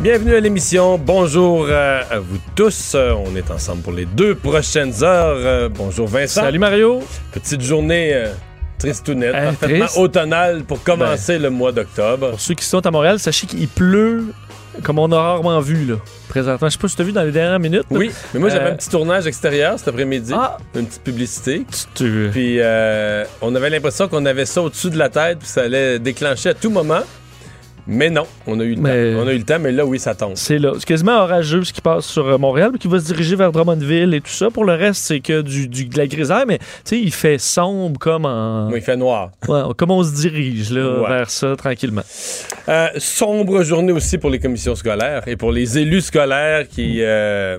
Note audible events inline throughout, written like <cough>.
Bienvenue à l'émission. Bonjour euh, à vous tous. Euh, on est ensemble pour les deux prochaines heures. Euh, bonjour Vincent. Salut Mario. Petite journée tristounette, Hein, parfaitement triste. automnale pour commencer le mois d'octobre. Pour ceux qui sont à Montréal, sachez qu'il pleut comme on a rarement vu là, présentement. Je sais pas si tu as vu dans les dernières minutes. là. Oui, mais moi j'avais Euh, un petit tournage extérieur cet après-midi, Ah. une petite publicité. Tu- Puis euh, on avait l'impression qu'on avait ça au-dessus de la tête, puis ça allait déclencher à tout moment. Mais non, on a eu le Mais- temps. On a eu le temps, mais là oui, ça tombe. C'est là. C'est quasiment orageux ce qui passe sur euh, Montréal, mais qui va se diriger vers Drummondville et tout ça. Pour le reste, c'est que du, du- de la grisaille, mais tu sais, il fait sombre comme en. Oui, il fait noir. <laughs> Ouais, comme on se dirige là, Ouais. vers ça tranquillement. Euh, sombre journée aussi pour les commissions scolaires et pour les élus scolaires qui euh,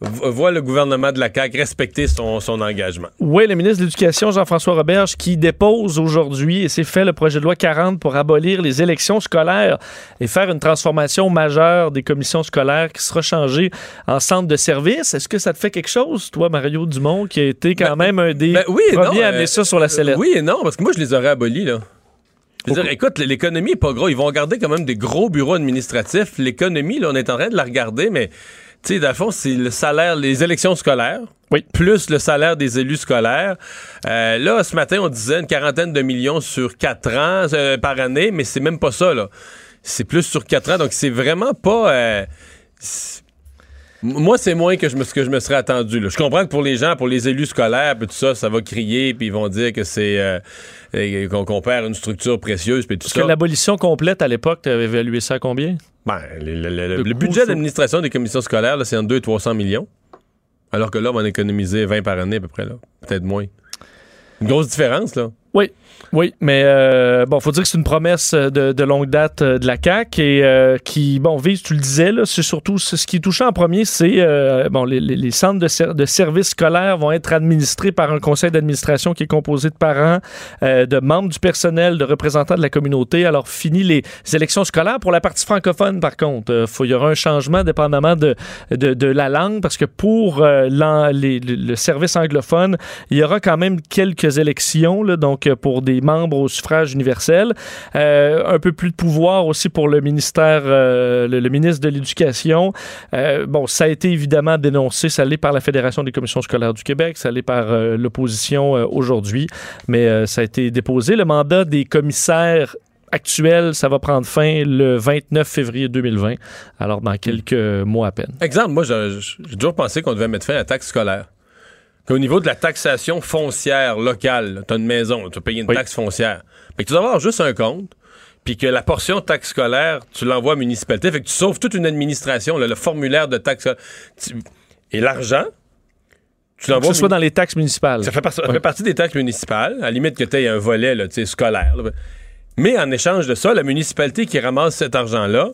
vo- voient le gouvernement de la CAQ respecter son, son engagement. Oui, le ministre de l'Éducation, Jean-François Roberge, qui dépose aujourd'hui, et c'est fait, le projet de loi 40 pour abolir les élections scolaires et faire une transformation majeure des commissions scolaires qui sera changée en centre de service. Est-ce que ça te fait quelque chose, toi, Mario Dumont, qui a été quand Ben, même un des Ben oui premiers non, à amener euh, ça sur la sellette? Oui et non, parce que moi, je les aurais abolis, là. Je veux dire, écoute, l'économie est pas gros. Ils vont garder quand même des gros bureaux administratifs. L'économie, là, on est en train de la regarder, mais, tu sais, dans le fond, c'est le salaire, les élections scolaires. Oui. Plus le salaire des élus scolaires. Euh, là, ce matin, on disait une quarantaine de millions sur quatre ans euh, par année, mais c'est même pas ça, là. C'est plus sur quatre ans, donc c'est vraiment pas. euh, moi, c'est moins que je me, ce que je me serais attendu. là. Je comprends que pour les gens, pour les élus scolaires, puis tout ça, ça va crier, puis ils vont dire que c'est qu'on qu'on perd une structure précieuse, puis tout Parce ça. que l'abolition complète à l'époque, tu avais évalué ça à combien? Ben, le, le- budget d'administration des commissions scolaires, c'est entre 2 et 300 millions. Alors que là, on va en économiser 20 par année à peu près, là. Peut-être moins. Une grosse différence, là. Oui, oui, mais euh, bon, faut dire que c'est une promesse euh, de, de longue date euh, de la CAQ et euh, qui, bon, vise, tu le disais, là, c'est surtout ce qui est en premier, c'est euh, bon, les, les- centres de, ser- de services scolaires vont être administrés par un conseil d'administration qui est composé de parents, euh, de membres du personnel, de représentants de la communauté. Alors, fini les élections scolaires. Pour la partie francophone, par contre, il y aura un changement dépendamment de, de, de la langue parce que pour les- le, service anglophone, il y aura quand même quelques élections, là, donc pour des membres au suffrage universel. Euh, un peu plus de pouvoir aussi pour le ministère, euh, le, le ministre de l'Éducation. Euh, bon, ça a été évidemment dénoncé, ça l'est par la Fédération des commissions scolaires du Québec, ça l'est par l'opposition aujourd'hui, mais ça a été déposé. Le mandat des commissaires actuels, ça va prendre fin le 29 février 2020, alors dans quelques mois à peine. Exemple, moi, j'ai j'ai toujours pensé qu'on devait mettre fin à la taxe scolaire. Qu'au niveau de la taxation foncière locale, tu as une maison, tu as payé une Oui. taxe foncière. Que tu dois avoir juste un compte, puis que la portion de taxe scolaire, tu l'envoies à la municipalité. Fait que tu sauves toute une administration, là, le formulaire de taxe scolaire. Tu- Et l'argent, tu Que l'envoies ce au soit dans les taxes municipales. ça fait, par- ça Ouais. fait partie des taxes municipales, à la limite que tu aies un volet là, scolaire. là. Mais en échange de ça, la municipalité qui ramasse cet argent-là,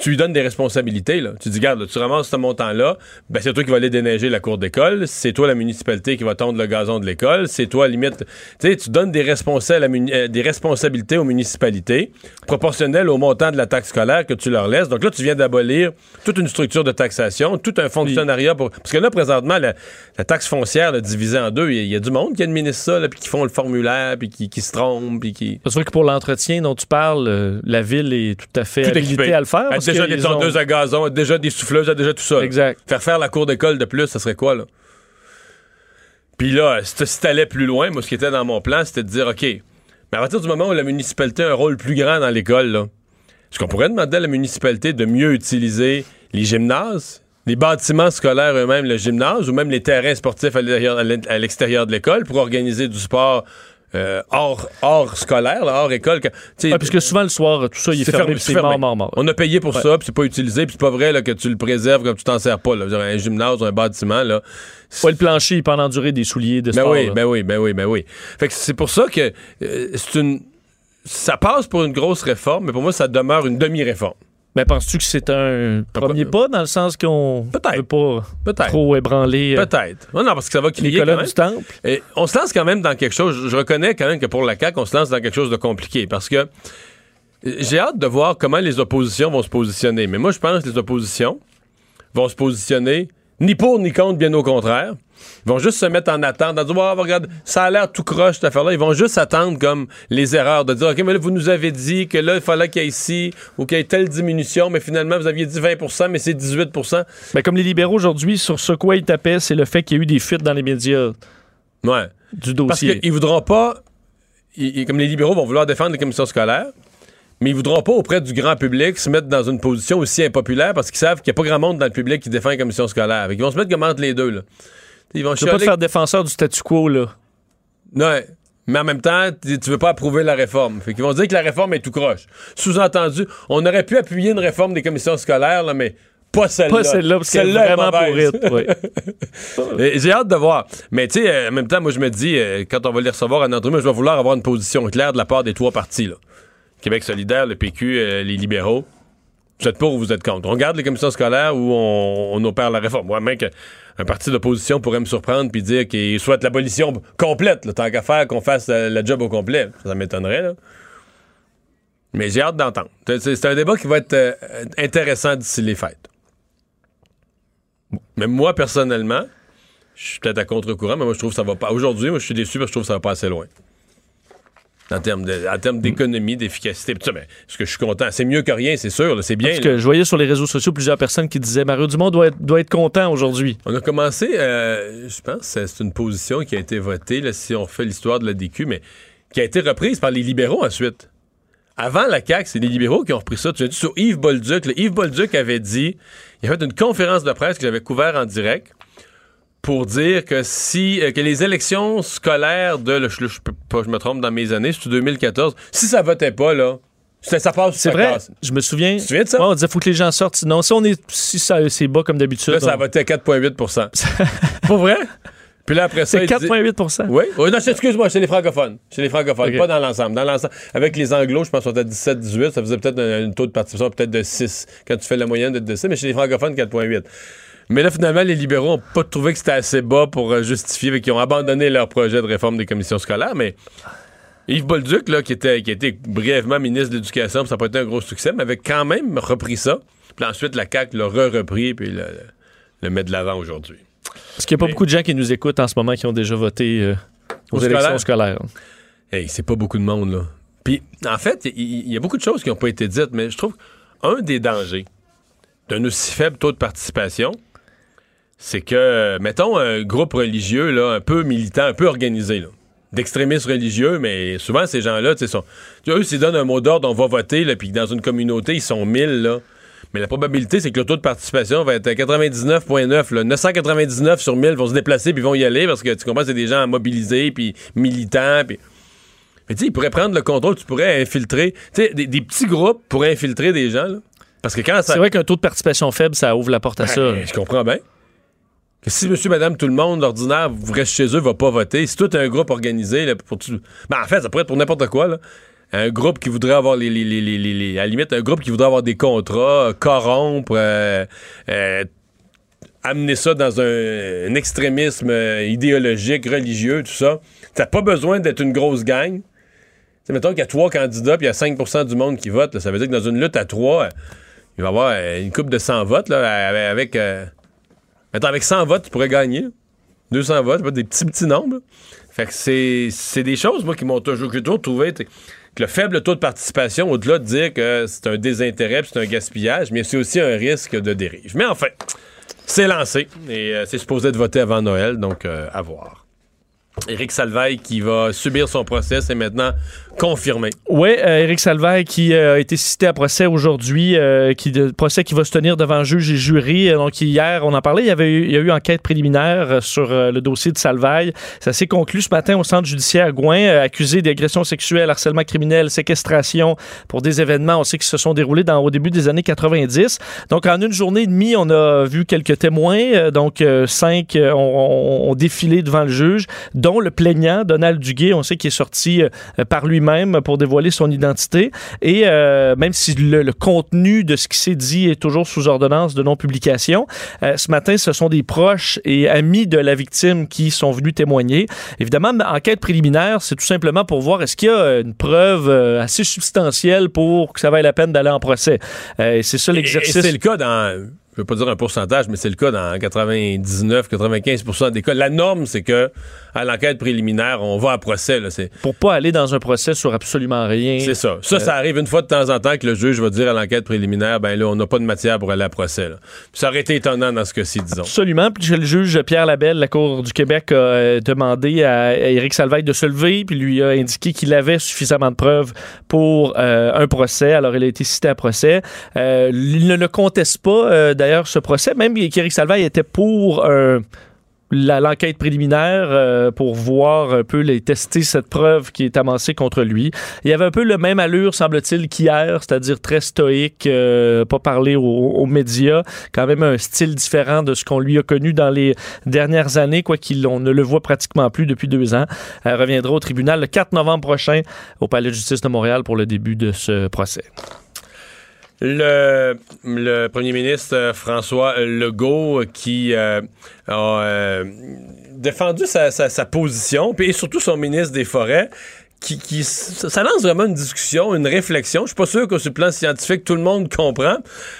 tu lui donnes des responsabilités. Là. Tu dis, regarde, là, tu ramasses ce montant-là, ben, c'est toi qui vas aller déneiger la cour d'école, c'est toi la municipalité qui va tondre le gazon de l'école, c'est toi, limite, tu sais, tu donnes des, responsa- la euh, des responsabilités aux municipalités proportionnelles au montant de la taxe scolaire que tu leur laisses. Donc là, tu viens d'abolir toute une structure de taxation, tout un fonctionnariat pour... Parce que là, présentement, la, la taxe foncière, là, divisée en deux, il y, a- il y a du monde qui administre ça, là, puis qui font le formulaire, puis qui, qui se trompent, puis qui... C'est vrai que pour l'entretien dont tu parles, euh, la ville est tout à fait Tout habilitée à le faire. Elle a déjà des tondeuses ont- à gazon, elle a déjà des souffleuses, elle a déjà tout ça. là. Exact. Faire faire la cour d'école de plus, ça serait quoi, là? Puis là, si si t'allais plus loin, moi, ce qui était dans mon plan, c'était de dire, OK, mais à partir du moment où la municipalité a un rôle plus grand dans l'école, là, Est-ce qu'on pourrait demander à la municipalité de mieux utiliser les gymnases, les bâtiments scolaires eux-mêmes, le gymnase, ou même les terrains sportifs à l'extérieur- de l'école pour organiser du sport euh, hors, hors scolaire, là, hors école? que- Ah, puisque souvent, le soir, tout ça, il est, C'est fermé, fermé, puis c'est c'est mort, fermé. mort, mort. On a payé pour Ouais. ça, puis c'est pas utilisé, puis c'est pas vrai là, que tu le préserves comme tu t'en sers pas. Là. Un gymnase, un bâtiment, là. Ouais, le plancher, il peut en endurer des souliers de Ben sport. oui, là. ben oui, ben oui, ben oui. Fait que c'est pour ça que euh, c'est une. Ça passe pour une grosse réforme, mais pour moi, ça demeure une demi-réforme. Mais penses-tu que c'est un premier pas dans le sens qu'on Peut-être. veut pas trop ébranler euh, Peut-être. Non, non, parce que ça va les crier quand colonnes du temple? Et on se lance quand même dans quelque chose. Je reconnais quand même que pour la CAQ, on se lance dans quelque chose de compliqué parce que euh, j'ai hâte de voir comment les oppositions vont se positionner. Mais moi, je pense que les oppositions vont se positionner ni pour ni contre, bien au contraire. Ils vont juste se mettre en attente, en disant, Ah, regarde, ça a l'air tout croche cette affaire-là. Ils vont juste attendre comme les erreurs, de dire, OK, mais là, vous nous avez dit que là, il fallait qu'il y ait ici ou qu'il y ait telle diminution, mais finalement, vous aviez dit 20% mais c'est 18% Ben, comme les libéraux aujourd'hui, sur ce quoi ils tapaient, c'est le fait qu'il y a eu des fuites dans les médias Ouais. du Parce dossier. qu'ils voudront pas, ils- ils- comme les libéraux vont vouloir défendre les commissions scolaires, mais ils voudront pas auprès du grand public se mettre dans une position aussi impopulaire parce qu'ils savent qu'il n'y a pas grand monde dans le public qui défend les commissions scolaires. Qu'ils vont se mettre comme entre les deux. Là. Ils vont Je veux pas te faire défenseur du statu quo, là. Ouais. Mais en même temps, tu veux pas approuver la réforme. Fait qu'ils vont dire que la réforme est tout croche. Sous-entendu, on aurait pu appuyer une réforme des commissions scolaires, là, mais pas celle-là. Pas celle-là, parce qu'elle est vraiment mauvaise. pourrite. oui. <laughs> J'ai hâte de voir. Mais tu sais, en même temps, moi, je me dis, euh, quand on va les recevoir en entrevue, je vais vouloir avoir une position claire de la part des trois partis. Là. Québec solidaire, le PQ, euh, les libéraux. Vous êtes pour ou vous êtes contre? On garde les commissions scolaires ou on, opère la réforme? Moi, même qu'un parti d'opposition pourrait me surprendre puis dire qu'il souhaite l'abolition complète, là, tant qu'à faire qu'on fasse le job au complet. Ça, m'étonnerait. Mais j'ai hâte d'entendre. C'est c'est un débat qui va être euh, intéressant d'ici les fêtes. Mais moi, personnellement, je suis peut-être à contre-courant, mais moi, je trouve que ça va pas. Aujourd'hui, moi, je suis déçu parce que je trouve que ça va pas assez loin. En termes de- en termes d'économie, d'efficacité. Puis ça, ben, Est-ce que je suis content? C'est mieux que rien, c'est sûr. C'est bien. Parce là. que je voyais sur les réseaux sociaux plusieurs personnes qui disaient Mario Dumont doit être, doit être content aujourd'hui. On a commencé, euh, je pense c'est une position qui a été votée, là, si on refait l'histoire de la DQ, mais qui a été reprise par les libéraux ensuite. Avant la CAQ, c'est les libéraux qui ont repris ça. Tu as dit sur Yves Bolduc. là, Yves Bolduc avait dit, il a fait une conférence de presse que j'avais couvert en direct pour dire que si euh, que les élections scolaires de, là, je, je peux pas, je me trompe dans mes années, c'est 2014, si ça votait pas, là, ça, ça passe C'est vrai, je me souviens. Tu te souviens de ça? Ouais, on disait faut que les gens sortent. Sinon, si on est si ça c'est bas comme d'habitude, Là, ça voté à 4,8% Pas vrai? Puis là, après ça, c'est il dit- 4,8 Oui, oui non, excuse-moi, c'est les francophones. C'est les francophones, pas dans l'ensemble. Dans l'ensemble. Avec les anglos, je pense qu'on était à 17-18, ça faisait peut-être un, un taux de participation peut-être de 6 quand tu fais la moyenne de 6, mais chez les francophones, 4,8. Mais là, finalement, les libéraux n'ont pas trouvé que c'était assez bas pour euh, justifier, qu'ils ont abandonné leur projet de réforme des commissions scolaires, mais Yves Bolduc, là, qui, était, qui a été brièvement ministre de l'Éducation, ça n'a pas été un gros succès, mais avait quand même repris ça. Puis ensuite, la CAQ l'a re-repris, puis le, le met de l'avant aujourd'hui. Parce qu'il n'y a pas Mais- beaucoup de gens qui nous écoutent en ce moment qui ont déjà voté euh, aux Au élections scolaires? Hey, c'est pas beaucoup de monde, là. Puis, en fait, il il y, a beaucoup de choses qui n'ont pas été dites, mais je trouve qu'un des dangers d'un aussi faible taux de participation, c'est que, mettons, un groupe religieux, là, un peu militant, un peu organisé, là, d'extrémistes religieux, mais souvent, ces gens-là, tu sais, eux, s'ils donnent un mot d'ordre, on va voter, là, puis dans une communauté, ils sont 1000, là. Mais la probabilité, c'est que le taux de participation va être à 99,9. là. 999 sur 1000 vont se déplacer puis vont y aller parce que tu comprends, c'est des gens mobilisés puis militants. Puis... Mais tu sais, ils pourraient prendre le contrôle, tu pourrais infiltrer. Tu sais, des, des petits groupes pourraient infiltrer des gens. là. Parce que quand ça. C'est vrai qu'un taux de participation faible, ça ouvre la porte à ça. Ben, je comprends bien. Que si monsieur, madame, tout le monde, l'ordinaire, vous restez chez eux, va pas voter, si tout un groupe organisé, là, pour tout... ben, en fait, ça pourrait être pour n'importe quoi, là. Un groupe qui voudrait avoir les, les, les, les, à la limite, un groupe qui voudrait avoir des contrats, euh, corrompre, euh, euh, amener ça dans un, un extrémisme euh, idéologique, religieux, tout ça. T'as pas besoin d'être une grosse gang. T'sais, mettons qu'il y a trois candidats puis il y a 5% du monde qui vote. là. ça veut dire que dans une lutte à trois, il va y avoir une coupe de 100 votes là, avec... mettons, avec 100 votes, tu pourrais gagner. 200 votes, des petits, petits nombres. Fait que c'est, des choses, moi, qui m'ont toujours, trouvé que le faible taux de participation, au-delà de dire que c'est un désintérêt c'est un gaspillage, mais c'est aussi un risque de dérive. Mais enfin, c'est lancé et euh, c'est supposé de voter avant Noël, donc euh, à voir. Éric Salvaille qui va subir son procès, c'est maintenant confirmé. Oui, Éric Salvaille qui euh, a été cité à procès aujourd'hui, euh, qui procès qui va se tenir devant juge et jury. Euh, donc hier, on en parlait, il y avait eu, a eu enquête préliminaire euh, sur euh, le dossier de Salvaille. Ça s'est conclu ce matin au centre judiciaire Gouin, euh, accusé d'agression sexuelle, harcèlement criminel, séquestration pour des événements, on sait qui se sont déroulés au début des années 90. Donc en une journée et demie, on a vu quelques témoins, euh, donc euh, cinq euh, ont, ont- défilé devant le juge, dont le plaignant, Donald Duguay, on sait qu'il est sorti euh, par lui-même pour dévoiler son identité. Et euh, même si le, le contenu de ce qui s'est dit est toujours sous ordonnance de non-publication, euh, ce matin, ce sont des proches et amis de la victime qui sont venus témoigner. Évidemment, enquête préliminaire, c'est tout simplement pour voir est-ce qu'il y a une preuve euh, assez substantielle pour que ça vaille la peine d'aller en procès. Euh, c'est ça l'exercice. C'est le cas dans, je veux pas dire un pourcentage, mais c'est le cas dans 99-95% des cas. La norme, c'est que à l'enquête préliminaire, on va à procès. là. C'est Pour pas aller dans un procès sur absolument rien. c'est ça. Ça, ça arrive une fois de temps en temps que le juge va dire à l'enquête préliminaire, ben là, on n'a pas de matière pour aller à procès. là. Puis ça aurait été étonnant dans ce cas-ci, disons. Absolument. Puis le juge Pierre Labelle, la Cour du Québec, a euh, demandé à, Éric Salvaille de se lever, puis lui a indiqué qu'il avait suffisamment de preuves pour euh, un procès. Alors, il a été cité à procès. Euh, il ne le conteste pas, euh, d'ailleurs, ce procès, même qu'Éric Salvaille était pour un la- l'enquête préliminaire euh, pour voir un peu les tester cette preuve qui est amassée contre lui. Il y avait un peu le même allure, semble-t-il, qu'hier, c'est-à-dire très stoïque, euh, pas parler aux, médias, quand même un style différent de ce qu'on lui a connu dans les dernières années, quoi ne le voit pratiquement plus depuis deux ans. Elle reviendra au tribunal le 4 novembre prochain au Palais de justice de Montréal pour le début de ce procès. Le, premier ministre euh, François Legault qui euh, a euh, défendu sa, position, et surtout son ministre des Forêts, qui, ça lance vraiment une discussion, une réflexion. Je suis pas sûr que sur le plan scientifique, tout le monde comprend,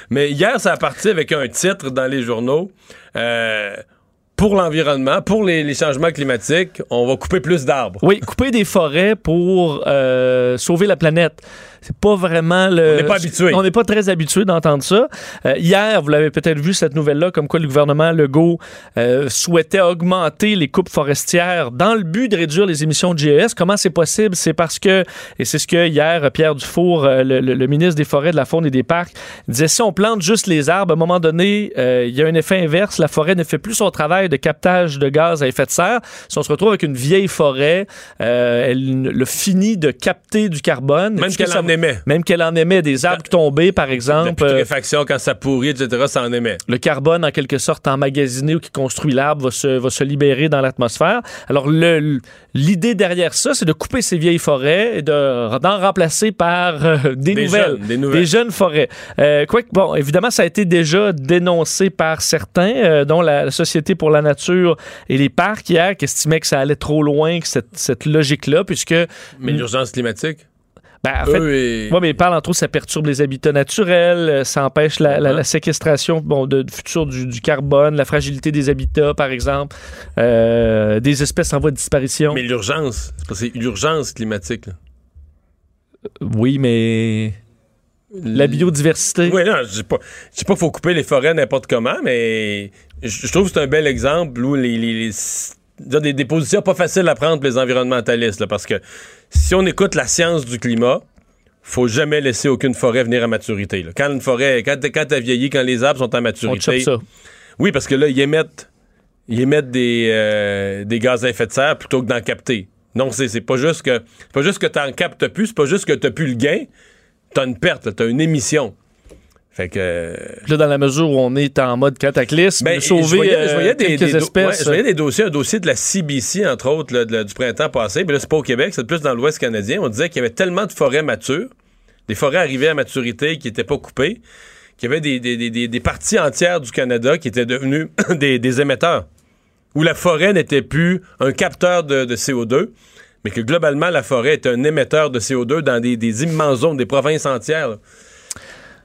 mais hier, ça a parti avec un titre dans les journaux. pour l'environnement, pour les, changements climatiques, on va couper plus d'arbres. Oui, couper des forêts pour sauver la planète. C'est pas vraiment le. On n'est pas habitué. On n'est pas très habitué d'entendre ça. Euh, hier, vous l'avez peut-être vu cette nouvelle-là, comme quoi le gouvernement Legault euh, souhaitait augmenter les coupes forestières dans le but de réduire les émissions de GES. Comment c'est possible? C'est parce que et c'est ce que hier Pierre Dufour, euh, le, le- le ministre des Forêts, de la Faune et des Parcs, disait si on plante juste les arbres, à un moment donné, euh, il y a un effet inverse. La forêt ne fait plus son travail de captage de gaz à effet de serre. Si on se retrouve avec une vieille forêt, euh, elle le finit de capter du carbone. Même qu'elle en émet. même qu'elle en émet des arbres tombés, par La exemple. euh, putréfaction, quand ça pourrit, etc., ça en émet. le carbone, en quelque sorte, emmagasiné ou qui construit l'arbre va se, va se libérer dans l'atmosphère. Alors, l'idée derrière ça, c'est de couper ces vieilles forêts et de- d'en remplacer par euh, des, Des nouvelles, jeunes, des nouvelles. jeunes forêts. Euh, quoique, bon, évidemment, ça a été déjà dénoncé par certains, euh, dont la, la Société pour la nature et les parcs hier, qui estimaient que ça allait trop loin, que cette, cette logique-là, puisque, Mais l'urgence climatique, ben, en fait, oui, mais il parle entre autres, ça perturbe les habitats naturels, euh, ça empêche la, la- la séquestration bon, de, de futur du, du carbone, la fragilité des habitats, par exemple, euh, des espèces en voie de disparition. Mais l'urgence, c'est l'urgence climatique. là. Oui, mais la biodiversité. Oui, non, je dis pas, je dis pas qu'il faut couper les forêts n'importe comment, mais je, je trouve que c'est un bel exemple où les, les- les- disons, des, des positions pas faciles à prendre pour les environnementalistes, là, parce que si on écoute la science du climat, faut jamais laisser aucune forêt venir à maturité. là. Quand une forêt, quand, quand t'as vieilli, quand les arbres sont en on maturité, ça. oui, parce que là, ils émettent, ils émettent des, euh, des gaz à effet de serre plutôt que d'en capter. Non, c'est pas juste que c'est pas juste que t'en captes plus, c'est pas juste que t'as plus le gain, t'as une perte, t'as une émission. Fait que Là, dans la mesure où on est en mode cataclysme, ben, sauver je voyais, je euh, voyais des, quelques des espèces. ouais, je voyais des dossiers, un dossier de la CBC, entre autres, là, de la- du printemps passé. Mais là, c'est pas au Québec, c'est plus dans l'Ouest canadien. On disait qu'il y avait tellement de forêts matures, des forêts arrivées à maturité qui n'étaient pas coupées, qu'il y avait des, parties entières du Canada qui étaient devenues <coughs> des, des émetteurs, où la forêt n'était plus un capteur de, de CO2, mais que globalement, la forêt est un émetteur de CO2 dans des, des immenses zones, des provinces entières. là.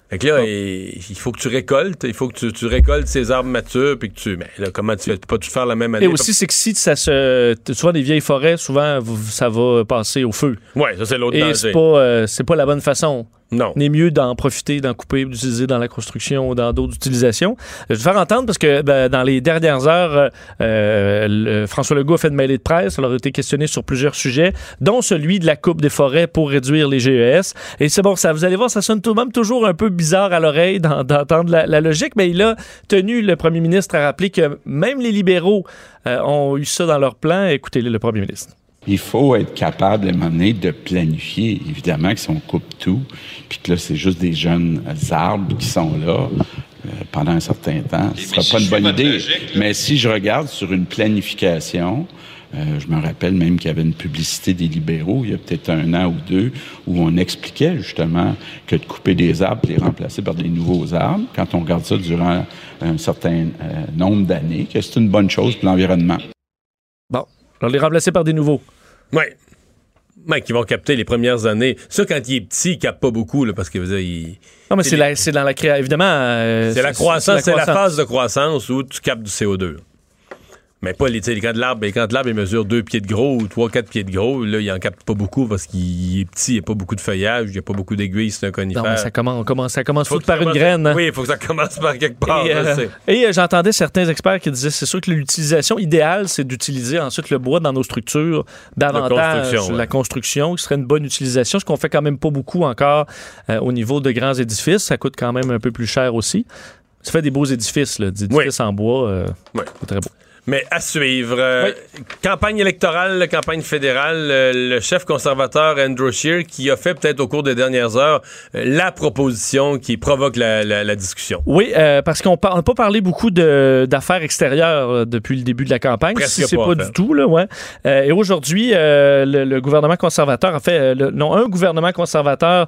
Fait que là, il il faut que tu récoltes, il faut que tu, tu récoltes ces arbres matures, puis que tu. Mais là, comment tu fais? Tu peux pas tout faire la même année. Et aussi, c'est que si ça se. Souvent, des vieilles forêts, souvent, ça va passer au feu. Ouais, ça, c'est l'autre Et danger. c'est pas, euh, c'est pas la bonne façon. Non. n'est mieux d'en profiter, d'en couper, d'utiliser dans la construction ou dans d'autres utilisations. Je vais faire entendre parce que ben, dans les dernières heures, euh, François Legault a fait une mêlée de presse. Il a été questionné sur plusieurs sujets, dont celui de la coupe des forêts pour réduire les GES. Et c'est bon, ça, vous allez voir, ça sonne tout de même toujours un peu bizarre à l'oreille d'en- d'entendre la, la logique, mais il a tenu le premier ministre à rappeler que même les libéraux euh, ont eu ça dans leur plan. Écoutez-le, le premier ministre. Il faut être capable, à un moment donné, de planifier. Évidemment que si on coupe tout, puis que là, c'est juste des jeunes arbres qui sont là euh, pendant un certain temps, ce sera pas une bonne idée. Mais si je regarde sur une planification, euh, je me rappelle même qu'il y avait une publicité des libéraux il y a peut-être un an ou deux où on expliquait justement que de couper des arbres et les remplacer par des nouveaux arbres, quand on regarde ça durant un certain euh, nombre d'années, que c'est une bonne chose pour l'environnement. Bon, alors les remplacer par des nouveaux. Oui. Ouais, qui vont capter les premières années. Ça, quand il est petit, il capte pas beaucoup, là, parce que, dire, il- Non, mais C'est les- dans la création. Évidemment. euh, c'est la croissance, c'est la phase de croissance où tu captes du CO2. Mais pas les, les de l'arbre. Les de l'arbre, ils mesurent 2 pieds de gros ou 3-4 pieds de gros. Là, il en capte pas beaucoup parce qu'il est petit, il n'y a pas beaucoup de feuillage, il n'y a pas beaucoup d'aiguilles, c'est un conifère. Non, mais ça commence, ça commence Faut tout par une graine. hein. Oui, il faut que ça commence par quelque part. Et, euh, et, euh, j'entendais certains experts qui disaient c'est sûr que l'utilisation idéale, c'est d'utiliser ensuite le bois dans nos structures davantage construction, ouais. la construction, qui serait une bonne utilisation, ce qu'on fait quand même pas beaucoup encore euh, au niveau de grands édifices. Ça coûte quand même un peu plus cher aussi. Ça fait des beaux édifices, là, des édifices en bois. euh, Oui. c'est très beau. Mais à suivre. euh, Campagne électorale, campagne fédérale, euh, le chef conservateur Andrew Scheer qui a fait peut-être au cours des dernières heures euh, la proposition qui provoque la, la- la discussion. Oui, parce qu'on n'a pas parlé beaucoup d'affaires extérieures depuis le début de la campagne. Presque Si c'est pas, du tout, là, ouais. Et aujourd'hui, le, le gouvernement conservateur, en fait, le- non, un gouvernement conservateur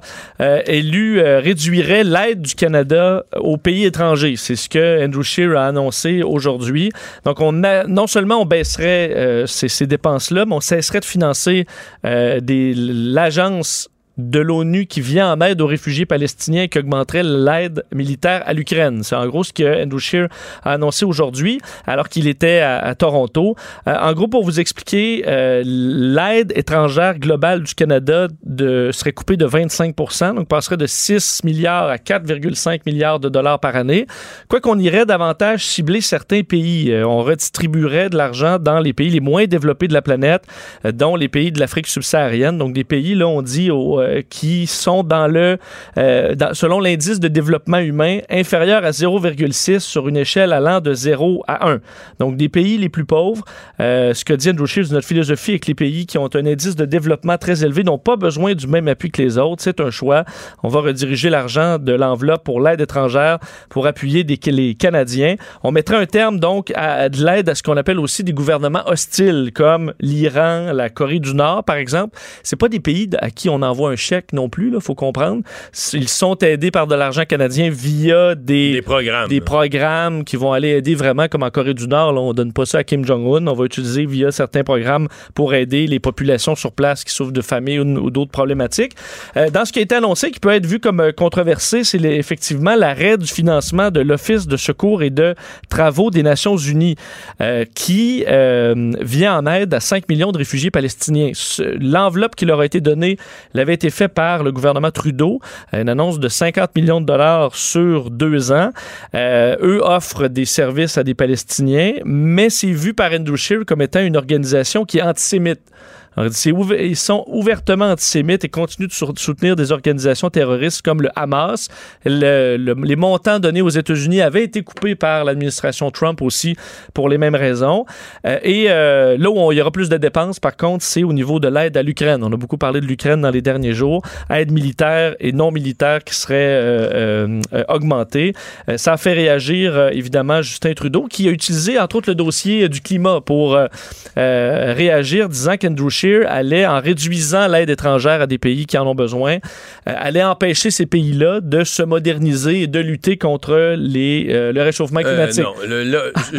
élu réduirait l'aide du Canada aux pays étrangers. C'est ce que Andrew Scheer a annoncé aujourd'hui. Donc, on a, non seulement on baisserait euh, ces, dépenses-là, mais on cesserait de financer euh, l'agence de l'ONU qui vient en aide aux réfugiés palestiniens et qui augmenterait l'aide militaire à l'Ukraine. C'est en gros ce que Andrew Scheer a annoncé aujourd'hui alors qu'il était à, Toronto. Euh, en gros, pour vous expliquer, euh, l'aide étrangère globale du Canada serait coupée de 25% donc passerait de 6 milliards à 4,5 milliards de dollars par année. Quoi qu'on irait davantage cibler certains pays. Euh, on redistribuerait de l'argent dans les pays les moins développés de la planète, dont les pays de l'Afrique subsaharienne. Donc des pays, là, on dit, au, euh, qui sont dans le, euh, selon l'indice de développement humain, inférieur à 0,6 sur une échelle allant de 0 à 1. Donc des pays les plus pauvres. Euh, ce que dit Andrew Scheer, notre philosophie avec les pays qui ont un indice de développement très élevé n'ont pas besoin du même appui que les autres. C'est un choix. On va rediriger l'argent de l'enveloppe pour l'aide étrangère pour appuyer les Canadiens. On mettrait un terme donc à, à de l'aide à ce qu'on appelle aussi des gouvernements hostiles comme l'Iran, la Corée du Nord par exemple. C'est pas des pays à qui on envoie un chèque non plus, il faut comprendre. Ils sont aidés par de l'argent canadien via des, Des programmes. des programmes qui vont aller aider vraiment, comme en Corée du Nord, là, on donne pas ça à Kim Jong-un, on va utiliser via certains programmes pour aider les populations sur place qui souffrent de famine ou, d'autres problématiques. Euh, dans ce qui a été annoncé, qui peut être vu comme euh, controversé, c'est effectivement l'arrêt du financement de l'Office de secours et de travaux des Nations Unies, euh, qui euh, vient en aide à 5 millions de réfugiés palestiniens. L'enveloppe qui leur a été donnée l'avait été fait par le gouvernement Trudeau, une annonce de 50 millions de dollars sur deux ans. Euh, eux offrent des services à des Palestiniens, mais c'est vu par Andrew Scheer comme étant une organisation qui est antisémite. Ils sont ouvertement antisémites et continuent de sou- soutenir des organisations terroristes comme le Hamas. Le- le- les montants donnés aux États-Unis avaient été coupés par l'administration Trump aussi pour les mêmes raisons. Euh, et euh, là où il y aura plus de dépenses, par contre, c'est au niveau de l'aide à l'Ukraine. On a beaucoup parlé de l'Ukraine dans les derniers jours. Aide militaire et non militaire qui serait euh, euh, augmentée. Ça a fait réagir, évidemment, Justin Trudeau, qui a utilisé, entre autres, le dossier du climat pour réagir, disant qu'Andrew Scheer allait, en réduisant l'aide étrangère à des pays qui en ont besoin, euh, allait empêcher ces pays-là de se moderniser et de lutter contre les, euh, le réchauffement Euh, climatique. non,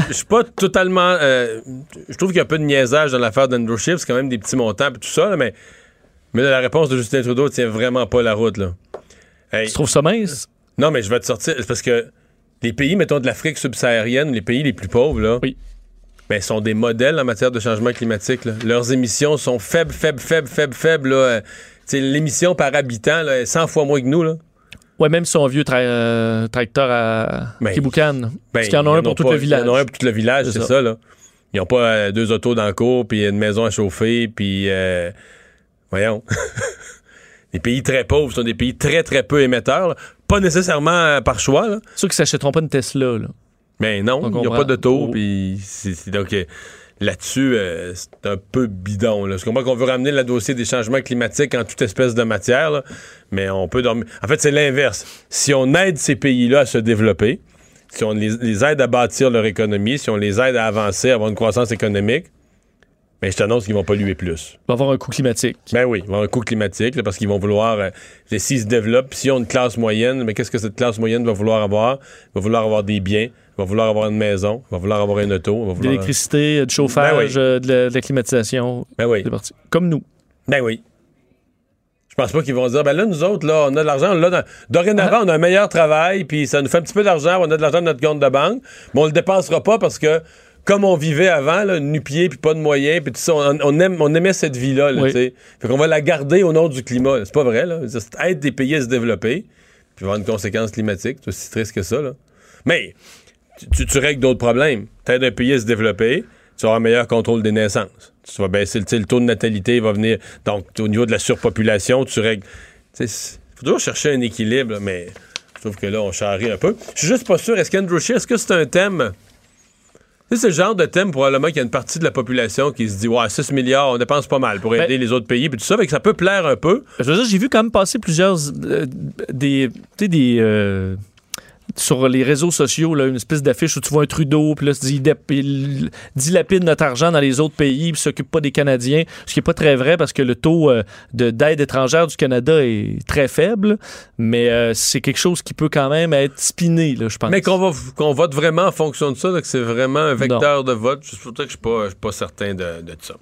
je suis pas totalement. euh, je trouve qu'il y a un peu de niaisage dans l'affaire d'Andrew Scheer, c'est quand même des petits montants et tout ça, là, mais, mais là, la réponse de Justin Trudeau tient vraiment pas la route. Là. Hey, Tu trouves ça mince? non, mais je vais te sortir. parce que les pays, mettons, de l'Afrique subsaharienne, les pays les plus pauvres, là, Oui. Ben, sont des modèles en matière de changement climatique. là. Leurs émissions sont faibles, faibles, faibles, faibles, faibles. Là. Euh, l'émission par habitant là, est 100 fois moins que nous. Là. Ouais, même son vieux tra- euh, tracteur à Ben, Kiboukan. Ben, Parce qu'il y en a un pour tout le village. Il y en a un pour tout le village, C'est ça. ça. là. Ils n'ont pas euh, deux autos dans le cours, puis une maison à chauffer, puis... euh, voyons. <laughs> les pays très pauvres sont des pays très, très peu émetteurs. là. Pas nécessairement par choix, là. Sûr qu'ils s'achèteront pas une Tesla. Là. Mais non, On il n'y a pas d'auto, Oh. puis donc... euh, Là-dessus, euh, c'est un peu bidon. Là. Je comprends qu'on veut ramener le dossier des changements climatiques en toute espèce de matière, là, mais on peut dormir. En fait, c'est l'inverse. Si on aide ces pays-là à se développer, si on les, les aide à bâtir leur économie, si on les aide à avancer, à avoir une croissance économique, ben, je t'annonce qu'ils vont polluer plus. Il va avoir un coût climatique. Ben oui, ils vont avoir un coût climatique là, parce qu'ils vont vouloir, euh, s'ils se développent, s'ils ont une classe moyenne, mais qu'est-ce que cette classe moyenne va vouloir avoir? Il va vouloir avoir des biens, il va vouloir avoir une maison, va vouloir avoir une auto, va De vouloir... l'électricité, du chauffage, Ben oui. euh, de, la, de la climatisation. Ben oui. C'est parti. Comme nous. Ben oui. Je pense pas qu'ils vont dire, ben là, nous autres, là, on a de l'argent. Là, dans- dorénavant, on a un meilleur travail, puis ça nous fait un petit peu d'argent, on a de l'argent dans notre compte de banque, mais on le dépensera pas parce que, comme on vivait avant, là, nu-pied, puis pas de moyens, puis tout ça, on, on aime, on aimait cette vie-là, là, Oui. Fait qu'on va la garder au nom du climat. C'est pas vrai, là. C'est aide des pays à se développer, puis avoir une conséquence climatique. C'est aussi triste que ça, là. Mais, tu, tu- tu règles d'autres problèmes. T'aides un pays à se développer, tu avoir un meilleur contrôle des naissances. Tu vas baisser le, tu le taux de natalité, va venir. Donc, au niveau de la surpopulation, tu règles. Il faut toujours chercher un équilibre, là, mais je trouve que là, on charrie un peu. Je suis juste pas sûr. Est-ce qu'Andrew Scheer, est-ce que c'est un thème? Tu c'est le genre de thème, probablement, qu'il y a une partie de la population qui se dit, ouais, 6 milliards, on dépense pas mal pour aider Ben- les autres pays, puis tout ça, fait que ça peut plaire un peu. Je veux dire, j'ai vu quand même passer plusieurs euh, des, tu sais, des euh, sur les réseaux sociaux, là, une espèce d'affiche où tu vois un Trudeau, puis là, il, dilapide notre argent dans les autres pays, puis s'occupe pas des Canadiens, ce qui est pas très vrai parce que le taux euh, de- d'aide étrangère du Canada est très faible, mais euh, c'est quelque chose qui peut quand même être spiné, là, je pense. Mais qu'on va, qu'on vote vraiment en fonction de ça, que c'est vraiment un vecteur de vote, c'est pour ça que je suis pas, je suis pas certain de, de ça.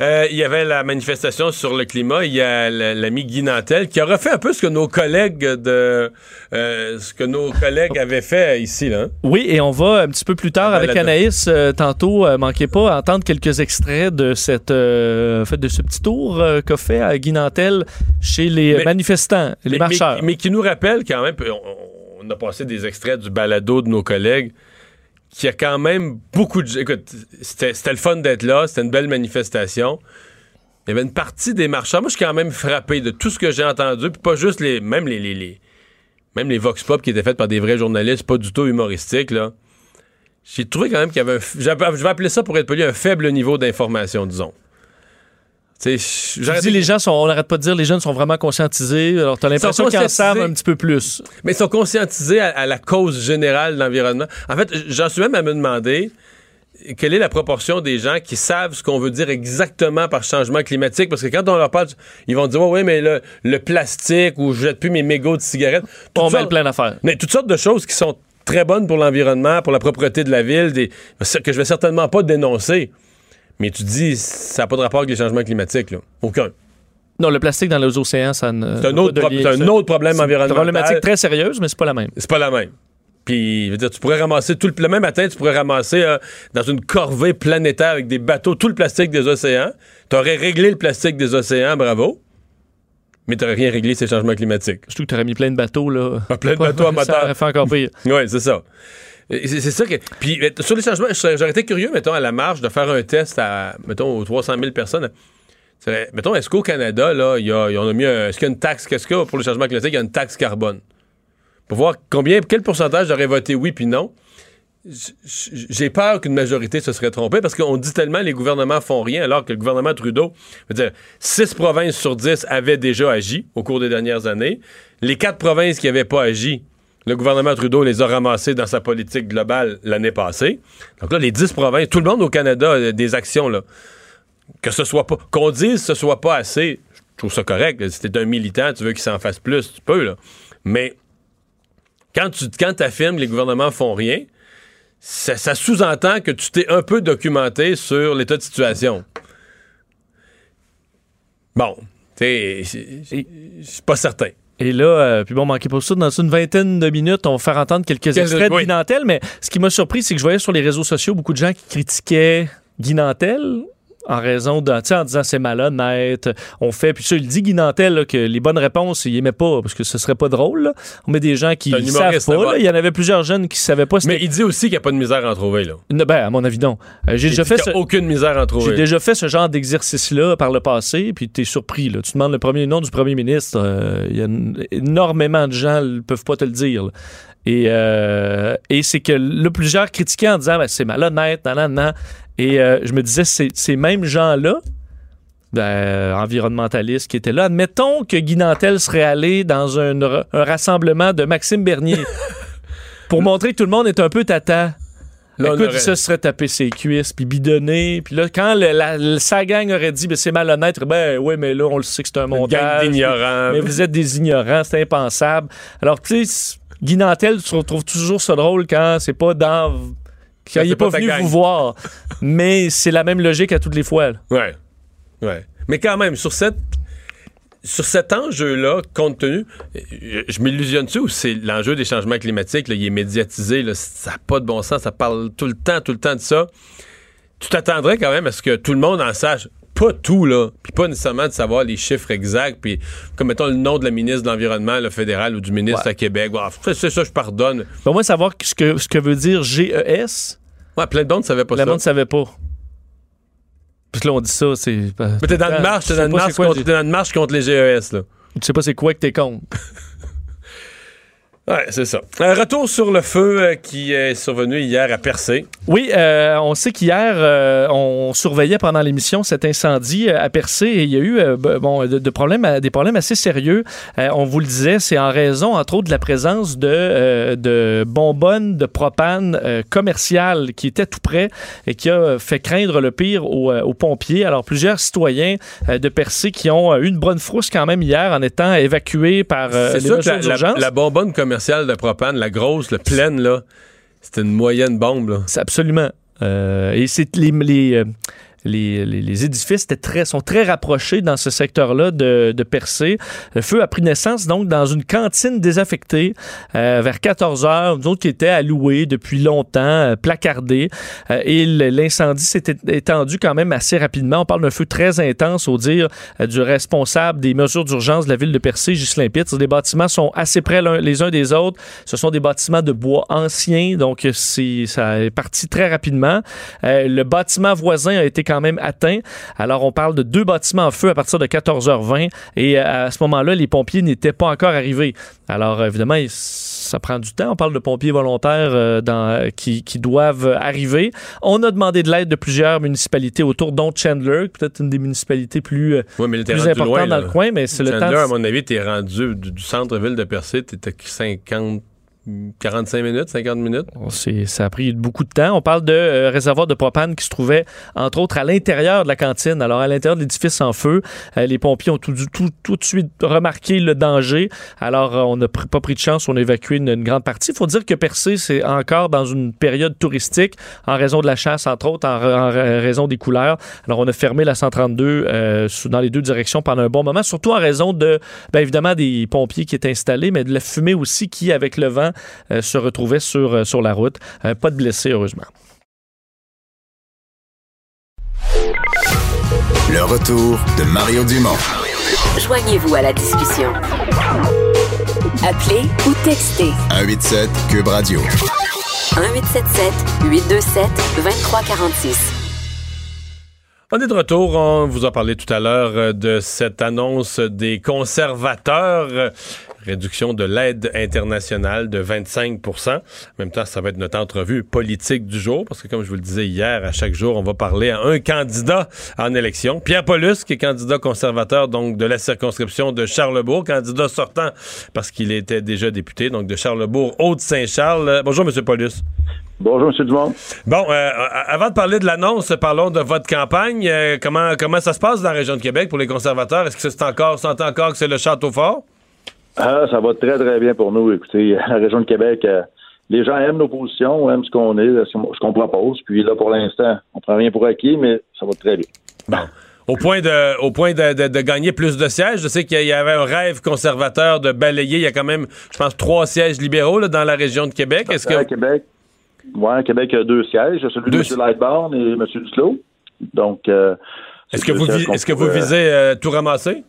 Euh, Il y avait la manifestation sur le climat. Il y a l'ami Guy Nantel qui a refait un peu ce que nos collègues de ce que nos collègues avaient fait ici là. hein? Oui, et on va un petit peu plus tard avec. Anaïs, euh, tantôt, euh, manquez pas, entendre quelques extraits de cette euh, fait, de ce petit tour euh, qu'a fait à Guy Nantel chez les Mais- manifestants, les mais, marcheurs. mais- mais qui nous rappelle quand même, on, on a passé des extraits du balado de nos collègues, qu'il y a quand même beaucoup de... Écoute, c'était c'était le fun d'être là, c'était une belle manifestation. Il y avait une partie des marcheurs. Moi, je suis quand même frappé de tout ce que j'ai entendu, puis pas juste les... Même les... les, les- même les vox pop qui étaient faites par des vrais journalistes, pas du tout humoristiques, là. J'ai trouvé quand même qu'il y avait un... Je vais appeler ça, pour être poli, un faible niveau d'information, disons. Tu sais, Tu j'aurais dis, les gens sont, on n'arrête pas de dire, les jeunes sont vraiment conscientisés. Alors, t'as l'impression qu'ils en savent un petit peu plus. Mais ils sont conscientisés à, à la cause générale de l'environnement. En fait, j'en suis même à me demander quelle est la proportion des gens qui savent ce qu'on veut dire exactement par changement climatique? Parce que quand on leur parle, ils vont dire Oui, oui, mais le, le plastique ou je jette plus mes mégots de cigarettes. On mêle plein d'affaires. mais toutes sortes de choses qui sont très bonnes pour l'environnement, pour la propreté de la ville, des, que je vais certainement pas dénoncer. Mais tu dis, ça n'a pas de rapport avec les changements climatiques, là. Aucun. Non, le plastique dans les océans, ça ne. C'est un, autre, pro- c'est un autre problème C'est une environnemental. problématique très sérieuse, mais c'est pas la même. C'est pas la même. Puis, je veux dire, tu pourrais ramasser tout le, le même matin, tu pourrais ramasser euh, dans une corvée planétaire avec des bateaux tout le plastique des océans. Tu aurais réglé le plastique des océans, bravo. Mais tu rien réglé ces changements climatiques. Surtout que tu aurais mis plein de bateaux, là. Ah, plein de bateaux à <laughs> Ça moteur. aurait fait encore pire. <laughs> Oui, c'est ça. C'est ça que. Puis, euh, sur les changements, j'aurais été curieux, mettons, à la marge, de faire un test à, mettons, aux 300 000 personnes. Mettons, est-ce qu'au Canada, là, il y a, on a mis un- Est-ce qu'il y a une taxe. Qu'est-ce qu'il y a pour le changement climatique? Il y a une taxe carbone. Pour voir combien, quel pourcentage aurait voté oui puis non. J'ai peur qu'une majorité se serait trompée parce qu'on dit tellement les gouvernements font rien alors que le gouvernement Trudeau, je veux dire, 6 provinces sur 10 avaient déjà agi au cours des dernières années. Les quatre provinces qui n'avaient pas agi, le gouvernement Trudeau les a ramassées dans sa politique globale l'année passée. Donc là, les 10 provinces, tout le monde au Canada a des actions là. Que ce soit pas, qu'on dise que ce soit pas assez, je trouve ça correct. Si t'es un militant, tu veux qu'il s'en fasse plus, tu peux là. Mais quand tu quand affirmes que les gouvernements font rien, ça, ça sous-entend que tu t'es un peu documenté sur l'état de situation. Bon, c'est- pas certain. Et là, euh, puis bon, manquez pas ça, dans une vingtaine de minutes, on va faire entendre quelques Quel- extraits de oui. Guy Nantel, mais ce qui m'a surpris, c'est que je voyais sur les réseaux sociaux beaucoup de gens qui critiquaient Guy Nantel en raison sais, en disant c'est malhonnête, on fait, puis ça, il dit Guy Nantel là, que les bonnes réponses, il aimait pas, parce que ce serait pas drôle. là. On met des gens qui savent pas. là. Il y en avait plusieurs jeunes qui savaient pas. Mais il dit aussi qu'il n'y a pas de misère à en trouver, là. Ne- Ben, à mon avis, non. Euh, J'ai Il déjà fait ce... a aucune misère à en J'ai trouver. déjà fait ce genre d'exercice-là par le passé, puis tu es surpris. Là. Tu demandes le premier nom du premier ministre, euh, il y a énormément de gens ne peuvent pas te le dire. là. Et, euh, et c'est que là, plusieurs critiquaient en disant ben, c'est malhonnête, nan, nan, nan. Et euh, je me disais, ces mêmes gens-là, ben, environnementalistes qui étaient là, admettons que Guy Nantel serait allé dans un, ra- un rassemblement de Maxime Bernier <laughs> pour montrer que tout le monde est un peu tata. Là, Écoute, aurait- ça se serait tapé ses cuisses, puis bidonné. Puis là, quand le- la, le- sa gang aurait dit, ben, c'est malhonnête, ben oui, mais là, on le sait que c'est un Une gang montage. d'ignorants. Mais vous êtes des ignorants, c'est impensable. Alors, tu sais, Guy Nantel, tu retrouves toujours ça drôle quand c'est pas dans. Quand il c'est est pas, pas venu gang. vous voir. mais c'est la même logique à toutes les fois. là. Ouais. Ouais. Mais quand même, sur cette. Sur cet enjeu-là, compte tenu, je, je m'illusionne-tu ou c'est l'enjeu des changements climatiques, là, il est médiatisé, là, ça n'a pas de bon sens, ça parle tout le temps, tout le temps de ça. Tu t'attendrais quand même à ce que tout le monde en sache, pas tout, là, puis pas nécessairement de savoir les chiffres exacts, puis comme mettons le nom de la ministre de l'Environnement, le fédéral ou du ministre Ouais. à Québec. Bon, c'est ça, je pardonne. Au moins, savoir ce que, ce que veut dire GES, Ouais, plein d'autres ne savaient pas le ça. monde ne savait pas. Puis là, on dit ça, c'est. Mais t'es dans dans t'es dans une marche contre les GES, là. Tu sais pas c'est quoi que t'es contre. <laughs> Ouais, c'est ça. Un retour sur le feu euh, qui est survenu hier à Percé. Oui, euh, on sait qu'hier, euh, on surveillait pendant l'émission cet incendie à Percé et il y a eu euh, bon, de, de problèmes, des problèmes assez sérieux. On vous le disait, c'est en raison, entre autres, de la présence de, de bonbonnes de propane commerciales qui étaient tout près et qui a fait craindre le pire aux, aux pompiers. Alors, plusieurs citoyens de Percé qui ont eu une bonne frousse quand même hier en étant évacués par les sûr que la, la, la bonbonne commerciale de propane, la grosse, la pleine, là, c'était une moyenne bombe, là. C'est absolument. Euh, et c'est les, les, euh, les, les- les édifices étaient très, sont très rapprochés dans ce secteur-là de, de Percé. Le feu a pris naissance donc dans une cantine désaffectée euh, vers 14 heures, nous autres qui était allouée depuis longtemps, euh, placardée. Euh, et l'incendie s'est étendu quand même assez rapidement. On parle d'un feu très intense au dire euh, du responsable des mesures d'urgence de la ville de Percé, Ghislain Pitts. Les bâtiments sont assez près les uns des autres. Ce sont des bâtiments de bois anciens, donc c'est ça est parti très rapidement. Euh, le bâtiment voisin a été quand même atteint. Alors on parle de deux bâtiments en feu à partir de 14h20 et euh, à ce moment-là, les pompiers n'étaient pas encore arrivés. Alors évidemment, il- ça prend du temps. On parle de pompiers volontaires euh, dans, qui, qui doivent arriver. On a demandé de l'aide de plusieurs municipalités autour, dont Chandler, peut-être une des municipalités plus, euh, mais plus importantes loin, dans là. le coin, mais c'est le temps. Chandler, à mon avis, t'es rendu du, du centre-ville de Percé, t'étais 50, 45 minutes, 50 minutes. C'est- ça a pris beaucoup de temps. On parle de euh, réservoir de propane qui se trouvait, entre autres, à l'intérieur de la cantine. Alors, à l'intérieur de l'édifice en feu, euh, les pompiers ont tout, de suite remarqué le danger. Alors, euh, on n'a pas pris de chance. On a évacué une, grande partie. Il faut dire que Percé, c'est encore dans une période touristique en raison de la chasse, entre autres, en, ra- en ra- raison des couleurs. Alors, on a fermé la 132 euh, sous- dans les deux directions pendant un bon moment, surtout en raison de, bien évidemment, des pompiers qui étaient installés, mais de la fumée aussi qui, avec le vent, se retrouvait sur, euh, sur la route. Euh, pas de blessés, heureusement. Le retour de Mario Dumont. Joignez-vous à la discussion. Appelez ou textez 187 Cube Radio. 1877 827 2346. On est de retour. On vous a parlé tout à l'heure euh, de cette annonce des conservateurs. Réduction de l'aide internationale de 25% En même temps, ça va être notre entrevue politique du jour, parce que comme je vous le disais hier, à chaque jour, on va parler à un candidat en élection. Pierre Paulus, qui est candidat conservateur donc de la circonscription de Charlebourg, candidat sortant parce qu'il était déjà député, donc de Charlebourg, Haute-Saint-Charles. Bonjour, Monsieur Paulus. Bonjour, M. Dumont. Bon, euh, avant de parler de l'annonce, parlons de votre campagne. Euh, comment, comment ça se passe dans la région de Québec pour les conservateurs? Est-ce que c'est encore, sentez encore que c'est le château fort? Ah, ça va très, très bien pour nous. Écoutez, <laughs> la région de Québec, euh, les gens aiment nos positions, aiment ce qu'on est, ce qu'on- propose. Puis là, pour l'instant, on prend rien pour acquis, mais ça va très bien. Bon. Au point de, au point de, de- de gagner plus de sièges, je sais qu'il y avait un rêve conservateur de balayer. Il y a quand même, je pense, trois sièges libéraux là, dans la région de Québec. Est-ce À que Québec, ouais, Québec a deux sièges, celui Deux de M. Lightbourne et M. Duclos. Donc, euh, Est-ce que, vous, est-ce que vous visez euh, tout ramasser?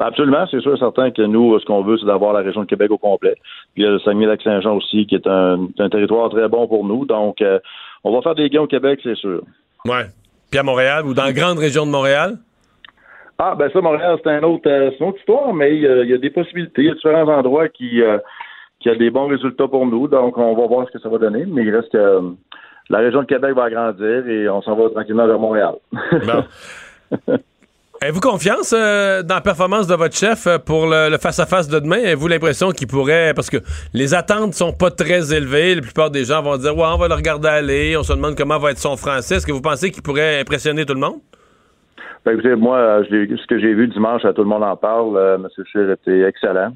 Absolument, c'est sûr et certain que nous, ce qu'on veut, c'est d'avoir la région de Québec au complet. Puis il y a le Saguenay-Lac-Saint-Jean aussi, qui est un, un territoire très bon pour nous. Donc, euh, on va faire des gains au Québec, c'est sûr. Ouais. Puis à Montréal ou dans la grande région de Montréal? Ah, ben ça, Montréal, c'est un autre, euh, une autre histoire, mais il y, a, il y a des possibilités. Il y a différents endroits qui, euh, qui a des bons résultats pour nous. Donc, on va voir ce que ça va donner. Mais il reste que la région de Québec va agrandir et on s'en va tranquillement vers Montréal. Bon. <laughs> Avez-vous confiance euh, dans la performance de votre chef euh, pour le face-à-face de demain? Avez-vous l'impression qu'il pourrait... Parce que les attentes sont pas très élevées. La plupart des gens vont dire, ouais, on va le regarder aller. On se demande comment va être son français. Est-ce que vous pensez qu'il pourrait impressionner tout le monde? Ben, écoutez, moi, euh, ce que j'ai vu dimanche, tout le monde en parle. Euh, M. Scheer était excellent.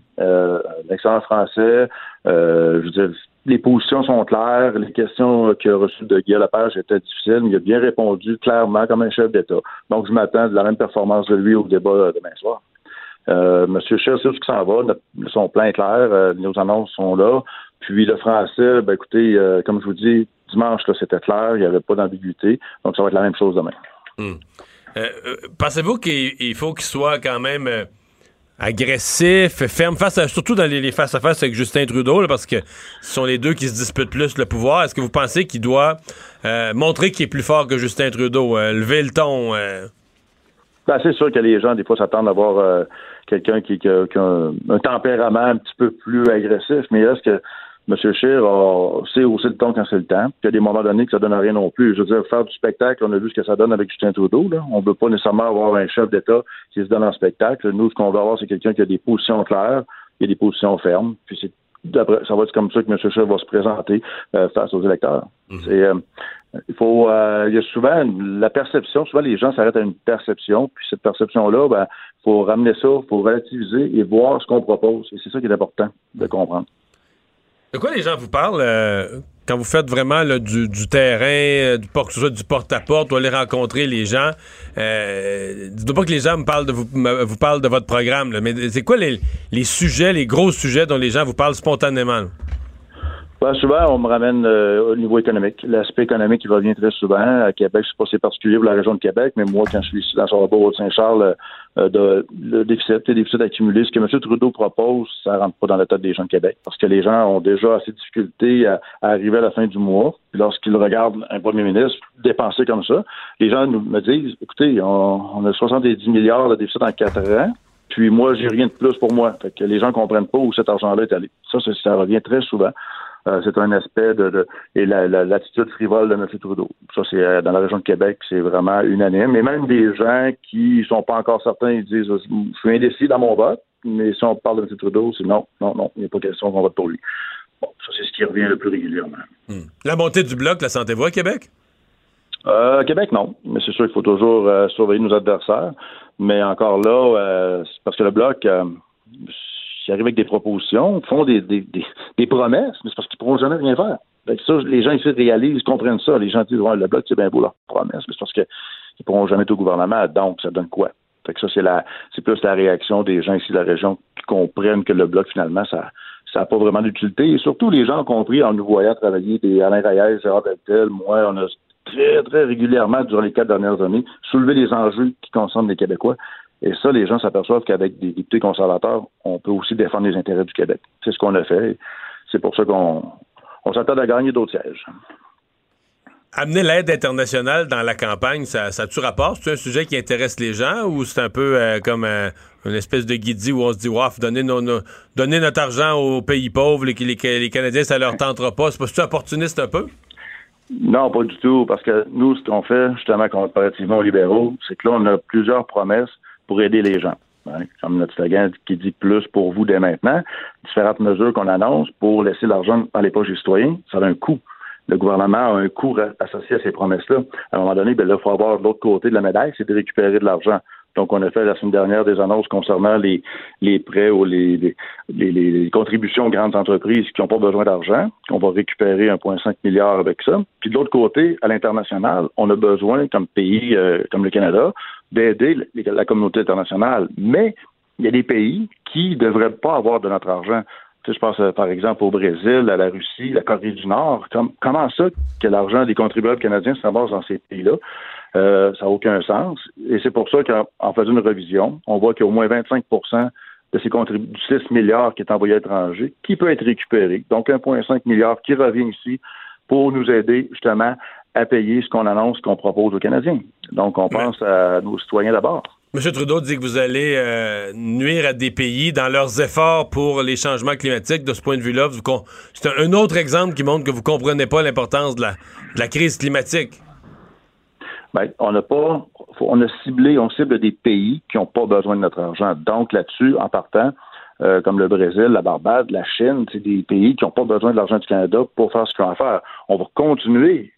Excellent français. Je veux dire, les positions sont claires. Les questions qu'il a reçues de Guy Lepage étaient difficiles, mais il a bien répondu clairement comme un chef d'État. Donc, je m'attends de la même performance de lui au débat euh, demain soir. Euh, M. Scheer sait où ça s'en va? Son plan est clair. Euh, nos annonces sont là. Puis le français, ben écoutez, euh, comme je vous dis, dimanche, là, c'était clair. Il n'y avait pas d'ambiguïté. Donc, ça va être la même chose demain. Euh, euh, Pensez-vous qu'il il faut qu'il soit quand même agressif, ferme, face à- surtout dans les, les face-à-face avec Justin Trudeau, là, parce que ce sont les deux qui se disputent plus le pouvoir. Est-ce que vous pensez qu'il doit euh, montrer qu'il est plus fort que Justin Trudeau, euh, lever le ton? euh? Ben, c'est sûr que les gens, des fois, s'attendent à voir euh, quelqu'un qui, qui a, qui a un tempérament un petit peu plus agressif, mais est-ce que M. Scheer a- sait aussi le ton quand c'est le temps, puis il y a des moments donnés que ça donne rien non plus. Je veux dire, faire du spectacle, on a vu ce que ça donne avec Justin Trudeau. Là. On ne veut pas nécessairement avoir un chef d'État qui se donne en spectacle. Nous, ce qu'on veut avoir, c'est quelqu'un qui a des positions claires, qui a des positions fermes, puis c'est d'après- ça va être comme ça que M. Scheer va se présenter euh, face aux électeurs. C'est, euh, il faut, euh, il y a souvent la perception, souvent les gens s'arrêtent à une perception, puis cette perception-là, ben, faut ramener ça, faut relativiser et voir ce qu'on propose. Et c'est ça qui est important de comprendre. De quoi les gens vous parlent euh, quand vous faites vraiment là, du, du terrain, euh, du, du porte-à-porte, ou aller rencontrer les gens? Euh, Dites-moi pas que les gens me parlent de vous, me- vous parlent de votre programme, mais c'est quoi les, sujets, les gros sujets dont les gens vous parlent spontanément? Ben, souvent, on me ramène euh, au niveau économique. L'aspect économique, il revient très souvent. À Québec, c'est pas si particulier pour la région de Québec, mais moi, quand je suis ici dans Charlebourg, Saint-Charles, euh, de, le déficit, les déficits accumulés, ce que M. Trudeau propose, ça rentre pas dans la tête des gens de Québec. Parce que les gens ont déjà assez de difficultés à, à arriver à la fin du mois. Puis lorsqu'ils regardent un premier ministre dépenser comme ça, les gens nous, me disent, écoutez, on, on a 70 milliards de déficit en quatre ans. Puis moi, j'ai rien de plus pour moi. Fait que les gens comprennent pas où cet argent-là est allé. Ça, ça, ça revient très souvent. Euh, c'est un aspect de, de- et la- la- l'attitude frivole de M. Trudeau. Ça, c'est euh, dans la région de Québec, c'est vraiment unanime. Et même des gens qui sont pas encore certains, ils disent Je suis indécis dans mon vote, mais si on parle de M. Trudeau, c'est non, non, non, il n'y a pas question qu'on vote pour lui. Bon, ça, c'est ce qui revient le plus régulièrement. La montée du bloc, la sentez-vous à Québec? Euh, Québec, non. Mais c'est sûr qu'il faut toujours surveiller nos adversaires. Mais encore là, parce que le Bloc, s'ils arrivent avec des propositions, font des, des, des, promesses, mais c'est parce qu'ils ne pourront jamais rien faire. Que ça, les gens ici réalisent, comprennent ça. Les gens disent, ouais, le Bloc, c'est bien beau leur promesse, mais c'est parce qu'ils ne pourront jamais être au gouvernement. Donc, ça donne quoi? Fait que ça, c'est la, c'est plus la réaction des gens ici de la région qui comprennent que le Bloc, finalement, ça, ça n'a pas vraiment d'utilité. Et surtout, les gens ont compris en nous voyant travailler des Alain Reyes, Gérard Deltel, moi, on a très, très régulièrement, durant les quatre dernières années, soulevé les enjeux qui concernent les Québécois. Et ça, les gens s'aperçoivent qu'avec des députés conservateurs, on peut aussi défendre les intérêts du Québec. C'est ce qu'on a fait. C'est pour ça qu'on on s'attend à gagner d'autres sièges. Amener l'aide internationale dans la campagne, ça, ça a-tu rapport? C'est un sujet qui intéresse les gens ou c'est un peu euh, comme euh, une espèce de guidie où on se dit, faut donner, nos, nos- donner notre argent aux pays pauvres, les, les, les Canadiens, ça leur tentera pas. C'est pas opportuniste un peu? Non, pas du tout, parce que nous, ce qu'on fait, justement, comparativement aux libéraux, c'est que là, on a plusieurs promesses pour aider les gens. hein? Comme notre slogan qui dit plus pour vous dès maintenant, différentes mesures qu'on annonce pour laisser l'argent dans les poches des citoyens, ça a un coût. Le gouvernement a un coût associé à ces promesses-là. À un moment donné, ben là, il faut avoir l'autre côté de la médaille, c'est de récupérer de l'argent. Donc, on a fait la semaine dernière des annonces concernant les, prêts ou les, contributions aux grandes entreprises qui n'ont pas besoin d'argent. On va récupérer 1,5 milliard avec ça. Puis de l'autre côté, à l'international, on a besoin, comme pays euh, comme le Canada, d'aider la communauté internationale. Mais il y a des pays qui ne devraient pas avoir de notre argent. Je pense euh, par exemple au Brésil, à la Russie, la Corée du Nord. Comme- comment ça que l'argent des contribuables canadiens ramasse dans ces pays-là? Euh, ça n'a aucun sens. Et c'est pour ça qu'en faisant une révision, on voit qu'il y a au moins 25% de ces contributions, 6 milliards qui est envoyé à l'étranger, qui peut être récupéré. Donc 1,5 milliard qui revient ici pour nous aider justement à payer ce qu'on annonce qu'on propose aux Canadiens. Donc on pense à nos citoyens d'abord. M. Trudeau dit que vous allez euh, nuire à des pays dans leurs efforts pour les changements climatiques. De ce point de vue-là, c'est un, autre exemple qui montre que vous ne comprenez pas l'importance de la, crise climatique. Ben, on n'a pas, on a ciblé, on cible des pays qui n'ont pas besoin de notre argent. Donc là-dessus, en partant, euh, comme le Brésil, la Barbade, la Chine, c'est des pays qui n'ont pas besoin de l'argent du Canada pour faire ce qu'ils ont à faire. On va continuer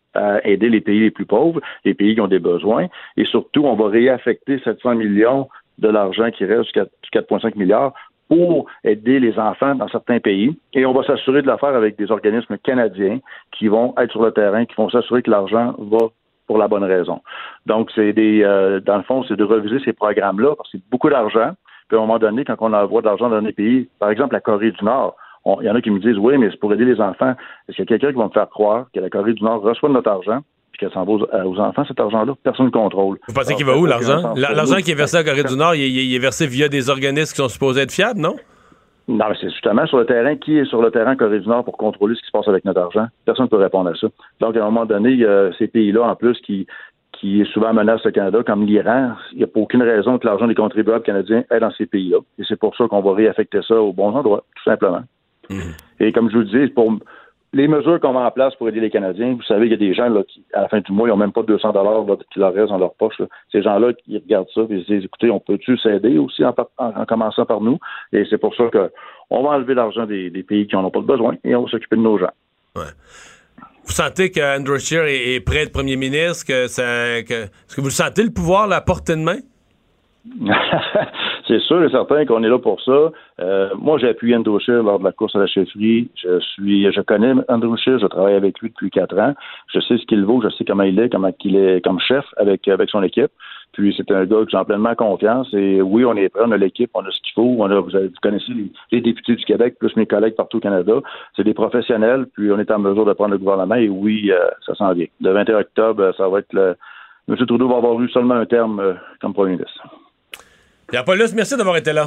aider les pays les plus pauvres, les pays qui ont des besoins, et surtout, on va réaffecter 700 millions de l'argent qui reste du 4,5 milliards pour aider les enfants dans certains pays. Et on va s'assurer de le faire avec des organismes canadiens qui vont être sur le terrain, qui vont s'assurer que l'argent va pour la bonne raison. Donc, c'est des, euh, dans le fond, c'est de reviser ces programmes-là parce que c'est beaucoup d'argent. Puis à un moment donné, quand on envoie de l'argent dans des pays, par exemple la Corée du Nord, il y en a qui me disent oui, mais c'est pour aider les enfants. Est-ce qu'il y a quelqu'un qui va me faire croire que la Corée du Nord reçoit de notre argent puis qu'elle s'en va aux, enfants, cet argent-là? Personne ne contrôle. Vous pensez qu'il va où, l'argent? L'argent qui est versé à la Corée du Nord, il, est versé via des organismes qui sont supposés être fiables, non? Non, c'est justement sur le terrain. Qui est sur le terrain Corée du Nord pour contrôler ce qui se passe avec notre argent? Personne ne peut répondre à ça. Donc, à un moment donné, il y a ces pays-là, en plus, qui, qui est souvent menace le Canada, comme l'Iran, il n'y a pas aucune raison que l'argent des contribuables canadiens aille dans ces pays-là. Et c'est pour ça qu'on va réaffecter ça au bon endroit, tout simplement. Et comme je vous le dis, pour les mesures qu'on met en place pour aider les Canadiens, vous savez, il y a des gens là, qui, à la fin du mois, ils n'ont même pas 200 dollars qui leur restent dans leur poche. Ces gens-là, qui regardent ça et ils se disent, écoutez, on peut-tu s'aider aussi en, commençant par nous? Et c'est pour ça qu'on va enlever l'argent des, pays qui n'en ont pas besoin et on va s'occuper de nos gens. Vous sentez qu'Andrew Scheer est, prêt de premier ministre? Que ça, est-ce que vous sentez le pouvoir à la portée de main? <laughs> c'est sûr et certain qu'on est là pour ça. Euh, moi, j'ai appuyé Andrew Scheer lors de la course à la chefferie. Je suis, je connais Andrew Scheer, je travaille avec lui depuis quatre ans. Je sais ce qu'il vaut, je sais comment il est, comment il est comme chef avec, avec son équipe. Puis c'est un gars que j'ai pleinement confiance. Et oui, on est prêt, on a l'équipe, on a ce qu'il faut. On a, vous, connaissez les, députés du Québec, plus mes collègues partout au Canada. C'est des professionnels, puis on est en mesure de prendre le gouvernement. Et oui, euh, ça s'en vient. Le 21 octobre, ça va être le. M. Trudeau va avoir eu seulement un terme euh, comme premier ministre. Pierre Paulus, merci d'avoir été là.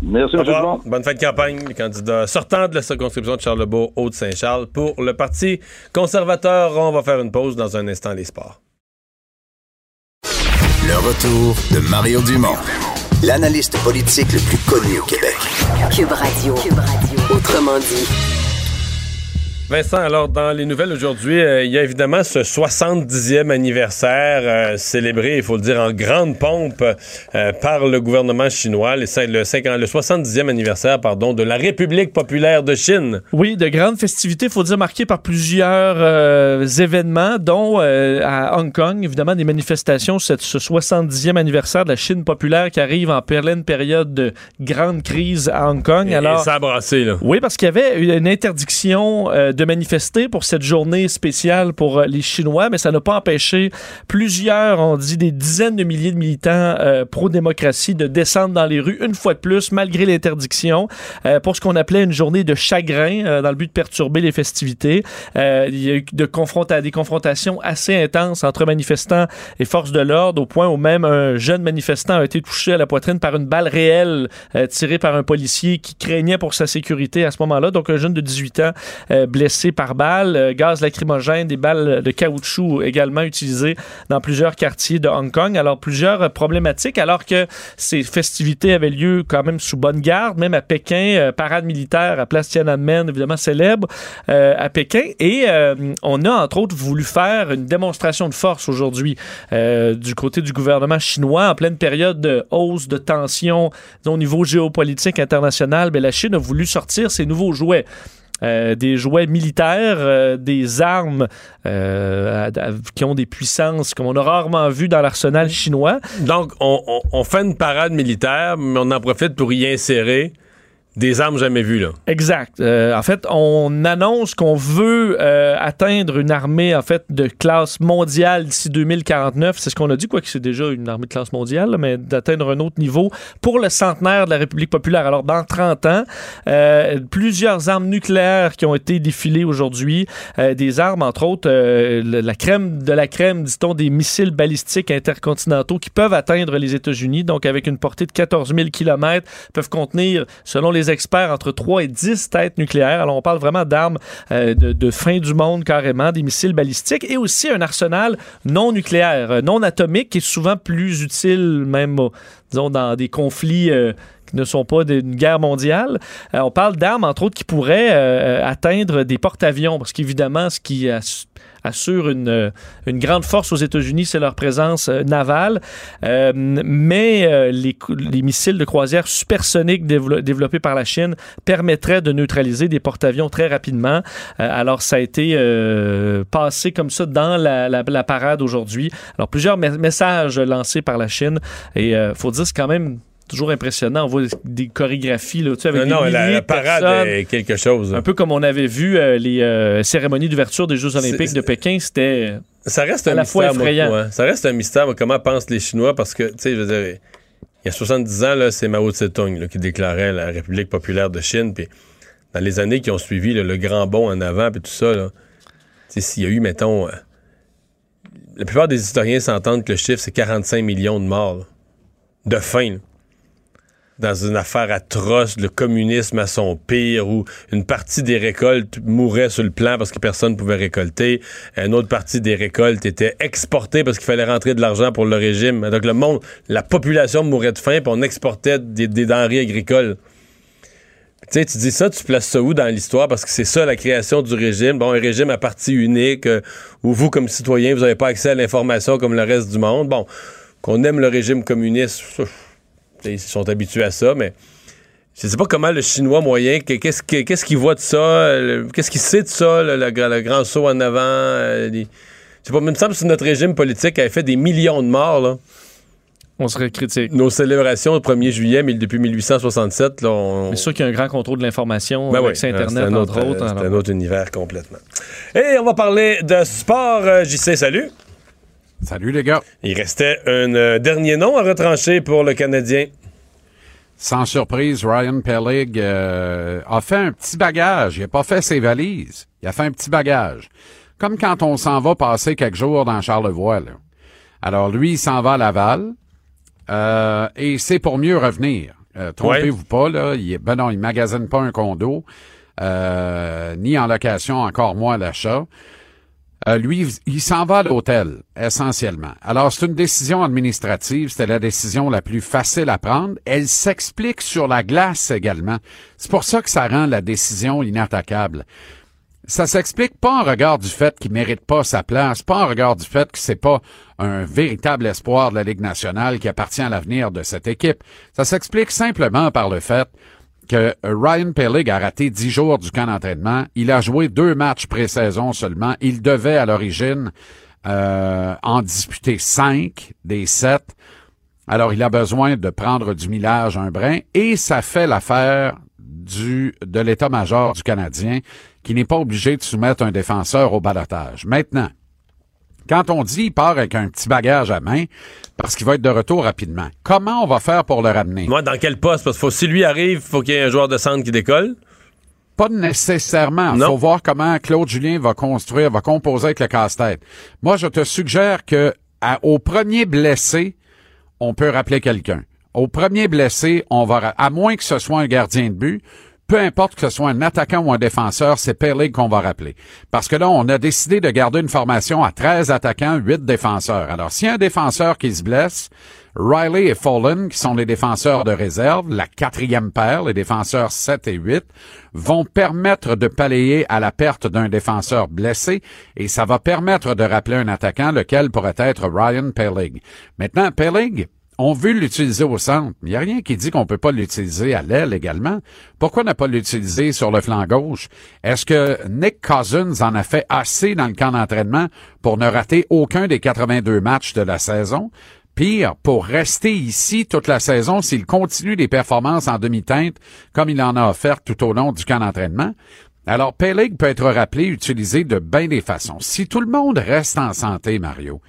Merci, M. Bonne fin de campagne, le candidat sortant de la circonscription de Charlebourg, Haute-Saint-Charles. Pour le Parti conservateur, on va faire une pause dans un instant, les sports. Le retour de Mario Dumont, l'analyste politique le plus connu au Québec. Cube Radio. Cube Radio. Autrement dit. Vincent, alors dans les nouvelles aujourd'hui, euh, il y a évidemment ce 70e anniversaire euh, célébré, il faut le dire, en grande pompe euh, par le gouvernement chinois, le, le, le 70e anniversaire pardon, de la République populaire de Chine. Oui, de grandes festivités, il faut dire, marquées par plusieurs événements, dont à Hong Kong, évidemment, des manifestations, ce 70e anniversaire de la Chine populaire qui arrive en pleine période de grande crise à Hong Kong. Et, alors, ça a brassé, là. Oui, parce qu'il y avait une interdiction de manifester pour cette journée spéciale pour euh, les Chinois, mais ça n'a pas empêché plusieurs, on dit des dizaines de milliers de militants euh, pro-démocratie de descendre dans les rues une fois de plus, malgré l'interdiction, euh, pour ce qu'on appelait une journée de chagrin dans le but de perturber les festivités. il y a eu de des confrontations assez intenses entre manifestants et forces de l'ordre, au point où même un jeune manifestant a été touché à la poitrine par une balle réelle tirée par un policier qui craignait pour sa sécurité à ce moment-là. Donc un jeune de 18 ans blessé blessés par balles, euh, gaz lacrymogène, des balles de caoutchouc également utilisées dans plusieurs quartiers de Hong Kong. Alors, plusieurs problématiques, alors que ces festivités avaient lieu quand même sous bonne garde, même à Pékin, euh, parade militaire à Place Tiananmen, évidemment célèbre euh, à Pékin. Et on a, entre autres, voulu faire une démonstration de force aujourd'hui du côté du gouvernement chinois en pleine période de hausse de tension au niveau géopolitique international. Mais la Chine a voulu sortir ses nouveaux jouets. Euh, des jouets militaires, euh, des armes euh, qui ont des puissances comme on a rarement vu dans l'arsenal chinois. Donc, on, fait une parade militaire, mais on en profite pour y insérer Des armes jamais vues, là. Exact. Euh, en fait, on annonce qu'on veut euh, atteindre une armée en fait de classe mondiale d'ici 2049. C'est ce qu'on a dit, quoi que c'est déjà une armée de classe mondiale, mais d'atteindre un autre niveau pour le centenaire de la République populaire. Alors, dans 30 ans, euh, plusieurs armes nucléaires qui ont été défilées aujourd'hui, des armes, entre autres, la crème de la crème, dit-on, des missiles balistiques intercontinentaux qui peuvent atteindre les États-Unis, donc avec une portée de 14 000 km, peuvent contenir, selon les experts, entre 3 et 10 têtes nucléaires. Alors, on parle vraiment d'armes euh, de, fin du monde, carrément, des missiles balistiques et aussi un arsenal non nucléaire, euh, non atomique, qui est souvent plus utile, même, euh, disons, dans des conflits. qui ne sont pas d'une guerre mondiale. On parle d'armes, entre autres, qui pourraient atteindre des porte-avions, parce qu'évidemment, ce qui ass- assure une, euh, une grande force aux États-Unis, c'est leur présence euh, navale. Euh, mais les, les missiles de croisière supersoniques dévelop- développés par la Chine permettraient de neutraliser des porte-avions très rapidement. Alors, ça a été passé comme ça dans la, la- parade aujourd'hui. Alors, plusieurs me- messages lancés par la Chine. Et il faut dire, c'est quand même toujours impressionnant. On voit des chorégraphies là, tu sais, avec non, des non, la, milliers la de parade personnes. est quelque chose. Un peu comme on avait vu euh, les euh, cérémonies d'ouverture des Jeux olympiques de Pékin, c'était... Ça reste à un la fois mystère. moi, effrayant. Ça reste un mystère, moi, comment pensent les Chinois, parce que, tu sais, je veux dire, il y a 70 ans, là, c'est Mao Tse-tung qui déclarait la République populaire de Chine, puis dans les années qui ont suivi, là, le grand bond en avant, puis tout ça, là, s'il y a eu, mettons, euh, la plupart des historiens s'entendent que le chiffre, c'est 45 millions de morts, là, de faim. Dans une affaire atroce, le communisme à son pire, où une partie des récoltes mourait sur le plan parce que personne ne pouvait récolter, une autre partie des récoltes était exportée parce qu'il fallait rentrer de l'argent pour le régime. Donc le monde, la population mourait de faim, puis on exportait des, denrées agricoles. Tu sais, tu dis ça, tu places ça où dans l'histoire? Parce que c'est ça la création du régime. Bon, un régime à parti unique, euh, où vous, comme citoyen, vous n'avez pas accès à l'information comme le reste du monde. Bon, qu'on aime le régime communiste, ils sont habitués à ça, mais je sais pas comment le chinois moyen, que- qu'est-ce que- qu'est-ce qu'il voit de ça, qu'est-ce qu'il sait de ça, le, le gra- le grand saut en avant. euh, les- je sais pas, il me semble que notre régime politique avait fait des millions de morts, là. On serait critique. Nos célébrations le 1er juillet, mais depuis 1867, là, on... C'est sûr qu'il y a un grand contrôle de l'information, Ben oui, avec Internet, c'est un autre, entre autres. euh, c'est alors- un autre univers complètement. Et on va parler de sport. euh, JC, salut. Salut les gars. Il restait un euh, dernier nom à retrancher pour le Canadien. Sans surprise, Ryan Pellig euh, a fait un petit bagage. Il n'a pas fait ses valises. Il a fait un petit bagage. Comme quand on s'en va passer quelques jours dans Charlevoix. là. Alors lui, il s'en va à Laval. euh, et c'est pour mieux revenir. Euh, Trompez-vous pas, là. Il, ben non, il magasine pas un condo, euh, ni en location, encore moins à l'achat. Euh, lui, il s'en va à l'hôtel, essentiellement. Alors, c'est une décision administrative. C'était la décision la plus facile à prendre. Elle s'explique sur la glace également. C'est pour ça que ça rend la décision inattaquable. Ça s'explique pas en regard du fait qu'il mérite pas sa place, pas en regard du fait que c'est pas un véritable espoir de la Ligue nationale qui appartient à l'avenir de cette équipe. Ça s'explique simplement par le fait que Ryan Pellig a raté dix jours du camp d'entraînement. Il a joué deux matchs pré-saison seulement. Il devait à l'origine euh, en disputer cinq des sept. Alors il a besoin de prendre du millage un brin et ça fait l'affaire du de l'état-major du Canadien qui n'est pas obligé de soumettre un défenseur au balotage. Maintenant, quand on dit il part avec un petit bagage à main, parce qu'il va être de retour rapidement, comment on va faire pour le ramener? Moi, dans quel poste? Parce que faut- si lui arrive, faut qu'il y ait un joueur de centre qui décolle. Pas nécessairement. Il faut voir comment Claude Julien va construire, va composer avec le casse-tête. Moi, je te suggère que à- au premier blessé, on peut rappeler quelqu'un. Au premier blessé, on va, à moins que ce soit un gardien de but, peu importe que ce soit un attaquant ou un défenseur, c'est Perlig qu'on va rappeler. Parce que là, on a décidé de garder une formation à 13 attaquants, 8 défenseurs. Alors, a un défenseur qui se blesse, Riley et Fallen, qui sont les défenseurs de réserve, la quatrième paire, les défenseurs 7 et 8, vont permettre de palayer à la perte d'un défenseur blessé et ça va permettre de rappeler un attaquant, lequel pourrait être Ryan Pellig. Maintenant, Pellig, on veut l'utiliser au centre. Il n'y a rien qui dit qu'on peut pas l'utiliser à l'aile également. Pourquoi ne pas l'utiliser sur le flanc gauche? Est-ce que Nick Cousins en a fait assez dans le camp d'entraînement pour ne rater aucun des 82 matchs de la saison? Pire, pour rester ici toute la saison, s'il continue des performances en demi-teinte, comme il en a offert tout au long du camp d'entraînement, alors Peleg peut être rappelé, utilisé de bien des façons. Si tout le monde reste en santé, Mario,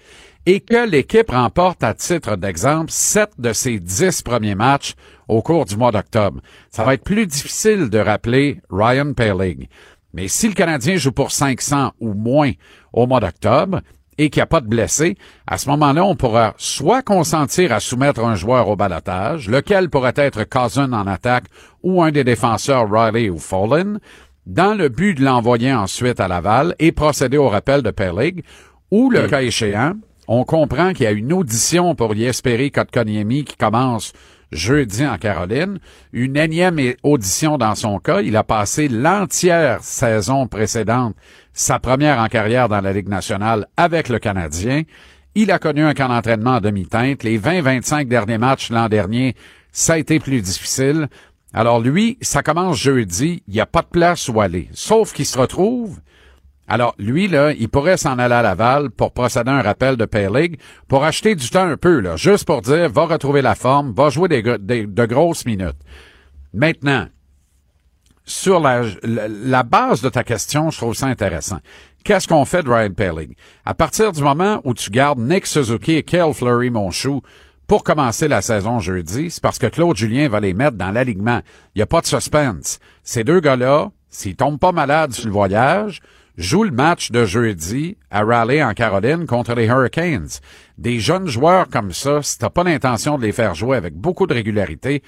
et que l'équipe remporte à titre d'exemple sept de ses dix premiers matchs au cours du mois d'octobre, ça va être plus difficile de rappeler Ryan Peleg. Mais si le Canadien joue pour 500 ou moins au mois d'octobre, et qu'il n'y a pas de blessés, à ce moment-là, on pourra soit consentir à soumettre un joueur au balotage, lequel pourrait être Cousin en attaque ou un des défenseurs Riley ou Fallen, dans le but de l'envoyer ensuite à Laval et procéder au rappel de Peleg, ou le cas échéant, on comprend qu'il y a une audition pour y espérer Kotkaniemi qui commence jeudi en Caroline, une énième audition dans son cas. Il a passé l'entière saison précédente, sa première en carrière dans la Ligue nationale avec le Canadien. Il a connu un camp d'entraînement en demi-teinte. Les 20-25 derniers matchs l'an dernier, ça a été plus difficile. Alors lui, ça commence jeudi, il n'y a pas de place où aller. Sauf qu'il se retrouve alors, lui, là, il pourrait s'en aller à Laval pour procéder à un rappel de Pay pour acheter du temps un peu, là, juste pour dire, va retrouver la forme, va jouer des, de grosses minutes. Maintenant, sur la, base de ta question, je trouve ça intéressant. Qu'est-ce qu'on fait de Ryan Pellig? À partir du moment où tu gardes Nick Suzuki et Kel Fleury, mon chou, pour commencer la saison jeudi, c'est parce que Claude Julien va les mettre dans l'alignement. Il n'y a pas de suspense. Ces deux gars-là, s'ils tombent pas malades sur le voyage, joue le match de jeudi à Raleigh en Caroline contre les Hurricanes. Des jeunes joueurs comme ça, si t'as pas l'intention de les faire jouer avec beaucoup de régularité,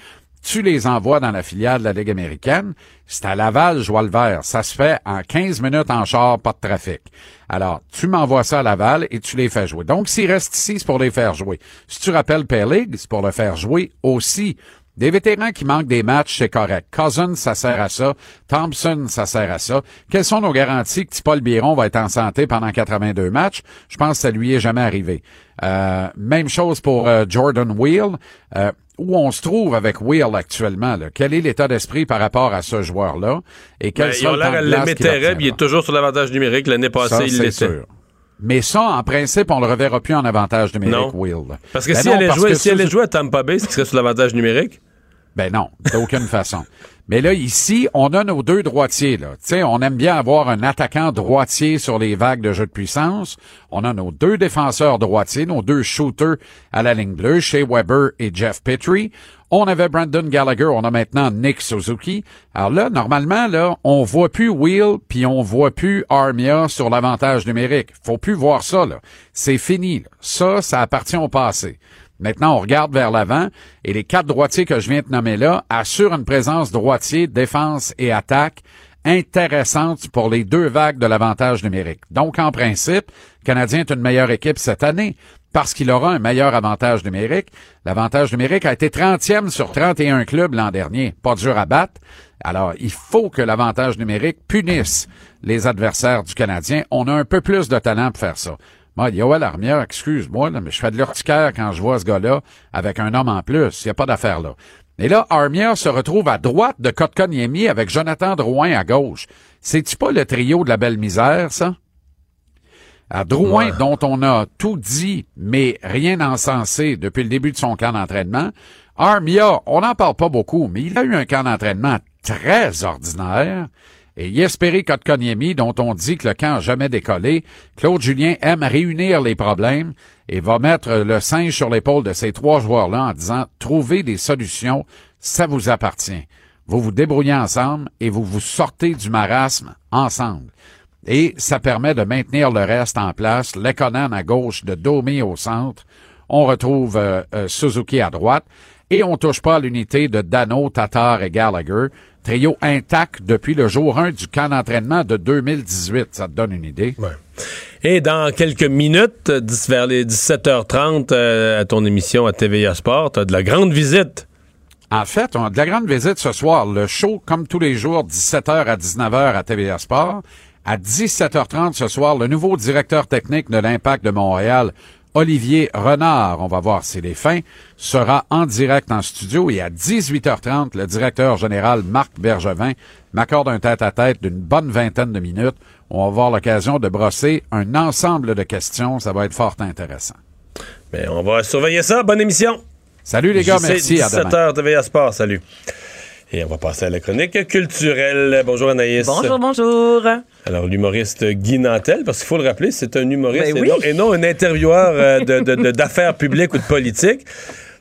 tu les envoies dans la filiale de la Ligue américaine. C'est à Laval, je vois le vert. Ça se fait en 15 minutes en char, pas de trafic. Alors, tu m'envoies ça à Laval et tu les fais jouer. Donc, s'ils restent ici, c'est pour les faire jouer. Si tu rappelles Pay c'est pour le faire jouer aussi. Des vétérans qui manquent des matchs, c'est correct. Cousins, ça sert à ça. Thompson, ça sert à ça. Quelles sont nos garanties que Paul Biron va être en santé pendant 82 matchs? Je pense que ça lui est jamais arrivé. Euh, même chose pour euh, Jordan Wheel. Euh, où on se trouve avec Wheel actuellement? Quel est l'état d'esprit par rapport à ce joueur-là? Et quel ben, sera le temps il est toujours sur l'avantage numérique. L'année passée, il l'était. Mais ça, en principe, on le reverra plus en avantage numérique, Will. Parce que ben si, elle, est jouée, si elle est jouée à Tampa Bay, ce serait sur l'avantage numérique? Ben non, d'aucune <laughs> façon. Mais là, ici, on a nos deux droitiers. Là. sais, on aime bien avoir un attaquant droitier sur les vagues de jeu de puissance. On a nos deux défenseurs droitiers, nos deux shooters à la ligne bleue, Shea Weber et Jeff Petrie. On avait Brandon Gallagher, on a maintenant Nick Suzuki. Alors là, normalement, là, on voit plus Wheel, puis on voit plus Armia sur l'avantage numérique. Faut plus voir ça, là. C'est fini. Ça, ça appartient au passé. Maintenant, on regarde vers l'avant et les quatre droitiers que je viens de nommer là assurent une présence droitier, défense et attaque intéressante pour les deux vagues de l'avantage numérique. Donc, en principe, le Canadien est une meilleure équipe cette année parce qu'il aura un meilleur avantage numérique. L'avantage numérique a été 30e sur 31 clubs l'an dernier. Pas dur à battre. Alors, il faut que l'avantage numérique punisse les adversaires du Canadien. On a un peu plus de talent pour faire ça. Moi, Yoel Armia, excuse-moi, mais je fais de l'urticaire quand je vois ce gars-là avec un homme en plus. Il n'y a pas d'affaire là. Et là, Armia se retrouve à droite de Kotkaniemi avec Jonathan Drouin à gauche. C'est-tu pas le trio de la belle misère, ça? À Drouin, dont on a tout dit, mais rien encensé depuis le début de son camp d'entraînement. Armia, on n'en parle pas beaucoup, mais il a eu un camp d'entraînement très ordinaire et Yesperi Kotkaniemi, dont on dit que le camp n'a jamais décollé, Claude Julien aime réunir les problèmes et va mettre le singe sur l'épaule de ces trois joueurs-là en disant trouvez des solutions, ça vous appartient. Vous vous débrouillez ensemble et vous vous sortez du marasme ensemble. Et ça permet de maintenir le reste en place. Lekonan à gauche, de Domi au centre. On retrouve euh, euh, Suzuki à droite. Et on touche pas l'unité de Dano, Tatar et Gallagher. Trio intact depuis le jour 1 du camp d'entraînement de 2018. Ça te donne une idée? Ouais. Et dans quelques minutes, vers les 17h30, euh, à ton émission à TVA Sport, tu as de la grande visite. En fait, on a de la grande visite ce soir. Le show, comme tous les jours, 17h à 19h à TVA Sport. À 17h30 ce soir, le nouveau directeur technique de l'Impact de Montréal, Olivier Renard, on va voir si les fins, sera en direct en studio et à 18h30, le directeur général Marc Bergevin m'accorde un tête-à-tête d'une bonne vingtaine de minutes. On va avoir l'occasion de brosser un ensemble de questions. Ça va être fort intéressant. Mais on va surveiller ça. Bonne émission. Salut les gars, merci. À demain. 17h, TVA Sport. Salut. Et on va passer à la chronique culturelle. Bonjour Anaïs. Bonjour, bonjour. Alors, l'humoriste Guy Nantel, parce qu'il faut le rappeler, c'est un humoriste Ben et, oui. non, et non un intervieweur euh, de- de- de- d'affaires publiques ou de politique,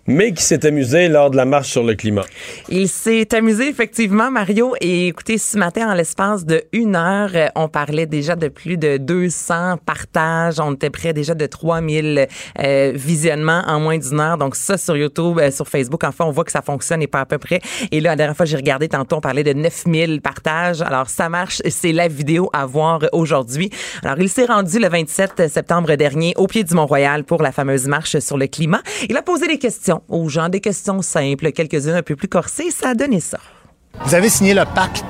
mais qui s'est amusé lors de la marche sur le climat. Il s'est amusé effectivement, Mario. Et écoutez, ce matin, en l'espace de une heure, euh, on parlait déjà de plus de 200 partages. On était près déjà de 3000 euh, visionnements en moins d'une heure. Donc ça, sur YouTube, euh, sur Facebook, enfin, on voit que ça fonctionne et pas à peu près. Et là, la dernière fois, j'ai regardé tantôt, on parlait de 9000 partages. Alors ça marche. C'est la vidéo à voir aujourd'hui. Alors, il s'est rendu le 27 septembre dernier au pied du Mont-Royal pour la fameuse marche sur le climat. Il a posé des questions aux gens, des questions simples, quelques-unes un peu plus corsées. Ça a donné ça. Vous avez signé le pacte?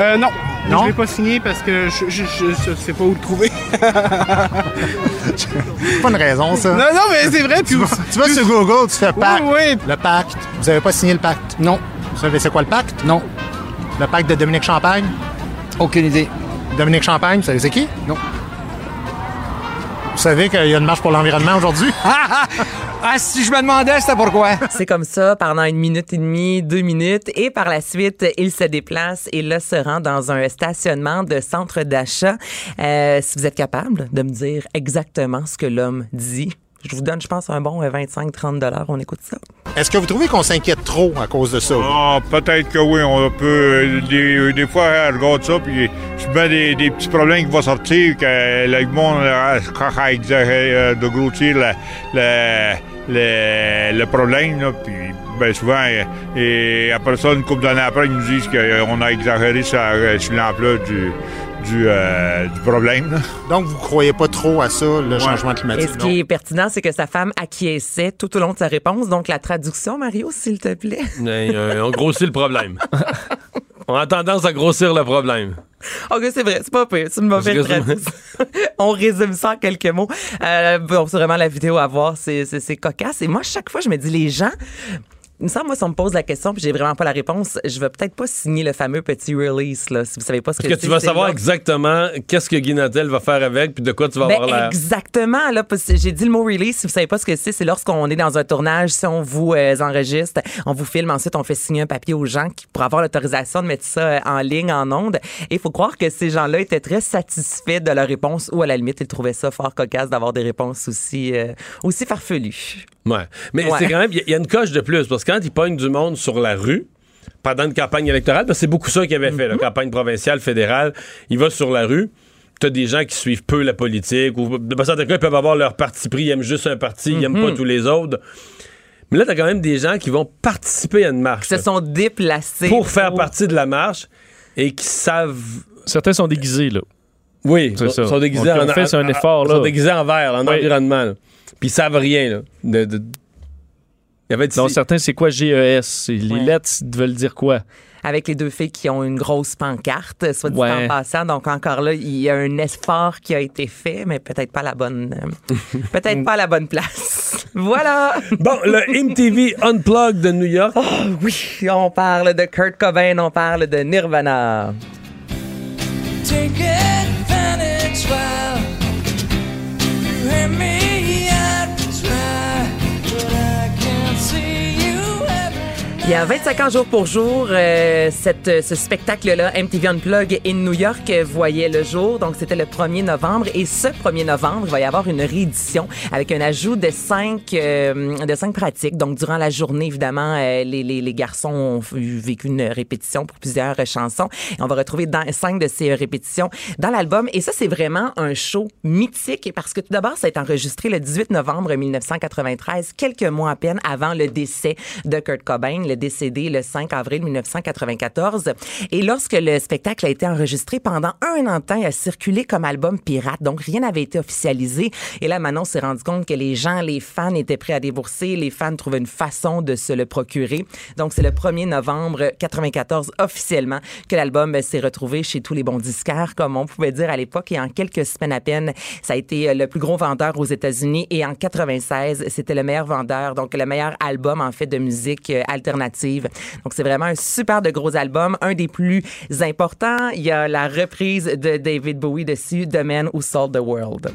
Euh, non. Non? Je l'ai pas signé parce que je, je, je, je sais pas où le trouver. C'est pas une raison, ça. non, non, mais c'est vrai. Tu vas, tu vas sur Google, tu fais pacte. Oui, oui. Le pacte. Vous avez pas signé le pacte? Non. Vous savez c'est quoi le pacte? Non. Le pacte de Dominique Champagne? Aucune idée. Dominique Champagne, vous savez c'est qui? Non. Vous savez qu'il y a une marche pour l'environnement aujourd'hui? <laughs> Ah, si je me demandais, c'était pourquoi. <laughs> C'est comme ça pendant une minute et demie, deux minutes. Et par la suite, il se déplace et là se rend dans un stationnement de centre d'achat. Euh, si vous êtes capable de me dire exactement ce que l'homme dit, je vous donne, je pense, un bon 25-30 dollars. On écoute ça. Est-ce que vous trouvez qu'on s'inquiète trop à cause de ça? Ah, peut-être que oui, on peut. euh, Des, des fois, je regarde ça, puis je mets des, des petits problèmes qui vont sortir, que le monde euh, exagère euh, de grossir le, le, le, le problème, là, puis ben souvent, euh, et après ça, une couple d'années après, ils nous disent qu'on a exagéré sur, euh, sur l'ampleur du, du, euh, du problème. là. Donc, vous croyez pas trop à ça, le changement Et climatique? ce qui est pertinent, c'est que sa femme acquiesçait tout au long de sa réponse. Donc, la traduction, Mario, s'il te plaît. <laughs> Mais, euh, on grossit le problème. <laughs> on a tendance à grossir le problème. OK, c'est vrai, c'est pas pire. C'est une mauvaise traduction. <laughs> On résume ça en quelques mots. Euh, bon, c'est vraiment la vidéo à voir. C'est cocasse. Et moi, chaque fois, je me dis, les gens. Il me semble, moi, si on me pose la question puis j'ai vraiment pas la réponse, je vais peut-être pas signer le fameux petit release, là, si vous savez pas ce Parce que, que tu vas savoir là. exactement qu'est-ce que Guy Nantel va faire avec, puis de quoi tu vas Ben, avoir l'air. exactement. Là, parce que j'ai dit le mot release. Si vous savez pas ce que c'est, c'est lorsqu'on est dans un tournage, si on vous euh, enregistre, on vous filme, ensuite on fait signer un papier aux gens qui, pour avoir l'autorisation de mettre ça euh, en ligne, en onde. Et il faut croire que ces gens-là étaient très satisfaits de leur réponse ou à la limite, ils trouvaient ça fort cocasse d'avoir des réponses aussi, euh, aussi farfelues. Ouais. Mais Ouais. c'est quand même, il y, a- il y a une coche de plus, parce que quand ils pognent du monde sur la rue, pendant une campagne électorale, parce que c'est beaucoup ça qu'il avait fait, Mm-hmm. la campagne provinciale, fédérale, il va sur la rue. T'as des gens qui suivent peu la politique, ou de certains cas, ils peuvent avoir leur parti pris, ils aiment juste un parti, ils aiment Mm-hmm. pas tous les autres. Mais là, t'as quand même des gens qui vont participer à une marche. Qui se sont déplacés. pour faire partie de la marche et qui savent. Certains sont déguisés, là. Oui, C'est sont, ça. sont déguisés en on fait, c'est un effort, là. sont déguisés en vert, en Oui. environnement. là. Puis ils savent rien. Là, de, de- Il y avait Non, certains, c'est quoi GES? C'est- Les Ouais. lettres veulent dire quoi? avec les deux filles qui ont une grosse pancarte, soit dit Ouais. en passant. Donc encore là, il y a un effort qui a été fait, mais peut-être pas à la bonne, euh, peut-être pas la bonne place. <laughs> voilà. Bon, le MTV Unplugged de New York. Oh oui, on parle de Kurt Cobain, on parle de Nirvana. Take advantage while you hear me? Il y a 25 ans jour pour jour, euh, cette, ce spectacle-là, MTV Unplug in New York, voyait le jour. Donc, c'était le 1er novembre. Et ce 1er novembre, il va y avoir une réédition avec un ajout de cinq, euh, de cinq pratiques. Donc, durant la journée, évidemment, euh, les, les, les garçons ont vécu une répétition pour plusieurs chansons. Et on va retrouver cinq de ces répétitions dans l'album. Et ça, c'est vraiment un show mythique parce que tout d'abord, ça a été enregistré le 18 novembre 1993, quelques mois à peine avant le décès de Kurt Cobain, décédé le 5 avril 1994. Et lorsque le spectacle a été enregistré pendant un an il a circulé comme album pirate. Donc, rien n'avait été officialisé. Et là, Manon s'est rendu compte que les gens, les fans étaient prêts à débourser. Les fans trouvaient une façon de se le procurer. Donc, c'est le 1er novembre 94 officiellement que l'album s'est retrouvé chez tous les bons disquaires, comme on pouvait dire à l'époque. Et en quelques semaines à peine, ça a été euh, le plus gros vendeur aux États-Unis. Et en 96, c'était le meilleur vendeur, donc le meilleur album en fait de musique euh, Donc c'est vraiment un super de gros album, un des plus importants. Il y a la reprise de David Bowie dessus, The Man Who Sold the World.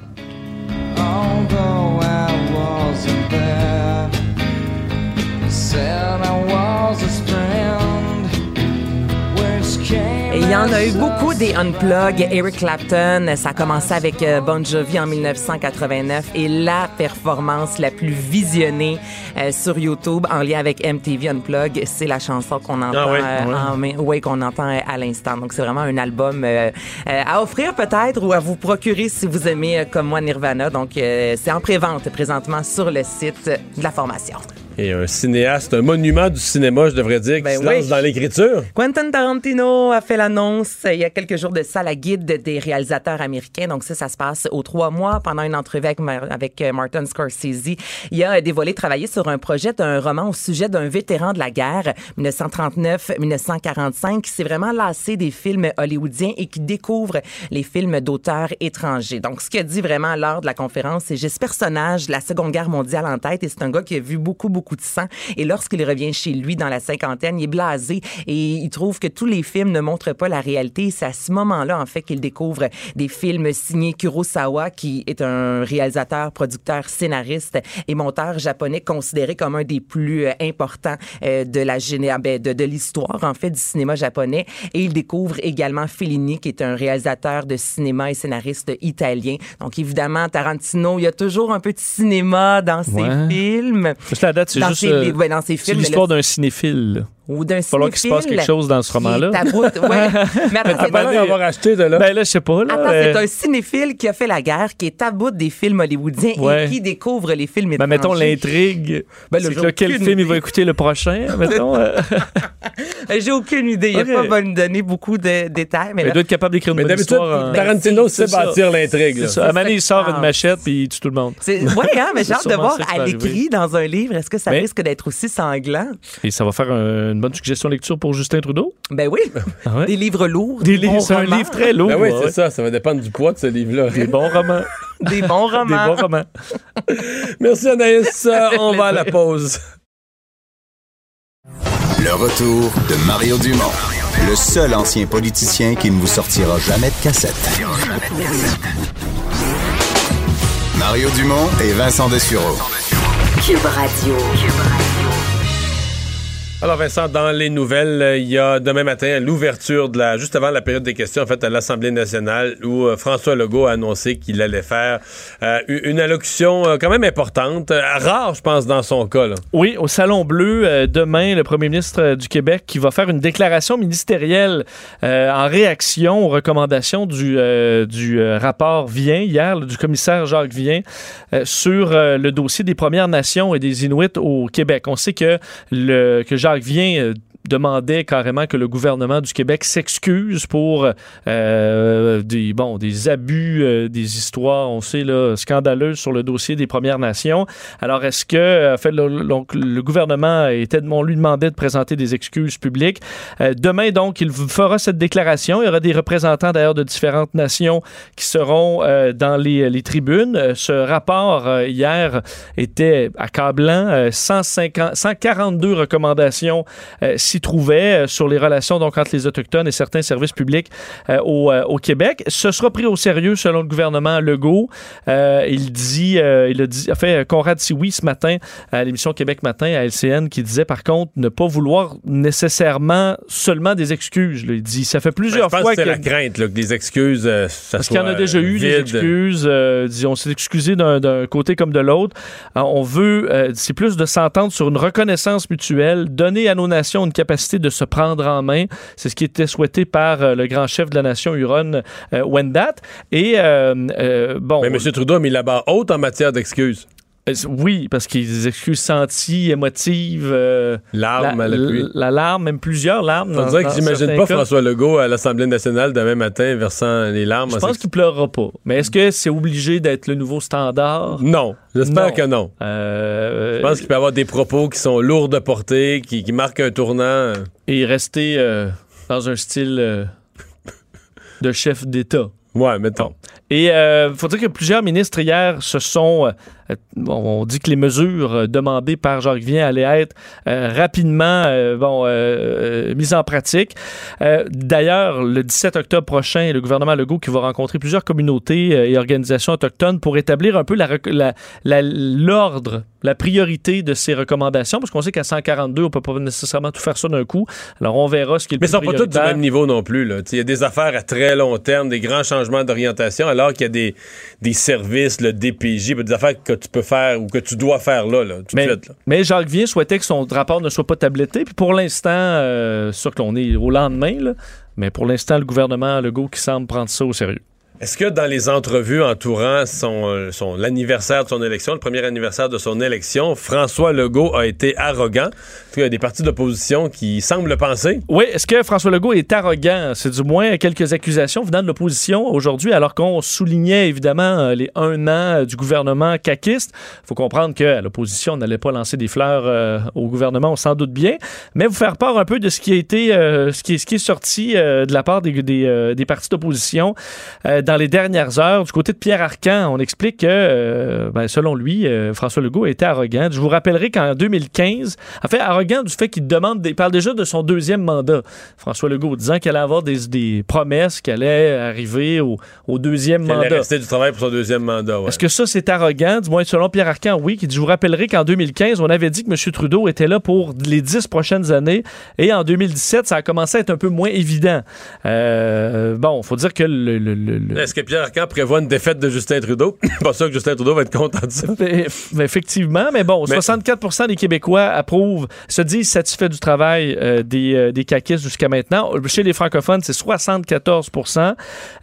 Et il y en a eu beaucoup des unplug. Eric Clapton, ça a commencé avec euh, Bon Jovi en 1989 et la performance la plus visionnée euh, sur YouTube en lien avec MTV Unplug, c'est la chanson qu'on entend, Ah ouais, euh, ouais. en main- ouais, qu'on entend à l'instant. Donc c'est vraiment un album euh, à offrir peut-être ou à vous procurer si vous aimez comme moi Nirvana. Donc c'est en prévente présentement sur le site de la formation. Et un cinéaste, un monument du cinéma, je devrais dire, qui Ben se oui. lance dans l'écriture. Quentin Tarantino a fait l'annonce euh, il y a quelques jours de ça, la guide des réalisateurs américains. Donc ça, ça se passe aux trois mois pendant une entrevue avec, euh, Martin Scorsese. Il a dévoilé travailler sur un projet d'un roman au sujet d'un vétéran de la guerre 1939-1945 qui s'est vraiment lassé des films hollywoodiens et qui découvre les films d'auteurs étrangers. Donc ce qu'il a dit vraiment lors de la conférence, c'est j'ai ce personnage de la Seconde Guerre mondiale en tête et c'est un gars qui a vu beaucoup beaucoup de sang et lorsqu'il revient chez lui dans la cinquantaine, il est blasé et il trouve que tous les films ne montrent pas la réalité. C'est à ce moment-là, en fait, qu'il découvre des films signés Kurosawa, qui est un réalisateur, producteur, scénariste et monteur japonais considéré comme un des plus euh, importants euh, de la géné- ben, de, de l'histoire, en fait, du cinéma japonais. Et il découvre également Fellini, qui est un réalisateur de cinéma et scénariste italien. Donc, évidemment, Tarantino, il y a toujours un peu de cinéma dans ses Ouais. films. Juste la date, c'est juste. ses euh, livres, ouais, dans ses c'est films, l'histoire d'un cinéphile. Ou d'un Il va falloir qu'il se passe cinéphile quelque chose dans ce roman-là. taboute- ouais. <laughs> Mais attends, c'est pas un- l'air d'avoir acheté de là. Ben là, je sais pas. Là, Attends, euh, c'est un cinéphile qui a fait la guerre, qui est à bout des films hollywoodiens Ouais. et qui découvre les films Ben, mettons étrangers. l'intrigue. Ben, c'est que là, quel film il va écouter le prochain, mettons. euh? <laughs> Euh, J'ai aucune idée. Il n'a pas me donner beaucoup de détails. Mais il là, doit être capable d'écrire une Mais bonne d'habitude, histoire. hein. Tarantino sait C'est ça. bâtir l'intrigue. À un moment donné, il sort une machette puis il tue tout le monde. ouais, <laughs> hein, mais j'ai hâte de voir à l'écrit dans un livre. Est-ce que ça risque d'être aussi sanglant? Et ça va faire un- une bonne suggestion de lecture pour Justin Trudeau? Ben oui. Ah ouais? Des livres lourds. Des livres, c'est un livre très lourd. Ben oui, ouais. c'est ça. Ça va dépendre du poids de ce livre-là. Des bons romans. <laughs> Des bons Des romans. bons romans. <laughs> Merci Anaïs. On va à la pause. Le retour de Mario Dumont, le seul ancien politicien qui ne vous sortira jamais de cassette. Mario Dumont et Vincent Dessureau. Cube Radio. Alors Vincent, dans les nouvelles, euh, il y a demain matin l'ouverture de la, juste avant la période des questions, en fait, à l'Assemblée nationale, où euh, François Legault a annoncé qu'il allait faire euh, une allocution quand même importante, rare, je pense, dans son cas. Oui, au Salon Bleu, demain, le premier ministre du Québec qui va faire une déclaration ministérielle en réaction aux recommandations du, rapport Vien, hier, du commissaire Jacques Vien, sur le dossier des Premières Nations et des Inuits au Québec. On sait que, le, que Jacques Vien euh, demandait carrément que le gouvernement du Québec s'excuse pour euh, des, bon, des abus, euh, des histoires, on sait, là, scandaleuses sur le dossier des Premières Nations. Alors, est-ce que fait, le, donc, le gouvernement était, on lui demandait de présenter des excuses publiques. Euh, demain, donc, il fera cette déclaration. Il y aura des représentants, d'ailleurs, de différentes nations qui seront dans les, les tribunes. Ce rapport, hier, était accablant. Euh, 150, 142 recommandations s'y trouvaient euh, sur les relations donc, entre les Autochtones et certains services publics euh, au, euh, au Québec. Ce sera pris au sérieux selon le gouvernement Legault. Il dit, il a dit, a fait Conrad Sioui ce matin à l'émission Québec Matin à LCN qui disait par contre ne pas vouloir nécessairement seulement des excuses. là. Il dit ça fait Ben, je plusieurs pense fois que c'est que la crainte là, que des excuses, euh, ça parce qu'il y en a déjà eu des excuses. euh, dis- on s'est excusé d'un côté comme de l'autre. On veut, euh, c'est plus de s'entendre sur une reconnaissance mutuelle, donner à nos nations une capacité de se prendre en main. C'est ce qui était souhaité par euh, le grand chef de la nation Huron, euh, Wendat. Et euh, bon. Mais M. Trudeau a mis la barre haute en matière d'excuses. Euh, Oui, parce qu'il y a des excuses senties, émotives. euh, Larmes la, à l'appui. la larme, même plusieurs larmes. On dirait que j'imagine pas cas. François Legault à l'Assemblée nationale demain matin versant les larmes. Je en pense qu'il pleurera pas. Mais est-ce que c'est obligé d'être le nouveau standard? Non, j'espère que non. Euh, Je pense qu'il peut y avoir des propos qui sont lourds de portée, qui, qui marquent un tournant. et rester euh, dans un style de chef d'État. Ouais, mettons. Et il faut dire que plusieurs ministres hier se sont... euh, bon, on dit que les mesures euh, demandées par Jacques Vien allaient être euh, rapidement bon, mises en pratique. D'ailleurs, le 17 octobre prochain, le gouvernement Legault qui va rencontrer plusieurs communautés et organisations autochtones pour établir un peu la rec- la- la- l'ordre, la, priorité de ces recommandations, parce qu'on sait qu'à 142, on peut pas nécessairement tout faire ça d'un coup. Alors, on verra ce qui est le Mais plus sont pas tous du même niveau non plus. Il y a des affaires à très long terme, des grands changements d'orientation, alors qu'il y a des, des services, le DPJ, des affaires que tu peux faire ou que tu dois faire là, là tout Mais, de suite. là. mais Jacques Vien souhaitait que son rapport ne soit pas tabletté. Puis pour l'instant, euh, sûr que l'on est au lendemain, là, mais pour l'instant, le gouvernement Legault qui semble prendre ça au sérieux. Est-ce que dans les entrevues entourant son, euh, son l'anniversaire de son élection, le premier anniversaire de son élection, François Legault a été arrogant? Qu'il y a des partis d'opposition qui semblent le penser. Oui, est-ce que François Legault est arrogant? C'est du moins quelques accusations venant de l'opposition aujourd'hui, alors qu'on soulignait évidemment euh, les un an euh, du gouvernement caquiste. Il faut comprendre qu'à l'opposition, on n'allait pas lancer des fleurs euh, au gouvernement, on s'en doute bien, mais vous faire part un peu de ce qui a été, ce, qui est, sorti de la part des, partis d'opposition dans les dernières heures. Du côté de Pierre Arcan, on explique que, ben, selon lui, François Legault était arrogant. Je vous rappellerai qu'en 2015, en fait, arrogant du fait qu'il demande, des- il parle déjà de son deuxième mandat. François Legault disant qu'elle allait avoir des, des promesses, qu'elle allait arriver au, au deuxième Il allait mandat. rester du travail pour son deuxième mandat. ouais. Est-ce que ça, c'est arrogant? Du moins, selon Pierre Arcan, oui. Qui dit, je vous rappellerai qu'en 2015, on avait dit que M. Trudeau était là pour les dix prochaines années. Et en 2017, ça a commencé à être un peu moins évident. Euh, bon, faut dire que le... le- le- le- Est-ce que Pierre Arcan prévoit une défaite de Justin Trudeau? <laughs> pas sûr que Justin Trudeau va être content de ça. Eff- Effectivement, mais bon, Mais- 64% des Québécois approuvent, se disent satisfaits du travail euh, des, euh, des caquistes jusqu'à maintenant. Chez les francophones, c'est 74%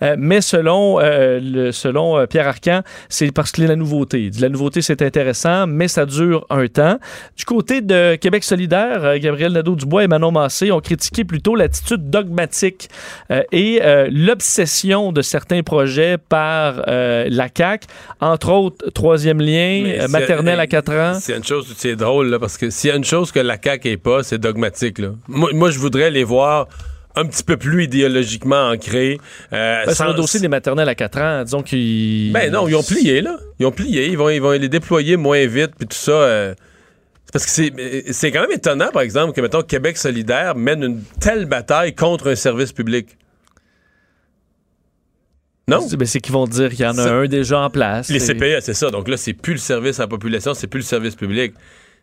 Euh, mais selon, euh, le- selon euh, Pierre Arcan, c'est parce que la nouveauté. La nouveauté, c'est intéressant, mais ça dure un temps. Du côté de Québec solidaire, Gabriel Nadeau-Dubois et Manon Massé ont critiqué plutôt l'attitude dogmatique euh, et euh, l'obsession de certains projets par euh, la CAQ, entre autres, troisième lien, maternelle à 4 ans. C'est une chose, c'est drôle, là, parce que s'il y a une chose que la CAQ est pas, c'est dogmatique. Là. Moi, moi, je voudrais les voir un petit peu plus idéologiquement ancrés. euh, Ben, sur le sans- dossier des maternelles à 4 ans, disons qu'ils... Ben non, ils ont plié, là. Ils ont plié. Ils vont, ils vont les déployer moins vite, puis tout ça. euh, parce que c'est, quand même étonnant, par exemple, que, mettons, Québec solidaire mène une telle bataille contre un service public. Non? Ben, c'est qu'ils vont dire qu'il y en a un déjà en place. Les Et- CPE, c'est ça. Donc là, c'est plus le service à la population, c'est plus le service public.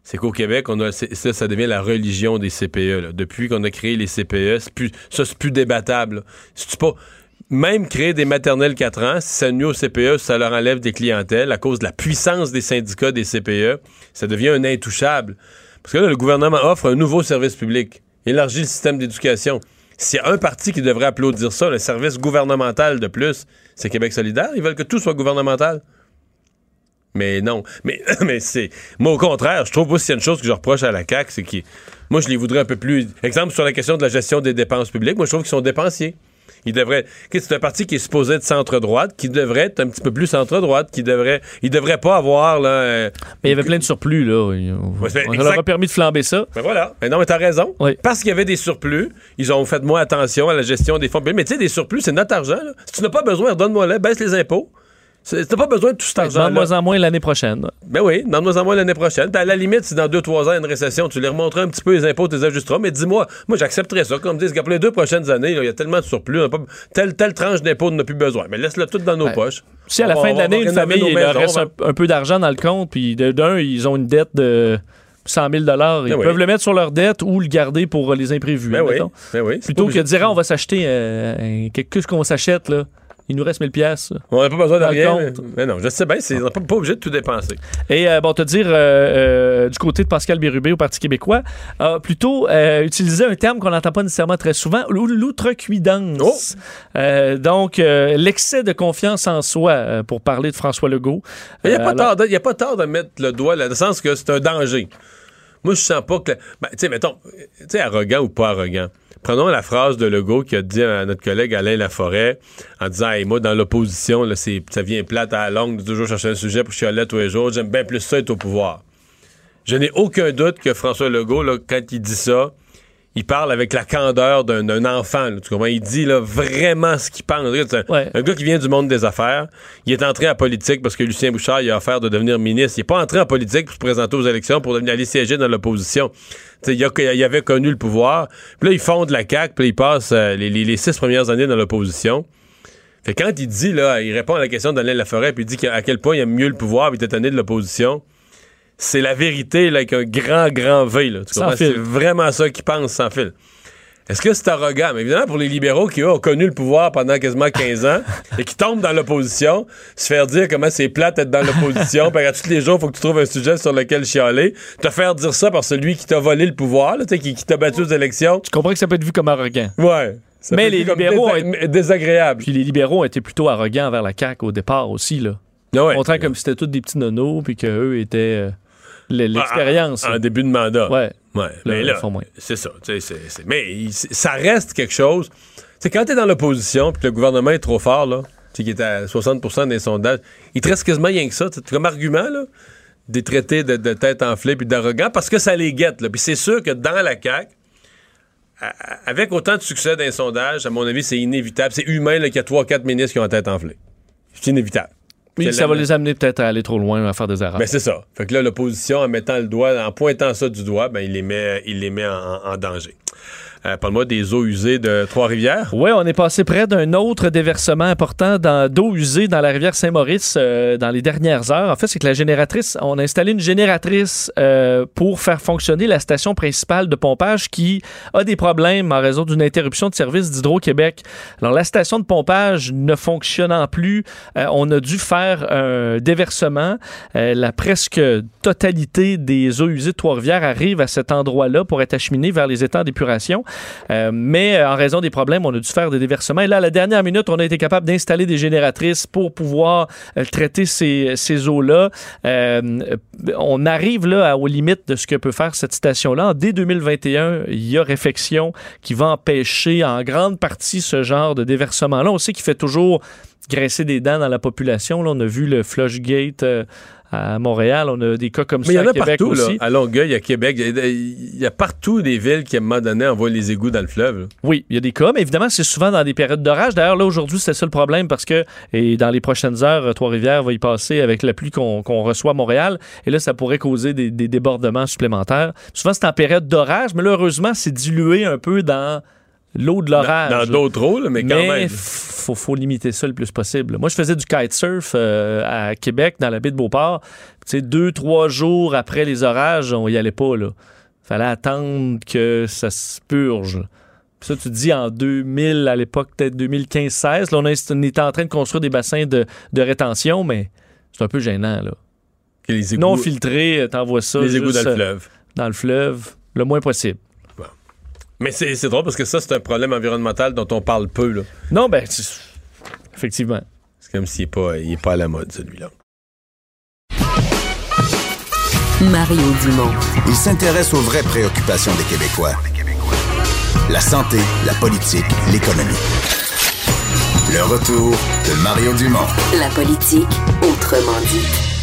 C'est qu'au Québec, on a, ça, devient la religion des CPE. Depuis qu'on a créé les CPE, plus, ça, c'est plus débattable. pas, même créer des maternelles 4 ans, si ça nuit aux CPE, ça leur enlève des clientèles à cause de la puissance des syndicats des CPE, ça devient un intouchable. Parce que là, le gouvernement offre un nouveau service public, élargit le système d'éducation. S'il y a un parti qui devrait applaudir ça, le service gouvernemental de plus, c'est Québec solidaire. Ils veulent que tout soit gouvernemental. Mais non. Mais, <coughs> mais c'est. Moi, au contraire, je trouve aussi qu'il y a une chose que je reproche à la CAQ, c'est que moi, je les voudrais un peu plus. Exemple, sur la question de la gestion des dépenses publiques, moi, je trouve qu'ils sont dépensiers. Ils devraient. C'est un parti qui est supposé être centre-droite, qui devrait être un petit peu plus centre-droite, qui devrait. Il devrait pas avoir, là. euh, Mais il y avait plein de surplus, là. Ouais, On exact. leur a permis de flamber ça. Ben voilà. Mais non, mais t'as raison. Parce qu'il y avait des surplus, ils ont fait moins attention à la gestion des fonds publics. Mais tu sais, des surplus, c'est notre argent. là. Si tu n'as pas besoin, redonne-moi-le, baisse les impôts. T'as pas besoin de tout cet argent. De moins en moins l'année prochaine. Ben oui, moins en moins l'année prochaine. À la limite, si dans 2-3 ans, il y a une récession, tu les remonteras un petit peu les impôts, tu les ajusteras. Mais dis-moi, moi, j'accepterais ça. Comme disent, pour les deux prochaines années, il y a tellement de surplus, on a pas- telle, telle tranche d'impôts, on n'a plus besoin. Mais laisse-le tout dans nos Ouais. poches. Si à la On fin de l'année, une famille, il leur reste on un, peu d'argent dans le compte, puis de- d'un, ils ont une dette de 100 000 Ils Ben oui. peuvent le mettre sur leur dette ou le garder pour les imprévus. Ben oui, ben Plutôt que de dire, Ah, on va s'acheter euh, quelque chose qu'on s'achète, là. Il nous reste 1000 pièces. On n'a pas besoin de rien. Mais, compte. mais non, je sais bien, c'est- on n'est pas, pas obligé de tout dépenser. Et euh, bon, te dire, euh, euh, du côté de Pascal Bérubé au Parti québécois, a plutôt euh, utilisé un terme qu'on n'entend pas nécessairement très souvent, l'ou- l'outrecuidance. Euh, donc, l'excès de confiance en soi, pour parler de François Legault. Il n'y a, pas alors- tort de- y a pas tort de mettre le doigt là, dans le sens que c'est un danger. Moi, je sens pas que. Ben, tu sais, mettons, tu sais, arrogant ou pas arrogant. Prenons la phrase de Legault qui a dit à notre collègue Alain Laforêt en disant Moi, dans l'opposition, ça vient plate à la longue de toujours chercher un sujet pour chialer tous les jours. J'aime bien plus ça être au pouvoir. Je n'ai aucun doute que François Legault, quand il dit ça, il parle avec la candeur d'un enfant. là, tu comprends? Il dit là, vraiment ce qu'il pense. Un, gars qui vient du monde des affaires. Il est entré en politique parce que Lucien Bouchard il a offert de devenir ministre. Il n'est pas entré en politique pour se présenter aux élections pour devenir aller siéger dans l'opposition. Il, a- il avait connu le pouvoir. Puis là, il fonde la CAQ, puis là, il passe euh, les, les- les six premières années dans l'opposition. Fait que quand il dit, là, il répond à la question d'Alain Laforêt, puis il dit à quel point il aime mieux le pouvoir, puis il était tanné de l'opposition. C'est la vérité, là, avec un grand, grand V, là. Tu Sans comprends? fil. C'est vraiment ça qu'il pense sans fil. Est-ce que c'est arrogant? Mais évidemment, pour les libéraux qui, eux, ont connu le pouvoir pendant quasiment 15 ans <laughs> et qui tombent dans l'opposition, se faire dire comment c'est plate d'être dans l'opposition, puis à tous les jours, il faut que tu trouves un sujet sur lequel chialer, te faire dire ça par celui qui t'a volé le pouvoir, là, qui, qui t'a battu aux élections. Tu comprends que ça peut être vu comme arrogant. Ouais. Ça Mais les libéraux ont désagréable. Puis les libéraux ont été plutôt arrogants envers la CAQ au départ aussi, là. Ouais. Montrant comme si c'était tous des petits nonos, puis qu'eux étaient euh, l'expérience. En, en début de mandat. Ouais. Ouais. Là, mais là, c'est ça. mais il- ça reste quelque chose. C'est quand t'es dans l'opposition puis que le gouvernement est trop fort, là, qui est à 60% des sondages, il te reste quasiment rien que ça. Comme argument, là, des traités de, de tête enflée puis d'arrogant parce que ça les guette. là. Puis c'est sûr que dans la CAQ, avec autant de succès dans les sondages, à mon avis, c'est inévitable. C'est humain qu'il y a 3-4 ministres qui ont la tête enflée. C'est inévitable. Oui, C'est ça va les amener peut-être à aller trop loin, à faire des erreurs. ben c'est ça. Fait que là, l'opposition, en mettant le doigt, en pointant ça du doigt, ben il les met, il les met en, en danger. Euh, Parle-moi des eaux usées de Trois-Rivières. Oui, on est passé près d'un autre déversement important d'eau usée dans la rivière Saint-Maurice euh, dans les dernières heures. En fait, c'est que la génératrice, on a installé une génératrice euh, pour faire fonctionner la station principale de pompage qui a des problèmes en raison d'une interruption de service d'Hydro-Québec. Alors, la station de pompage ne fonctionnant plus, euh, on a dû faire un déversement. La presque totalité des eaux usées de Trois-Rivières arrive à cet endroit-là pour être acheminées vers les étangs d'épuration. Euh, mais euh, en raison des problèmes, on a dû faire des déversements. Et là, à la dernière minute, on a été capable d'installer des génératrices pour pouvoir euh, traiter ces, ces eaux-là. On arrive là aux limites de ce que peut faire cette station-là. Dès 2021, il y a réfection qui va empêcher en grande partie ce genre de déversement-là. On sait qu'il fait toujours graisser des dents dans la population. Là, on a vu le Flushgate euh, à Montréal. On a des cas comme Mais il y ça en a Québec partout, là. aussi. À Longueuil, à Québec. Il y a- il y, a partout des villes qui, à un moment donné, envoient les égouts dans le fleuve. là. Oui, il y a des cas, mais évidemment, c'est souvent dans des périodes d'orage. D'ailleurs, là, aujourd'hui, c'était ça le problème parce que et dans les prochaines heures, Trois-Rivières va y passer avec la pluie qu'on qu'on reçoit à Montréal. Et là, ça pourrait causer des, des débordements supplémentaires. Souvent, c'est en période d'orage, mais là, heureusement, c'est dilué un peu dans l'eau de l'orage. Dans d'autres là, mais quand même. faut, faut limiter ça le plus possible. Moi, je faisais du kitesurf euh, à Québec, dans la baie de Beauport. Tu sais, deux, trois jours après les orages, on y allait pas, là. Fallait attendre que ça se purge. Puis ça, tu te dis en 2000, à l'époque, peut-être 2015-16, là, on, est- on était en train de construire des bassins de, de rétention, mais c'est un peu gênant, là. les égouts- Non filtré, t'envoies ça. Les égouts dans le euh, fleuve. Dans le fleuve, le moins possible. Mais c'est c'est drôle parce que ça, c'est un problème environnemental dont on parle peu. là. Non, ben, c'est- effectivement. C'est comme s'il n'est pas, il est pas à la mode, celui-là. Mario Dumont. Il s'intéresse aux vraies préoccupations des Québécois. La santé, la politique, l'économie. Le retour de Mario Dumont. La politique autrement dit.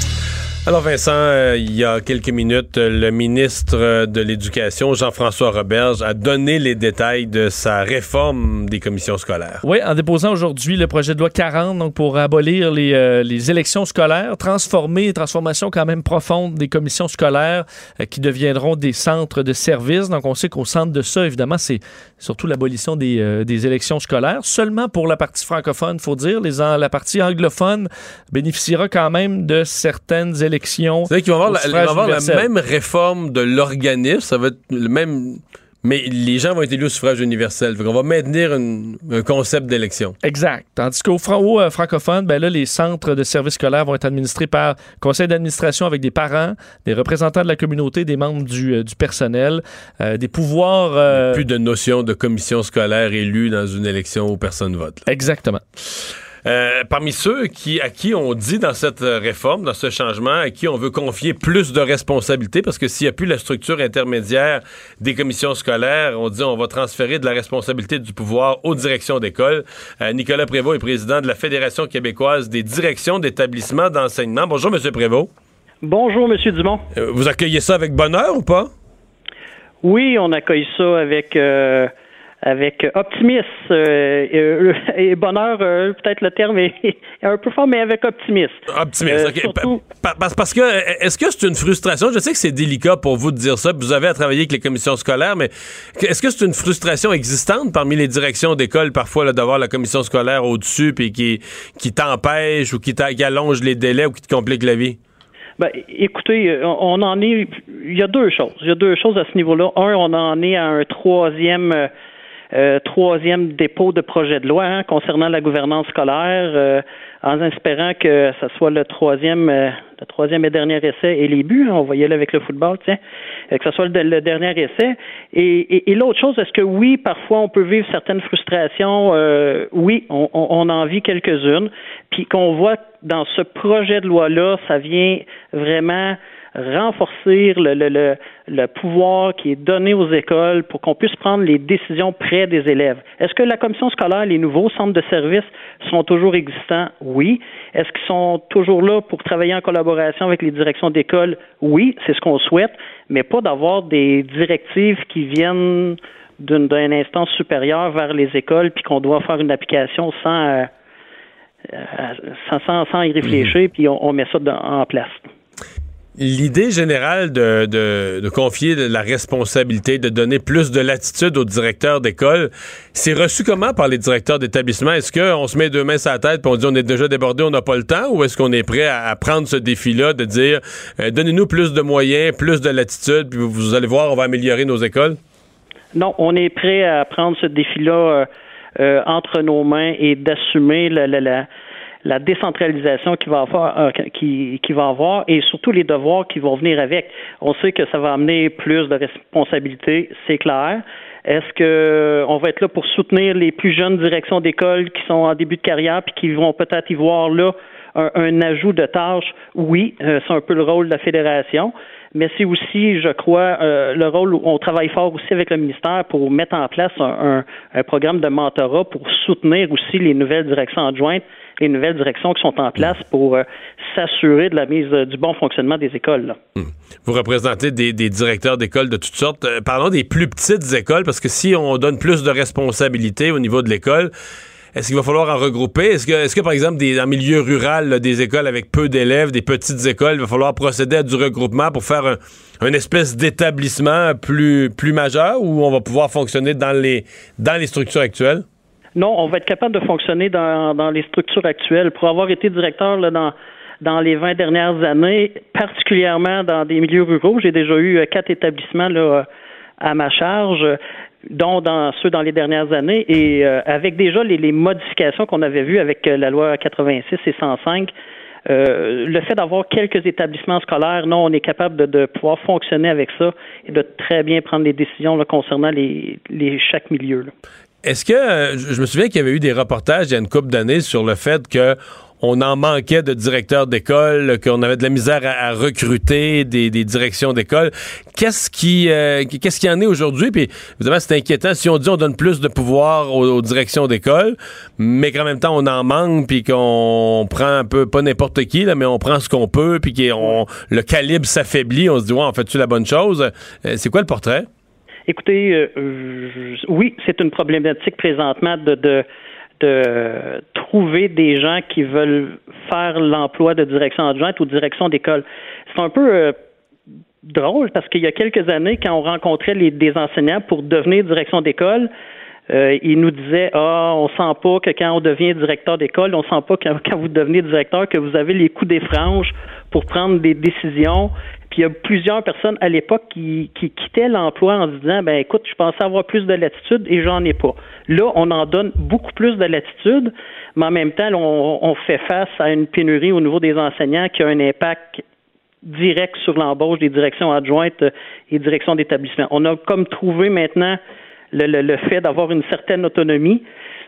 Alors Vincent, euh, il y a quelques minutes, euh, le ministre euh, de l'Éducation, Jean-François Roberge, a donné les détails de sa réforme des commissions scolaires. Oui, en déposant aujourd'hui le projet de loi 40, donc pour abolir les, les élections scolaires, transformer, transformation quand même profonde des commissions scolaires qui deviendront des centres de services. Donc on sait qu'au centre de ça, évidemment, c'est surtout l'abolition des, des élections scolaires. Seulement pour la partie francophone, faut dire, la partie anglophone bénéficiera quand même de certaines élections. C'est-à-dire qu'ils vont avoir, la, ils suffrage vont avoir la universel. même réforme de l'organisme, ça va être le même... Mais les gens vont être élus au suffrage universel. Fait qu'on va maintenir une- un concept d'élection. Exact. Tandis qu'au euh, francophone, ben là, les centres de services scolaires vont être administrés par conseil d'administration avec des parents, des représentants de la communauté, des membres du, euh, du personnel, euh, des pouvoirs. euh, Plus de notion de commission scolaire élue dans une élection où personne vote. là. Exactement. Euh, parmi ceux qui, à qui on dit dans cette euh, réforme, dans ce changement, à qui on veut confier plus de responsabilités, parce que s'il n'y a plus la structure intermédiaire des commissions scolaires, on dit on va transférer de la responsabilité du pouvoir aux directions d'école. Euh, Nicolas Prévost est président de la Fédération québécoise des directions d'établissements d'enseignement. Bonjour, Monsieur Prévost. Bonjour, Monsieur Dumont. Euh, vous accueillez ça avec bonheur ou pas? Oui, on accueille ça avec avec optimisme euh, euh, et bonheur. euh, Peut-être le terme est, est un peu fort, mais avec optimisme. Optimiste, Euh, ok. surtout- Pa- pa- parce que, est-ce que c'est une frustration? Je sais que c'est délicat pour vous de dire ça, vous avez à travailler avec les commissions scolaires, mais est-ce que c'est une frustration existante parmi les directions d'école, parfois, d'avoir la commission scolaire au-dessus, puis qui, qui t'empêche ou qui, qui allonge les délais ou qui te complique la vie? Ben, écoutez, on on en est. Il y a deux choses. Il y a deux choses à ce niveau-là. Un, on en est à un troisième. Euh, troisième dépôt de projet de loi hein, concernant la gouvernance scolaire, euh, en espérant que ce soit le troisième, euh, le troisième et dernier essai et les buts. hein, on voyait là avec le football, tiens, euh, que ce soit le, le dernier essai. Et, et- et l'autre chose, est-ce que oui, parfois on peut vivre certaines frustrations? euh, oui, on, on- en vit quelques-unes, puis qu'on voit dans ce projet de loi-là, ça vient vraiment renforcer le, le, le, le pouvoir qui est donné aux écoles pour qu'on puisse prendre les décisions près des élèves. Est-ce que la commission scolaire, les nouveaux centres de services sont toujours existants? Oui. Est-ce qu'ils sont toujours là pour travailler en collaboration avec les directions d'école? Oui, c'est ce qu'on souhaite, mais pas d'avoir des directives qui viennent d'une instance supérieure vers les écoles puis qu'on doit faire une application sans, euh, euh, sans, sans, sans y réfléchir puis on, on met ça dans- en place. L'idée générale de, de, de confier de la responsabilité, de donner plus de latitude aux directeurs d'école, c'est reçu comment par les directeurs d'établissement? Est-ce qu'on se met deux mains sur la tête et on dit on est déjà débordé, on n'a pas le temps? Ou est-ce qu'on est prêt à, prendre ce défi-là de dire euh, donnez-nous plus de moyens, plus de latitude, puis vous, vous allez voir, on va améliorer nos écoles? Non, on est prêt à prendre ce défi-là euh, euh, entre nos mains et d'assumer la, la, la, la décentralisation qui va avoir, euh, qui, va avoir et surtout les devoirs qui vont venir avec. On sait que ça va amener plus de responsabilités, c'est clair. Est-ce que on va être là pour soutenir les plus jeunes directions d'école qui sont en début de carrière puis qui vont peut-être y voir là un, ajout de tâches? Oui, euh, c'est un peu le rôle de la fédération mais c'est aussi, je crois, euh, le rôle où on travaille fort aussi avec le ministère pour mettre en place un programme de mentorat pour soutenir aussi les nouvelles directions adjointes, les nouvelles directions qui sont en place pour euh, s'assurer de la mise euh, du bon fonctionnement des écoles. là. Vous représentez des, des directeurs d'école de toutes sortes. Euh, parlons des plus petites écoles, parce que si on donne plus de responsabilités au niveau de l'école, est-ce qu'il va falloir en regrouper? Est-ce que, est-ce que par exemple, des, en milieu rural, là, des écoles avec peu d'élèves, des petites écoles, il va falloir procéder à du regroupement pour faire un, espèce d'établissement plus, plus majeur ou on va pouvoir fonctionner dans les, dans les structures actuelles? Non, on va être capable de fonctionner dans, les structures actuelles. Pour avoir été directeur dans, dans les 20 dernières années, particulièrement dans des milieux ruraux, j'ai déjà eu euh, quatre établissements euh, à ma charge, dont dans ceux dans les dernières années, et euh, avec déjà les, les modifications qu'on avait vues avec la loi 86 et 105. euh, le fait d'avoir quelques établissements scolaires, non, on est capable de, pouvoir fonctionner avec ça et de très bien prendre des décisions concernant les, les chaque milieu. Est-ce que euh, je me souviens qu'il y avait eu des reportages il y a une couple d'années sur le fait que on en manquait de directeurs d'école, qu'on avait de la misère à, à recruter des, des directions d'école. Qu'est-ce qui euh, qu'est-ce qu'il y en est aujourd'hui? Puis évidemment c'est inquiétant si on dit on donne plus de pouvoir aux, aux directions d'école, mais qu'en même temps on en manque puis qu'on prend un peu pas n'importe qui là, mais on prend ce qu'on peut puis qu'on le calibre s'affaiblit. On se dit ouais on fait-tu la bonne chose? Euh, C'est quoi le portrait? Écoutez, euh, oui, c'est une problématique présentement de trouver des gens qui veulent faire l'emploi de direction adjointe ou direction d'école. C'est un peu euh, drôle parce qu'il y a quelques années, quand on rencontrait les, des enseignants pour devenir direction d'école, euh, ils nous disaient Ah, on sent pas que quand on devient directeur d'école, on sent pas que <laughs> quand vous devenez directeur que vous avez les coups des franges pour prendre des décisions. Puis il y a plusieurs personnes à l'époque qui, qui quittaient l'emploi en disant ben écoute, je pensais avoir plus de latitude et j'en ai pas. Là, on en donne beaucoup plus de latitude, mais en même temps, là, on, on fait face à une pénurie au niveau des enseignants qui a un impact direct sur l'embauche des directions adjointes et directions d'établissement. On a comme trouvé maintenant le, le, le fait d'avoir une certaine autonomie,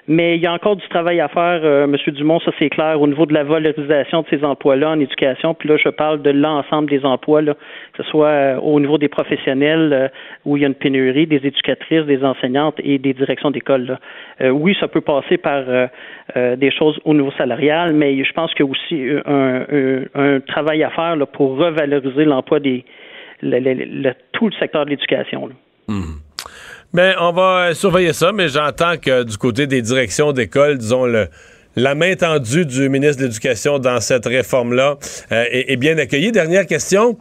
mais il y a encore du travail à faire, euh, M. Dumont, ça c'est clair, au niveau de la valorisation de ces emplois-là en éducation. Puis là, je parle de l'ensemble des emplois, là, que ce soit euh, au niveau des professionnels euh, où il y a une pénurie, des éducatrices, des enseignantes et des directions d'école. Euh, oui, ça peut passer par des choses au niveau salarial, mais je pense qu'il y a aussi un, un- un travail à faire là, pour revaloriser l'emploi des le- le- le- tout le secteur de l'éducation. là. Ben, on va surveiller ça, mais j'entends que du côté des directions d'école, disons, le, la main tendue du ministre de l'Éducation dans cette réforme-là euh, est bien accueillie. Dernière question.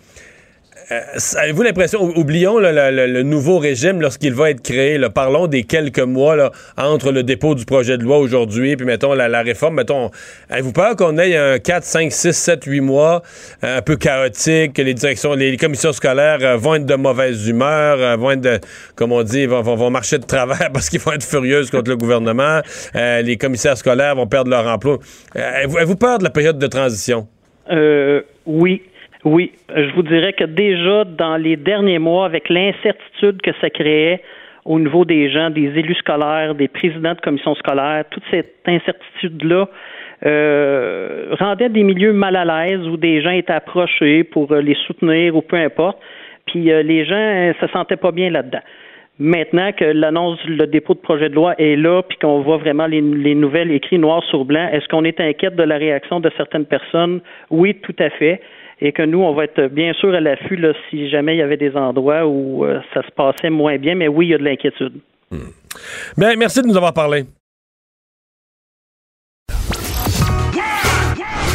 Euh, Avez-vous l'impression, ou- oublions le, nouveau régime lorsqu'il va être créé, parlons des quelques mois entre le dépôt du projet de loi aujourd'hui, puis mettons la, réforme, mettons, avez-vous peur qu'on ait un 4, 5, 6, 7, 8 mois euh, un peu chaotique, que les directions, les, commissions scolaires euh, vont être de mauvaise humeur, vont être, de, comme on dit, vont, marcher de travers <laughs> parce qu'ils vont être furieuses contre le gouvernement, les commissaires scolaires vont perdre leur emploi. Avez-vous avez-vous peur de la période de transition? Euh, oui, oui. Je vous dirais que déjà dans les derniers mois, avec l'incertitude que ça créait au niveau des gens, des élus scolaires, des présidents de commissions scolaires, toute cette incertitude-là euh, rendait des milieux mal à l'aise où des gens étaient approchés pour euh, les soutenir ou peu importe. Puis euh, les gens euh, se sentaient pas bien là-dedans. Maintenant que l'annonce, le dépôt de projet de loi est là, puis qu'on voit vraiment les, les nouvelles écrites noir sur blanc, est-ce qu'on est inquiète de la réaction de certaines personnes? Oui, tout à fait. Et que nous, on va être bien sûr à l'affût là, si jamais il y avait des endroits où euh, ça se passait moins bien, mais oui, il y a de l'inquiétude. Ben, merci de nous avoir parlé.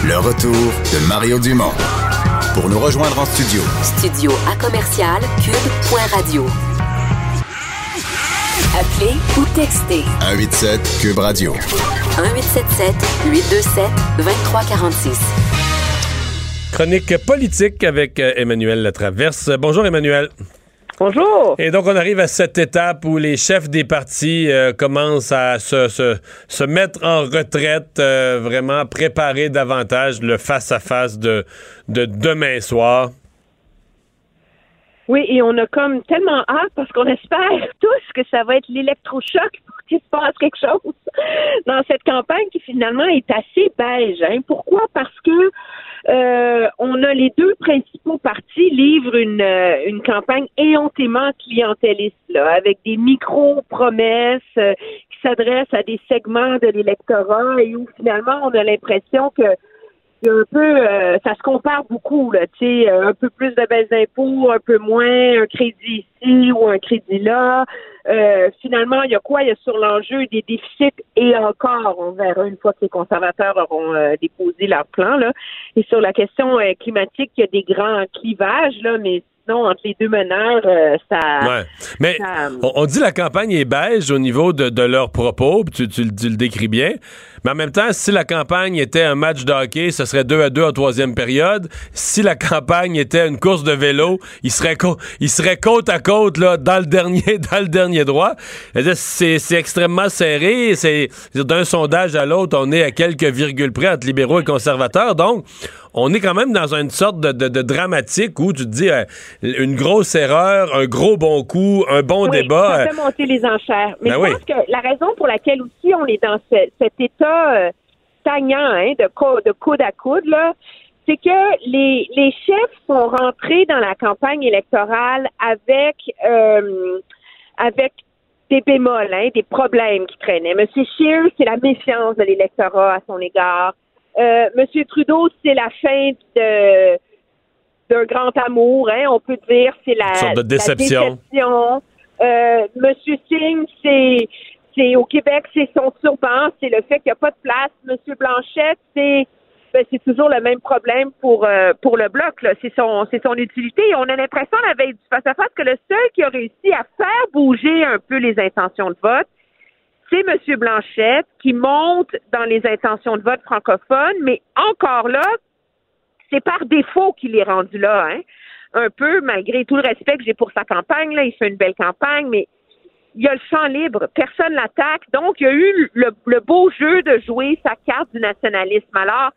Le retour de Mario Dumont. Pour nous rejoindre en studio, Studio à commercial cube.radio. Appelez ou textez 187 Cube Radio. 1877 827 2346. Chronique politique avec euh, Emmanuel Latraverse. Bonjour Emmanuel. Bonjour. Et donc on arrive à cette étape où les chefs des partis euh, commencent à se, se, se mettre en retraite, euh, vraiment préparer davantage le face-à-face de, de demain soir. Oui, et on a comme tellement hâte parce qu'on espère <laughs> tous que ça va être l'électrochoc qu'il se passe quelque chose <laughs> dans cette campagne qui finalement est assez beige. Hein. Pourquoi? Parce que euh, on a les deux principaux partis livrent une, euh, une campagne éhontément clientéliste, là, avec des micro-promesses euh, qui s'adressent à des segments de l'électorat et où finalement on a l'impression que un peu, euh, ça se compare beaucoup, là, tu sais, euh, un peu plus de baisse d'impôts, un peu moins, un crédit ici ou un crédit là. Euh, finalement, il y a quoi? Il y a sur l'enjeu des déficits et encore, on verra une fois que les conservateurs auront euh, déposé leur plan, là. Et sur la question euh, climatique, il y a des grands clivages, là, mais sinon, entre les deux meneurs, euh, ça... Ouais. Mais ça- on, on dit la campagne est beige au niveau de, de leurs propos, tu, tu tu le décris bien. Mais en même temps, si la campagne était un match de hockey, ce serait 2 à 2 en troisième période. Si la <laughs> campagne était une course de vélo, il serait, il serait côte à côte là, dans le dernier, <laughs> dans le dernier droit. C'est extrêmement serré. C'est d'un sondage à l'autre, on est à quelques virgules près entre libéraux et conservateurs. Donc, on est quand même dans une sorte de, de- de dramatique où tu te dis euh, une grosse erreur, un gros bon coup, un bon Oui, débat. Ça euh, fait monter les enchères. Mais Ben je oui. pense que la raison pour laquelle aussi on est dans ce- cet état euh, stagnant hein, de, de coude à coude, là, c'est que les, les chefs sont rentrés dans la campagne électorale avec euh, avec des bémols, hein, des problèmes qui traînaient. Monsieur Scheer, c'est la méfiance de l'électorat à son égard. Euh, Monsieur Trudeau, c'est la fin de d'un grand amour, hein, on peut dire, c'est la, Une sorte de la déception. déception. Euh, Monsieur Singh, c'est c'est au Québec, c'est son turban, c'est le fait qu'il n'y a pas de place. Monsieur Blanchette, c'est ben, c'est toujours le même problème pour euh, pour le bloc. C'est son c'est son utilité. Et on a l'impression la veille du face à face que le seul qui a réussi à faire bouger un peu les intentions de vote, c'est M. Blanchette qui monte dans les intentions de vote francophones, mais encore là, c'est par défaut qu'il est rendu là, hein. Un peu, malgré tout le respect que j'ai pour sa campagne, là, il fait une belle campagne, mais il y a le champ libre, personne l'attaque. Donc, il y a eu le, beau jeu de jouer sa carte du nationalisme. Alors,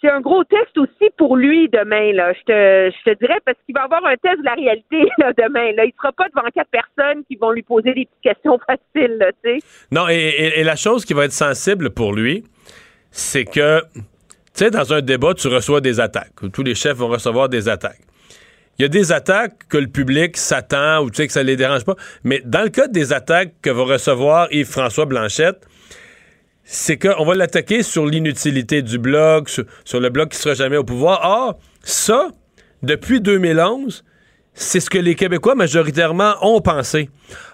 c'est un gros test aussi pour lui demain, là. Je te, je te dirais, parce qu'il va avoir un test de la réalité <laughs> là, demain. Là. Il sera pas devant quatre personnes qui vont lui poser des petites questions <laughs> faciles, là. Non, et, et- et la chose qui va être sensible pour lui, c'est que, tu sais, dans un débat, tu reçois des attaques. Tous les chefs vont recevoir des attaques. Il y a des attaques que le public s'attend ou tu sais que ça les dérange pas. Mais dans le cas des attaques que va recevoir Yves-François Blanchette, c'est qu'on va l'attaquer sur l'inutilité du bloc, sur, sur le bloc qui sera jamais au pouvoir. Or, ça, depuis 2011, c'est ce que les Québécois majoritairement ont pensé.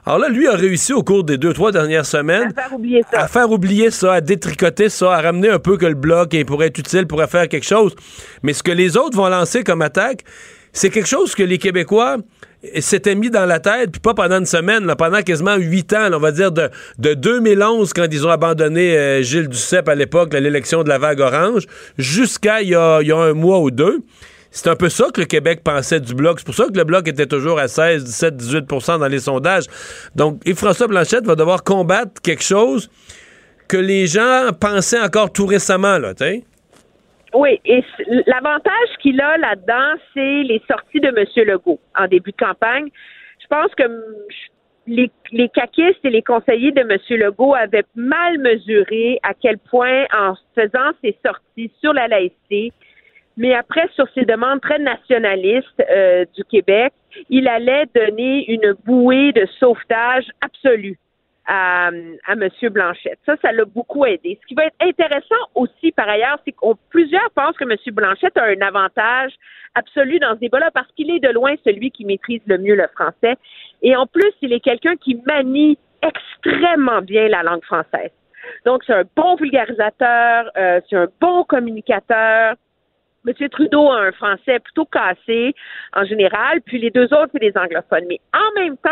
Alors là, lui a réussi au cours des deux, trois dernières semaines À faire oublier ça. à faire oublier ça, à détricoter ça, à ramener un peu que le bloc et pourrait être utile, pourrait faire quelque chose. Mais ce que les autres vont lancer comme attaque, c'est quelque chose que les Québécois s'étaient mis dans la tête, puis pas pendant une semaine, là, pendant quasiment huit ans, on va dire de, de 2011, quand ils ont abandonné euh, Gilles Duceppe à l'époque, l'élection de la vague orange, jusqu'à il y a, un mois ou deux. C'est un peu ça que le Québec pensait du Bloc. C'est pour ça que le Bloc était toujours à 16, 17, 18% dans les sondages. Donc, Yves-François Blanchette va devoir combattre quelque chose que les gens pensaient encore tout récemment, là. Oui, et l'avantage qu'il a là-dedans, c'est les sorties de M. Legault en début de campagne. Je pense que les, les caquistes et les conseillers de M. Legault avaient mal mesuré à quel point, en faisant ses sorties sur la laïcité, mais après sur ses demandes très nationalistes euh, du Québec, il allait donner une bouée de sauvetage absolue à, à M. Blanchette. Ça, ça l'a beaucoup aidé. Ce qui va être intéressant aussi, par ailleurs, c'est qu'on plusieurs pensent que M. Blanchette a un avantage absolu dans ce débat-là parce qu'il est de loin celui qui maîtrise le mieux le français. Et en plus, il est quelqu'un qui manie extrêmement bien la langue française. Donc, c'est un bon vulgarisateur, euh, c'est un bon communicateur. M. Trudeau a un français plutôt cassé en général, puis les deux autres, c'est des anglophones. Mais en même temps,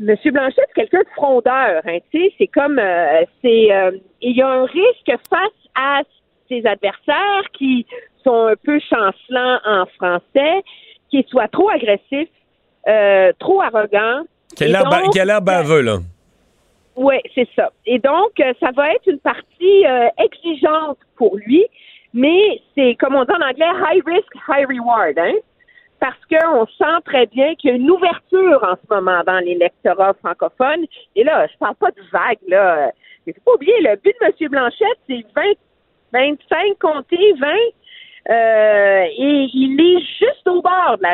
M. Blanchet, c'est quelqu'un de frondeur, hein, tu sais, c'est comme, euh, c'est, euh, il y a un risque face à ses adversaires qui sont un peu chancelants en français, qui soient trop agressifs, euh, trop arrogants. Qui a Et l'air ba- donc, qui a l'air baveux, là. oui, c'est ça. Et donc, euh, ça va être une partie euh, exigeante pour lui, mais c'est, comme on dit en anglais, high risk, high reward, hein? Parce qu'on sent très bien qu'il y a une ouverture en ce moment dans l'électorat francophone. Et là, je parle pas de vague, là. Il faut pas oublier, le but de M. Blanchette, c'est 20, 25 comtés, 20. euh, et il est juste au bord de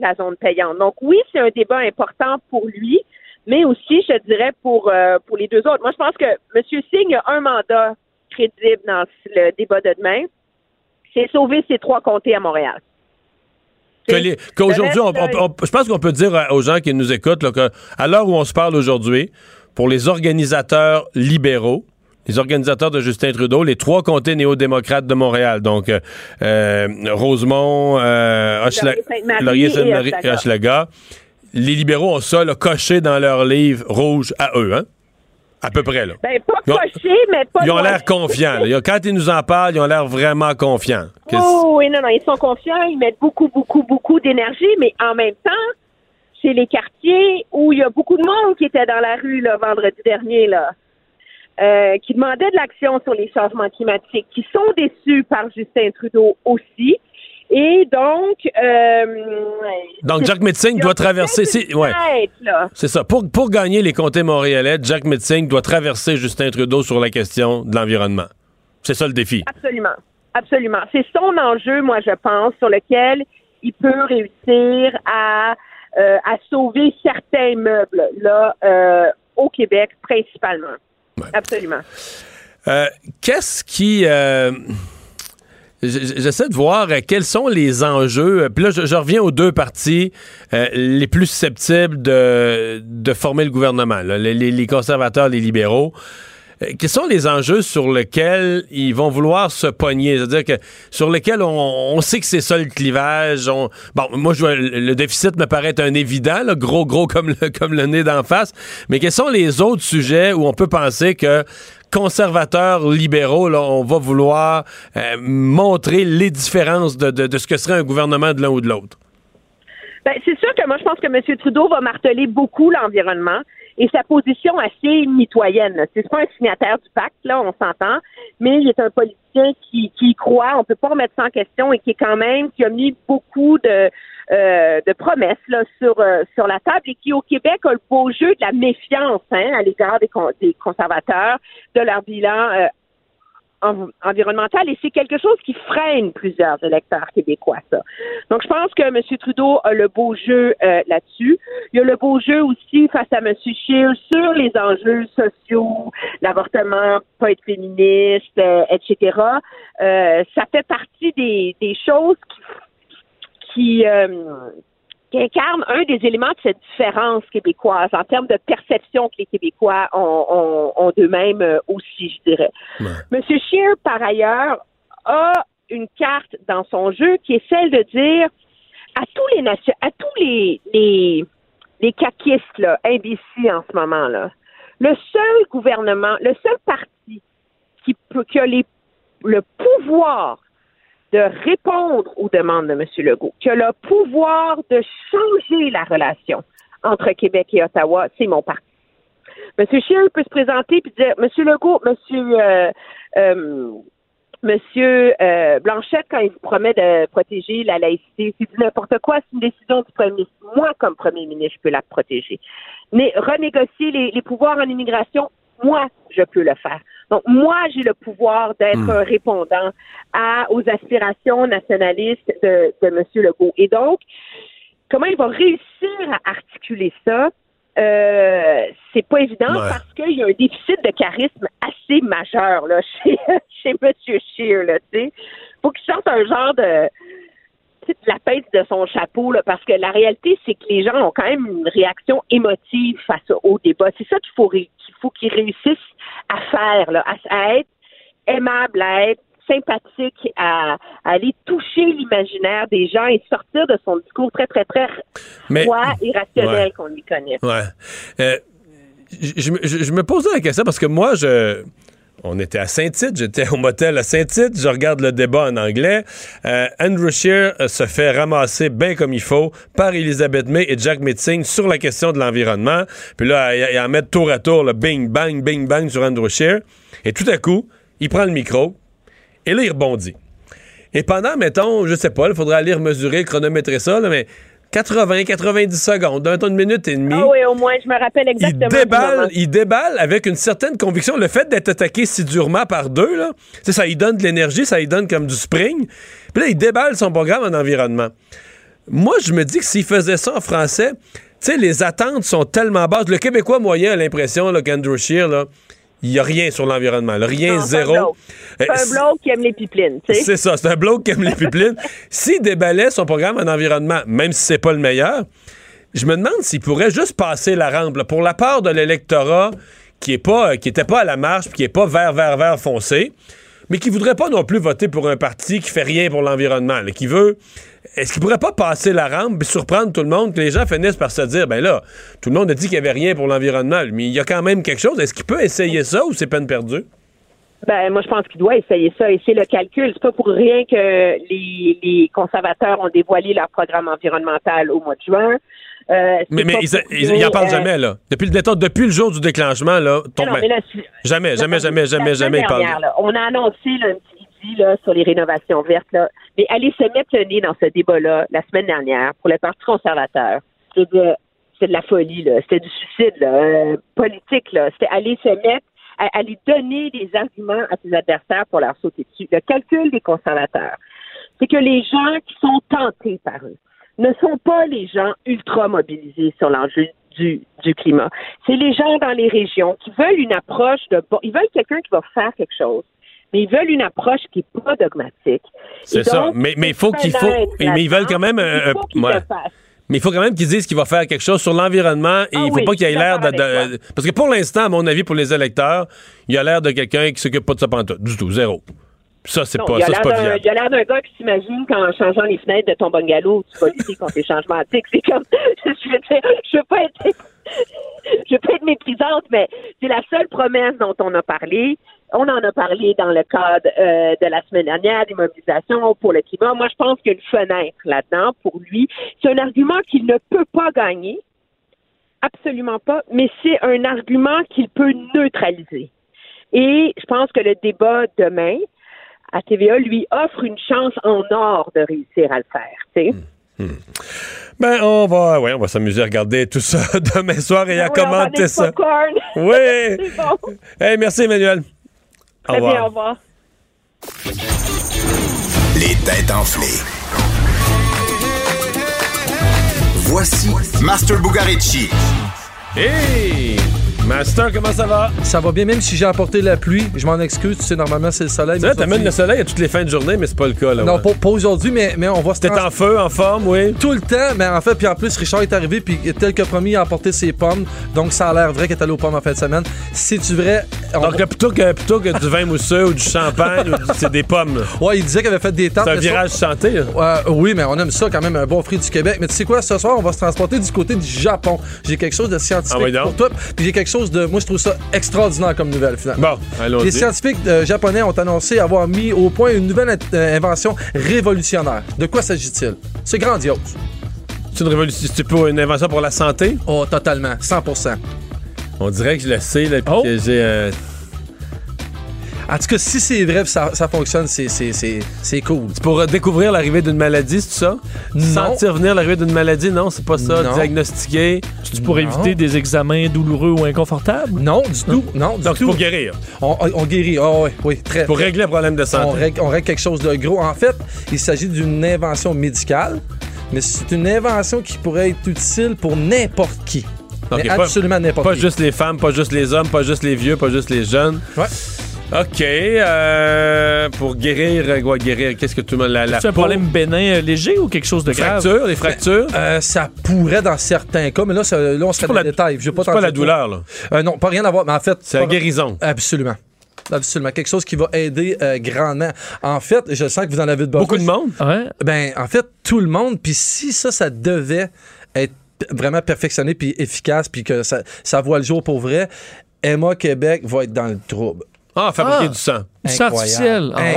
la, zone payante. Donc oui, c'est un débat important pour lui, mais aussi, je dirais, pour, euh, pour les deux autres. Moi, je pense que M. Singh a un mandat crédible dans le débat de demain. C'est sauver ses trois comtés à Montréal. Qu'aujourd'hui, Le je pense qu'on peut dire aux gens qui nous écoutent là, que à l'heure où on se parle aujourd'hui, pour les organisateurs libéraux, les organisateurs de Justin Trudeau, les trois comtés néo-démocrates de Montréal, donc euh, euh, Rosemont, euh, Laurier-Sainte-Marie Laurier, et Hochelaga. les libéraux ont ça là, coché dans leur livre rouge à eux, hein? À peu près, là. Ben, pas coché, mais pas Ils ont l'air confiants. là. Quand ils nous en parlent, ils ont l'air vraiment confiants. Oh, oui, non, non, ils sont confiants, ils mettent beaucoup, beaucoup, beaucoup d'énergie, mais en même temps, c'est les quartiers où il y a beaucoup de monde qui était dans la rue le vendredi dernier, là, euh, qui demandaient de l'action sur les changements climatiques, qui sont déçus par Justin Trudeau aussi. Et donc, euh, Donc, Jack Metzing doit traverser. c'est- ouais. ça. Pour, pour gagner les comtés montréalais, Jack Metzing doit traverser Justin Trudeau sur la question de l'environnement. C'est ça le défi. Absolument. Absolument. C'est son enjeu, moi, je pense, sur lequel il peut réussir à, euh, à sauver certains meubles, là, euh, au Québec, principalement. Absolument. Euh, Qu'est-ce qui. J'essaie de voir euh, quels sont les enjeux. Euh, Puis là, je, reviens aux deux partis euh, les plus susceptibles de, former le gouvernement, les, conservateurs, les libéraux. Quels sont les enjeux sur lesquels ils vont vouloir se pogner? C'est-à-dire que sur lesquels on, sait que c'est ça le clivage. On, bon, moi, le déficit me paraît un évident, gros, gros comme comme le nez d'en face. Mais quels sont les autres sujets où on peut penser que conservateurs libéraux, on va vouloir euh, montrer les différences de, de- ce que serait un gouvernement de l'un ou de l'autre? Ben, c'est sûr que moi, je pense que M. Trudeau va marteler beaucoup l'environnement et sa position assez mitoyenne. C'est pas un signataire du pacte, là, on s'entend, mais il est un politicien qui, qui y croit, on peut pas remettre ça en question et qui est quand même, qui a mis beaucoup de, euh, de promesses là, sur, euh, sur la table et qui, au Québec, a le beau jeu de la méfiance hein, à l'égard des, des conservateurs, de leur bilan euh, en- environnemental et c'est quelque chose qui freine plusieurs électeurs québécois, ça. Donc, je pense que M. Trudeau a le beau jeu euh, là-dessus. Il y a le beau jeu aussi face à M. Scheer sur les enjeux sociaux, l'avortement, pas être féministe, euh, etc. Ça fait partie des, des choses qui, qui, euh, qui incarne un des éléments de cette différence québécoise en termes de perception que les Québécois ont, ont- ont d'eux-mêmes euh, aussi, je dirais. Monsieur Scheer, par ailleurs, a une carte dans son jeu qui est celle de dire à tous les nation- à tous les les, les caquistes là, imbéciles en ce moment là, le seul gouvernement, le seul parti qui peut qui a les, le pouvoir de répondre aux demandes de M. Legault, qui a le pouvoir de changer la relation entre Québec et Ottawa, c'est mon parti. M. Scheer peut se présenter et dire M. Legault, M. Euh, euh, Monsieur euh, Blanchette, quand il vous promet de protéger la laïcité, c'est du n'importe quoi, c'est une décision du premier ministre. Moi, comme premier ministre, je peux la protéger. Mais renégocier les, les pouvoirs en immigration, moi, je peux le faire. Donc, moi, j'ai le pouvoir d'être Hmm. un répondant à, aux aspirations nationalistes de, de M. Legault. Et donc, comment il va réussir à articuler ça? Euh, c'est pas évident Ouais. parce qu'il y a un déficit de charisme assez majeur là, <laughs> chez, chez M. Scheer. Là, tu sais. faut qu'il sorte un genre de, tu sais, de la pète de son chapeau là, parce que la réalité, c'est que les gens ont quand même une réaction émotive face au débat. C'est ça qu'il faut, qu'il faut qu'ils réussissent à faire, là, à, être aimable, à être sympathique, à, à aller toucher l'imaginaire des gens et sortir de son discours très, très, très froid et rationnel Ouais. qu'on lui connaît. Ouais. Euh, je me posais la question parce que moi, je. On était à Saint-Tite, j'étais au motel à Saint-Tite, je regarde le débat en anglais. Euh, Andrew Scheer euh, se fait ramasser bien comme il faut par Elizabeth May et Jack Metzing sur la question de l'environnement. Puis là, il, il en met tour à tour, le bing, bang, bing, bang sur Andrew Scheer. Et tout à coup, il prend le micro et là, il rebondit. Et pendant, mettons, je sais pas, il faudrait aller mesurer, chronométrer ça, mais 80, 90 secondes, un temps de minute et demie. Ah oui, au moins, je me rappelle Il exactement. du déballe, il déballe avec une certaine conviction. Le fait d'être attaqué si durement par deux, là, ça lui donne de l'énergie, ça lui donne comme du spring. Puis là, il déballe son programme en environnement. Moi, je me dis que s'il faisait ça en français, tu sais, les attentes sont tellement basses. Le Québécois moyen a l'impression qu'Andrew Scheer, là, il n'y a rien sur l'environnement. Rien, Non, c'est un zéro. Euh, C'est un bloc qui aime les pipelines, c'est ça, c'est un bloc qui aime les pipelines. <laughs> S'il déballait son programme en environnement, même si c'est pas le meilleur, je me demande s'il pourrait juste passer la rampe là, pour la part de l'électorat qui est pas euh, qui était pas à la marche, puis qui est pas vert vert vert foncé, mais qui voudrait pas non plus voter pour un parti qui fait rien pour l'environnement, qui veut est-ce qu'il pourrait pas passer la rampe et surprendre tout le monde que les gens finissent par se dire ben là, tout le monde a dit qu'il y avait rien pour l'environnement, mais il y a quand même quelque chose. Est-ce qu'il peut essayer ça ou c'est peine perdue? Ben, moi, je pense qu'il doit essayer ça. Et c'est le calcul. C'est pas pour rien que les, les conservateurs ont dévoilé leur programme environnemental au mois de juin. Euh, Mais, mais ils, ils- ils en parlent euh, jamais, là. Depuis, mettons, depuis le jour du déclenchement, là. ton- Ah non, mais là, c'est- jamais, jamais, jamais, jamais, jamais, ils parlent. là, on a annoncé là, un petit sur les rénovations vertes, là, mais aller se mettre le nez dans ce débat-là la semaine dernière pour le Parti conservateur, c'est de, de la folie, là. Du suicide euh, politique. Là. C'était aller se mettre, aller donner des arguments à ses adversaires pour leur sauter dessus. Le calcul des conservateurs, c'est que les gens qui sont tentés par eux ne sont pas les gens ultra mobilisés sur l'enjeu du, du climat. C'est les gens dans les régions qui veulent une approche de bon, ils veulent quelqu'un qui va faire quelque chose, mais ils veulent une approche qui est pas dogmatique. C'est ça. Mais, il faut qu'il faut. Mais ils veulent quand même. euh, Il ouais. Mais il faut quand même qu'ils disent qu'il va faire quelque chose sur l'environnement et Ah il faut oui, pas qu'il ait l'air de, Parce que pour l'instant, à mon avis, pour les électeurs, il a l'air de quelqu'un qui s'occupe pas de ça pantoute. Du tout, zéro. Ça, c'est pas, ça, pas viable. Il a l'air d'un gars qui s'imagine qu'en changeant les fenêtres de ton bungalow, tu vas lutter contre les changements climatiques. C'est comme, <laughs> je veux dire, je veux pas être, <laughs> je veux pas être méprisante, mais c'est la seule promesse dont on a parlé. On en a parlé dans le cadre euh, de la semaine dernière des mobilisations pour le climat. Moi, je pense qu'il y a une fenêtre là-dedans pour lui. C'est un argument qu'il ne peut pas gagner. Absolument pas. Mais c'est un argument qu'il peut neutraliser. Et je pense que le débat demain à TVA lui offre une chance en or de réussir à le faire. tu sais. Ben, on va, ouais, on va s'amuser à regarder tout ça <laughs> demain soir et à Oui, commenter ça. popcorn. Oui. <laughs> Bon. Hey, merci, Emmanuel. Très bien, revoir. au revoir. Les têtes enflées. Voici Master Bugarici. Hey! Master, comment ça va? Ça va bien, même si j'ai apporté la pluie. Je m'en excuse. Tu sais, normalement, c'est le soleil. Tu t'amènes le soleil à toutes les fins de journée, mais c'est pas le cas, là. Non, ouais. pas, aujourd'hui, mais, mais on va se T'es en feu, en forme, oui. Tout le temps, mais en fait, puis en plus, Richard est arrivé, puis tel que promis, il a apporté ses pommes. Donc, ça a l'air vrai qu'il est allé aux pommes en fin de semaine. C'est-tu vrai? On- Donc, plutôt que, plutôt que du vin mousseux ou du champagne, c'est des pommes. là. Ouais, il disait qu'il avait fait des tartes. C'est un mais ça- virage santé, là. Euh, oui, mais on aime ça quand même, un bon fruit du Québec. Mais tu sais quoi, ce soir, on va se transporter du côté du Japon. J'ai quelque chose de scientifique Ah oui, pour toi. Puis j'ai quelque chose de. Moi, je trouve ça extraordinaire comme nouvelle, finalement. Bon, allons-y. Les scientifiques euh, japonais ont annoncé avoir mis au point une nouvelle euh, invention révolutionnaire. De quoi s'agit-il? C'est grandiose. C'est une révolution, c'est pour une invention pour la santé? Oh, totalement. 100% On dirait que je le sais, là, puis Oh. que j'ai... euh, En tout cas, si c'est vrai ça, ça fonctionne, c'est- c'est c'est- c'est cool. C'est pour découvrir l'arrivée d'une maladie, c'est ça? Non. Sentir venir l'arrivée d'une maladie, non, c'est pas ça. Non. Diagnostiquer. C'est pour Non. éviter des examens douloureux ou inconfortables? Non, du tout. Non, du Donc, tout. pour guérir. On, on guérit. Ah oui, oui, très. Pour régler un problème de on santé. règle, on règle quelque chose de gros. En fait, il s'agit d'une invention médicale, mais c'est une invention qui pourrait être utile pour n'importe qui. Pas- absolument n'importe Pas qui. juste les femmes, pas juste les hommes, pas juste les vieux, pas juste les jeunes. Ouais. OK. euh, pour guérir, euh, quoi, guérir, qu'est-ce que tout le monde... La, la C'est un problème bénin euh, léger ou quelque chose de grave? fracture, les fractures? Euh, ça pourrait dans certains cas, mais là, ça- là on serait dans le détail. Je vais pas C'est pas la douleur, là. Euh, non, pas rien à voir, mais en fait. C'est la guérison. Absolument. Absolument. Quelque chose qui va aider euh, grandement. En fait, je sens que vous en avez de besoin. Beaucoup de monde? Ouais. Ben, en fait, tout le monde. Puis si ça, ça devait être vraiment perfectionné puis efficace, puis que ça, ça voit le jour pour vrai, Emma Québec va être dans le trouble. Ah, fabriquer Ah. du sang. Du sang artificiel. Ah, ouais.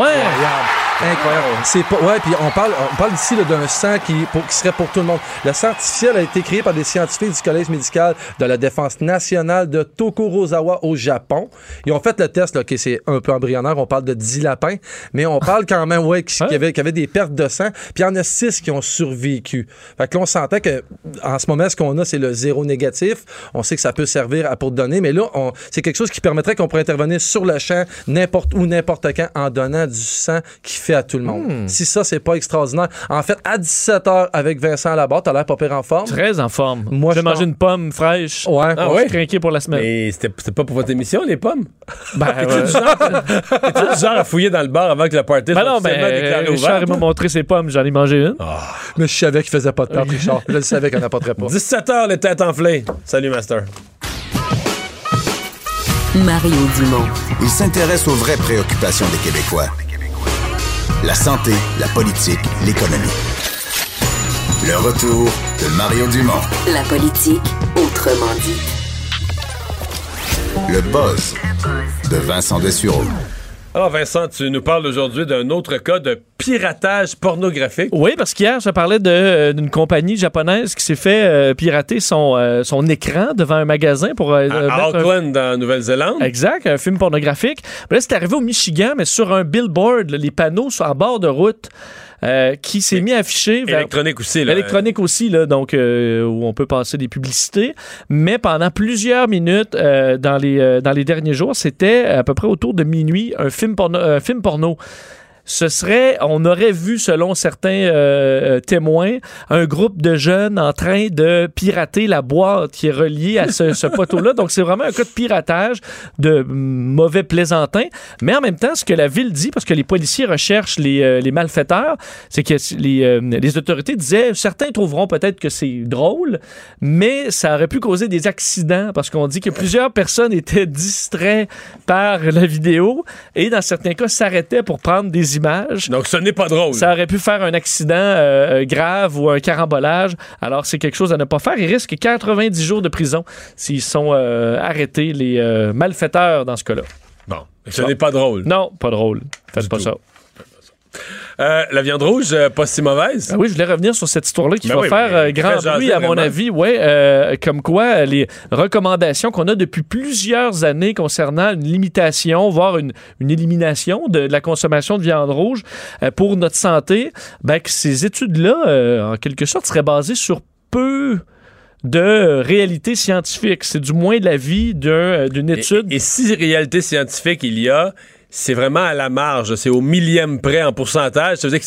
Incroyable. C'est pas, ouais, puis on parle, on parle ici là, d'un sang qui, pour- qui serait pour tout le monde. Le sang artificiel a été créé par des scientifiques du Collège médical de la Défense nationale de Tokorozawa au Japon. Ils ont fait le test, là, qui c'est un peu embryonnaire, on parle de 10 lapins, mais on parle quand même, ouais, qui, qui avait, qui avait des pertes de sang, puis il y en a 6 qui ont survécu. Fait que là, on sentait que, en ce moment, ce qu'on a, c'est le zéro négatif. On sait que ça peut servir à, pour donner, mais là, on- c'est quelque chose qui permettrait qu'on pourrait intervenir sur le champ, n'importe où, n'importe quand, en donnant du sang qui fait à tout le monde. Hmm. Si ça, c'est pas extraordinaire. En fait, à 17h avec Vincent Labarre, t'as l'air pas pire en forme. Très en forme. Moi, J'ai je mangé une pomme fraîche. Ouais. Ah On ouais? se craquer pour la semaine. Mais c'était pas pour votre émission, les pommes? Ben, <laughs> T'es-tu ouais. du genre, t'es-tu du genre à fouiller dans le bar avant que le party Ben soit non, ben, Richard m'a montré ses pommes, j'en ai mangé une. Mais je savais qu'il faisait pas de perte, Richard. Je le savais qu'on n'apporterait pas. 17h, les têtes enflées. Salut, Master. Mario Dumont. Il s'intéresse aux vraies préoccupations des Québécois. La santé, la politique, l'économie. Le retour de Mario Dumont. La politique autrement dit. Le buzz de Vincent Dessureau. Alors, Vincent, tu nous parles aujourd'hui d'un autre cas de piratage pornographique. Oui, parce qu'hier, je parlais euh, d'une compagnie japonaise qui s'est fait euh, pirater son, euh, son écran devant un magasin pour À, à mettre un- Auckland, en Nouvelle-Zélande. Exact, un film pornographique. Mais là, c'est arrivé au Michigan, mais sur un billboard, là, les panneaux sont en bord de route. Euh, qui s'est mis à afficher vers- Électronique aussi, là. électronique aussi, là, donc euh, où on peut passer des publicités. Mais pendant plusieurs minutes euh, dans, les, euh, dans les derniers jours, c'était à peu près autour de minuit un film porno. un film porno. Ce serait, on aurait vu, selon certains euh, euh, témoins, un groupe de jeunes en train de pirater la boîte qui est reliée à ce, poteau-là. Donc, c'est vraiment un cas de piratage, de mauvais plaisantin. Mais en même temps, ce que la ville dit, parce que les policiers recherchent les, euh, les malfaiteurs, c'est que les, les autorités disaient, certains trouveront peut-être que c'est drôle, mais ça aurait pu causer des accidents parce qu'on dit que plusieurs personnes étaient distraites par la vidéo et dans certains cas s'arrêtaient pour prendre des images. Donc, ce n'est pas drôle. Ça aurait pu faire un accident euh, grave ou un carambolage. Alors, c'est quelque chose à ne pas faire. Ils risquent 90 jours de prison s'ils sont euh, arrêtés, les euh, malfaiteurs dans ce cas-là. Bon, ce n'est pas drôle. Non, pas drôle. Faites pas ça. Euh, la viande rouge, euh, pas si mauvaise. Ah oui, je voulais revenir sur cette histoire-là qui Ben va oui, faire euh, grand bruit, à mon vraiment. avis. Ouais, comme quoi, les recommandations qu'on a depuis plusieurs années concernant une limitation, voire une, une élimination de, de la consommation de viande rouge pour notre santé, ben, que ces études-là, en quelque sorte, seraient basées sur peu de réalité scientifique. C'est du moins l'avis d'un, d'une étude. Et, et si réalité scientifique il y a, c'est vraiment à la marge. C'est au millième près en pourcentage. Ça veut dire que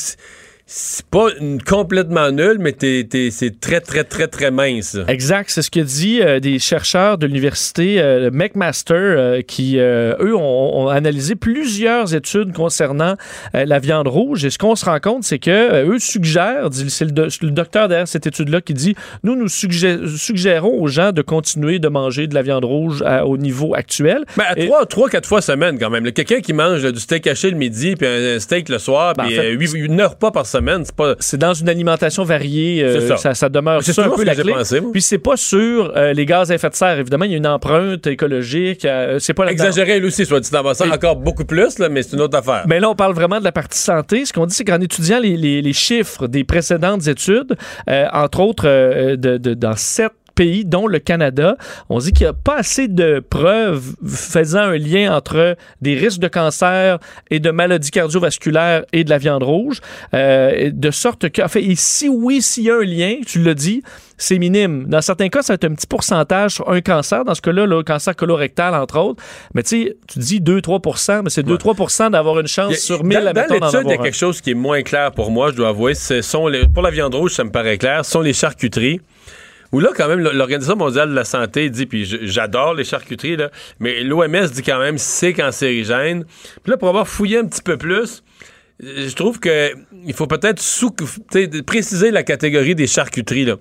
c'est- pas une- complètement nul, mais c'est très, très, très, très mince. Exact, c'est ce que dit euh, des chercheurs de l'université euh, McMaster euh, qui, eux, ont, ont analysé plusieurs études concernant la viande rouge. Et ce qu'on se rend compte, c'est que eux suggèrent, c'est le, do- le docteur derrière cette étude-là qui dit, nous, nous suggé- suggérons aux gens de continuer de manger de la viande rouge à- au niveau actuel. Ben, à trois, trois, quatre fois semaine quand même. Quelqu'un qui mange du steak haché le midi, puis un, steak le soir, Ben, en puis fait, huit, huit- neuf repas par semaine, c'est pas. C'est dans une alimentation variée, euh, ça. ça. ça demeure ça un peu la clé. pensé. Puis c'est pas sur euh, les gaz à effet de serre, évidemment, il y a une empreinte écologique, euh, c'est pas. Exagéré, lui aussi, soit dit en passant, encore beaucoup plus, là, mais c'est une autre affaire. Mais là, on parle vraiment de la partie santé. Ce qu'on dit, c'est qu'en étudiant les, les- les chiffres des précédentes études, euh, entre autres euh, de, de- dans sept pays, dont le Canada, on dit qu'il n'y a pas assez de preuves faisant un lien entre des risques de cancer et de maladies cardiovasculaires et de la viande rouge, euh, de sorte que, en fait, et si oui, s'il y a un lien, tu l'as dit, c'est minime. Dans certains cas, ça va être un petit pourcentage sur un cancer. Dans ce cas-là, le cancer colorectal, entre autres. Mais tu sais, tu dis 2-3% mais c'est 2-3 d'avoir une chance a- sur 1000 dans, dans l'étude, il y a un. quelque chose qui est moins clair pour moi, je dois avouer. Ce sont les, pour la viande rouge, ça me paraît clair, ce sont les charcuteries. Où là, quand même, l'Organisation mondiale de la santé dit, puis j'adore les charcuteries, là, mais l'OMS dit quand même c'est cancérigène. Puis là, pour avoir fouillé un petit peu plus, euh, je trouve que il faut peut-être préciser la catégorie des charcuteries. Là.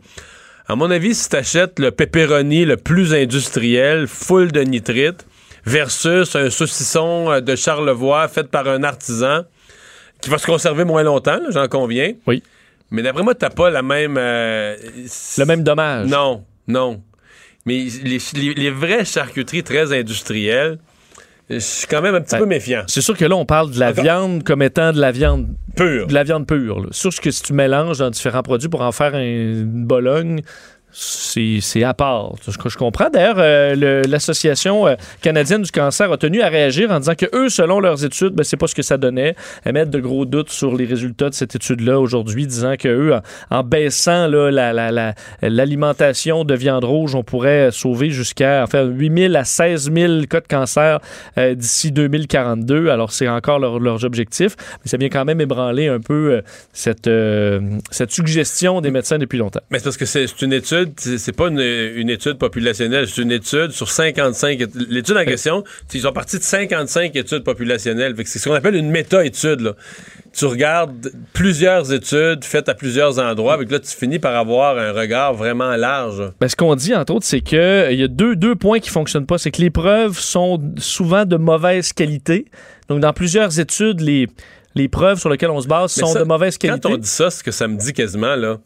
À mon avis, si tu achètes le pepperoni le plus industriel, full de nitrite, versus un saucisson euh, de Charlevoix fait par un artisan, qui va se conserver moins longtemps, j'en conviens. Oui. Mais d'après moi, t'as pas la même... euh, Le même dommage. Non, non. Mais les, les- les vraies charcuteries très industrielles, je suis quand même un petit Ben, peu méfiant. C'est sûr que là, on parle de la Encore- viande comme étant de la viande Pure. De la viande pure. là. Sûr que si tu mélanges dans différents produits pour en faire un- une bologne, c'est à part. Je, je comprends. D'ailleurs, euh, l'Association euh, canadienne du cancer a tenu à réagir en disant que eux, selon leurs études, ben, c'est pas ce que ça donnait. Elles mettent de gros doutes sur les résultats de cette étude-là aujourd'hui, disant que eux, en, baissant là, la- la- l'alimentation de viande rouge, on pourrait sauver jusqu'à enfin, 8 000 à 16 000 cas de cancer euh, d'ici 2042. Alors, c'est encore leur- leurs objectifs, mais ça vient quand même ébranler un peu cette, cette suggestion des médecins depuis longtemps. Mais c'est parce que c'est une étude, c'est c'est pas une, une étude populationnelle, c'est une étude sur 55. étu- L'étude en question, ils sont partis de 55 études populationnelles. C'est ce qu'on appelle une méta-étude. Tu regardes plusieurs études faites à plusieurs endroits, avec là, tu finis par avoir un regard vraiment large. Ben, ce qu'on dit, entre autres, c'est qu'il y a deux, deux points qui ne fonctionnent pas. C'est que les preuves sont souvent de mauvaise qualité. Donc, dans plusieurs études, les, les preuves sur lesquelles on se base Mais sont ça, de mauvaise qualité. Quand on dit ça, ce que ça me dit quasiment, là,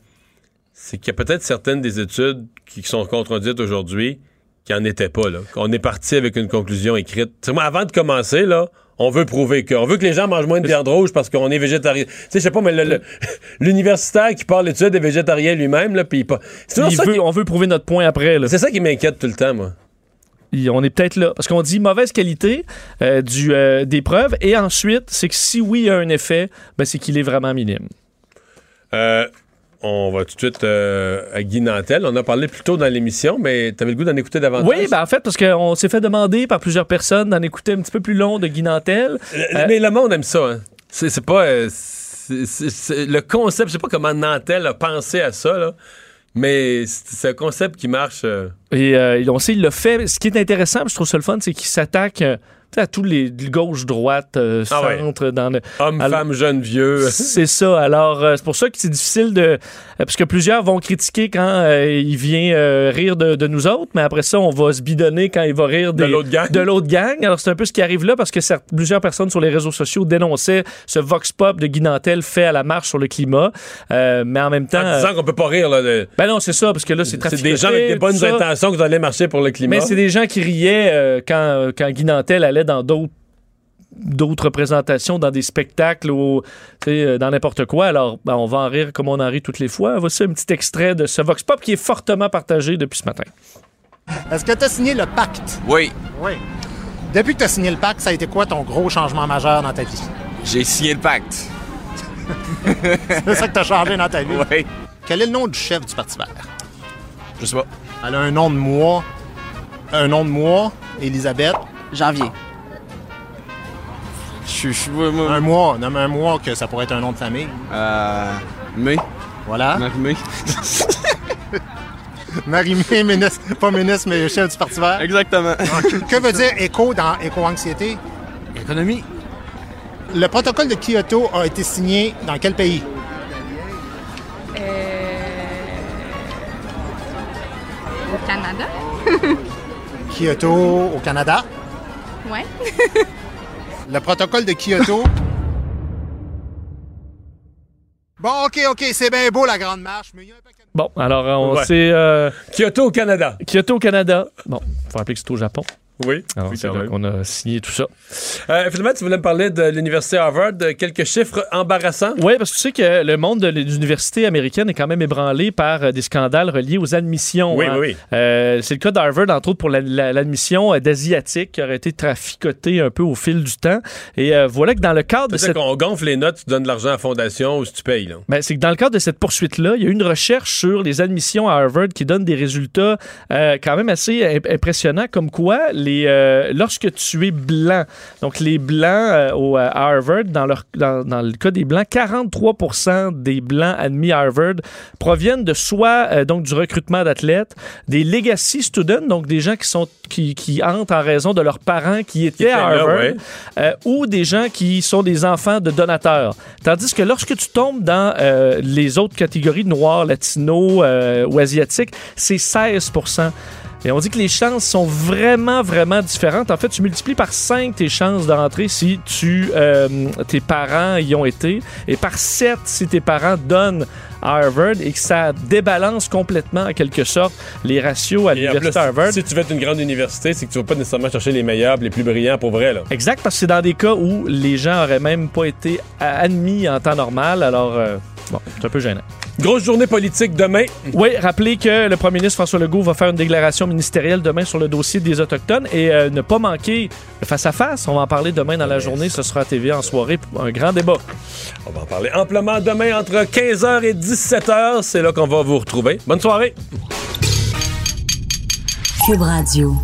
c'est qu'il y a peut-être certaines des études qui sont contredites aujourd'hui qui n'en étaient pas. Là. On est parti avec une conclusion écrite. Moi, avant de commencer, là, on veut prouver que, on veut que les gens mangent moins de viande rouge parce qu'on est végétarien. Tu sais, je sais pas, mais <laughs> l'universitaire qui parle l'étude est végétarien lui-même, là, puis pas- veut- on veut prouver notre point après. C'est ça qui m'inquiète tout le temps, moi. On est peut-être là. Parce qu'on dit mauvaise qualité euh, du, euh, des preuves. Et ensuite, c'est que si oui, il y a un effet, ben, c'est qu'il est vraiment minime. Euh, on va tout de suite euh, à Guy Nantel. On a parlé plus tôt dans l'émission, mais t'avais le goût d'en écouter davantage? Oui, ben en fait, parce qu'on s'est fait demander par plusieurs personnes d'en écouter un petit peu plus long de Guy Nantel. Le- Mais le monde aime ça. Hein. C'est pas. euh, le concept, je sais pas comment Nantel a pensé à ça, là, mais c'est un concept qui marche. euh, Et euh, on sait, il l'a fait. Ce qui est intéressant, je trouve ça le fun, c'est qu'il s'attaque euh, tu à tous les gauche-droite, euh, Ah ouais. dans le. Homme, Alors- femme, jeune, vieux. <laughs> C'est ça. Alors, euh, c'est pour ça que c'est difficile de. euh, parce que plusieurs vont critiquer quand euh, il vient rire de, de nous autres, mais après ça, on va se bidonner quand il va rire De l'autre gang. de l'autre gang. Alors, c'est un peu ce qui arrive là parce que certes, plusieurs personnes sur les réseaux sociaux dénonçaient ce vox pop de Guy Nantel fait à la marche sur le climat. Mais en même temps. en disant qu'on peut pas rire. Là, de- ben non, c'est ça, parce que là, c'est c'est des gens avec des bonnes intentions qui allaient marcher pour le climat. mais c'est des gens qui riaient quand, quand Guy Nantel allait dans d'autres d'autres représentations dans des spectacles ou euh, dans n'importe quoi. Alors, ben, on va en rire comme on en rit toutes les fois. Voici un petit extrait de ce Vox Pop qui est fortement partagé depuis ce matin. Est-ce que tu as signé le pacte? Oui, Oui. Depuis que tu as signé le pacte, ça a été quoi ton gros changement majeur dans ta vie? j'ai signé le pacte. <laughs> C'est ça que tu as changé dans ta vie? Oui. Quel est le nom du chef du Parti vert? Je sais pas. Elle a un nom de mois. Un nom de mois, Elisabeth. Janvier. Je moi- Un mois, nomme un mois que ça pourrait être un nom de famille. Euh. Mai. Voilà. Marie-Mai. <laughs> Marie-Mé, ministre, pas ministre, mais chef du Parti vert. Exactement. <laughs> Donc, que veut dire éco dans éco-anxiété? Économie. Le protocole de Kyoto a été signé dans quel pays? Au Canada? Kyoto au Canada? Ouais. <laughs> Le protocole de Kyoto. Bon, OK, OK, c'est bien beau la grande marche, mais il y a un paquet de- Bon, alors, on Ouais. sait. euh, Kyoto au Canada. Kyoto au Canada. Bon, faut rappeler que c'est au Japon. Oui. Alors, Oui, qu'on a signé tout ça. Euh, finalement, tu voulais me parler de l'Université Harvard, quelques chiffres embarrassants? Oui, parce que tu sais que le monde de l'université américaine est quand même ébranlé par euh, des scandales reliés aux admissions. Oui, hein. oui. Euh, c'est le cas d'Harvard, entre autres, pour la- la- l'admission euh, d'Asiatiques qui aurait été traficotée un peu au fil du temps. Et euh, voilà que dans le cadre de cette... qu'on gonfle les notes, tu donnes de l'argent à la fondation ou si tu payes. Là. Ben, c'est que dans le cadre de cette poursuite-là, il y a eu une recherche sur les admissions à Harvard qui donne des résultats quand même assez imp- impressionnants, comme quoi les, euh, lorsque tu es blanc, donc les blancs euh, au, à Harvard, dans, leur, dans, dans le cas des blancs, 43% des blancs admis à Harvard proviennent de soit euh, donc du recrutement d'athlètes, des legacy students, donc des gens qui sont qui, qui entrent en raison de leurs parents qui étaient à là, Harvard, ouais. euh, ou des gens qui sont des enfants de donateurs. Tandis que lorsque tu tombes dans euh, les autres catégories noirs, latinos euh, ou asiatiques, c'est 16 et on dit que les chances sont vraiment, vraiment différentes. En fait, tu multiplies par 5 tes chances de rentrer si tu, euh, tes parents y ont été, et par 7 si tes parents donnent à Harvard, et que ça débalance complètement, en quelque sorte, les ratios à l'université Harvard. si tu veux être une grande université, c'est que tu vas pas nécessairement chercher les meilleurs, les plus brillants pour vrai. Là. Exact, parce que c'est dans des cas où les gens auraient même pas été admis en temps normal. Alors, euh, bon, c'est un peu gênant. Grosse journée politique demain. Oui, rappelez que le premier ministre François Legault va faire une déclaration ministérielle demain sur le dossier des Autochtones et euh, ne pas manquer le face-à-face. On va en parler demain dans la journée. Ce sera à TV en soirée pour un grand débat. On va en parler amplement demain entre 15h et 17h. C'est là qu'on va vous retrouver. Bonne soirée. Cube Radio.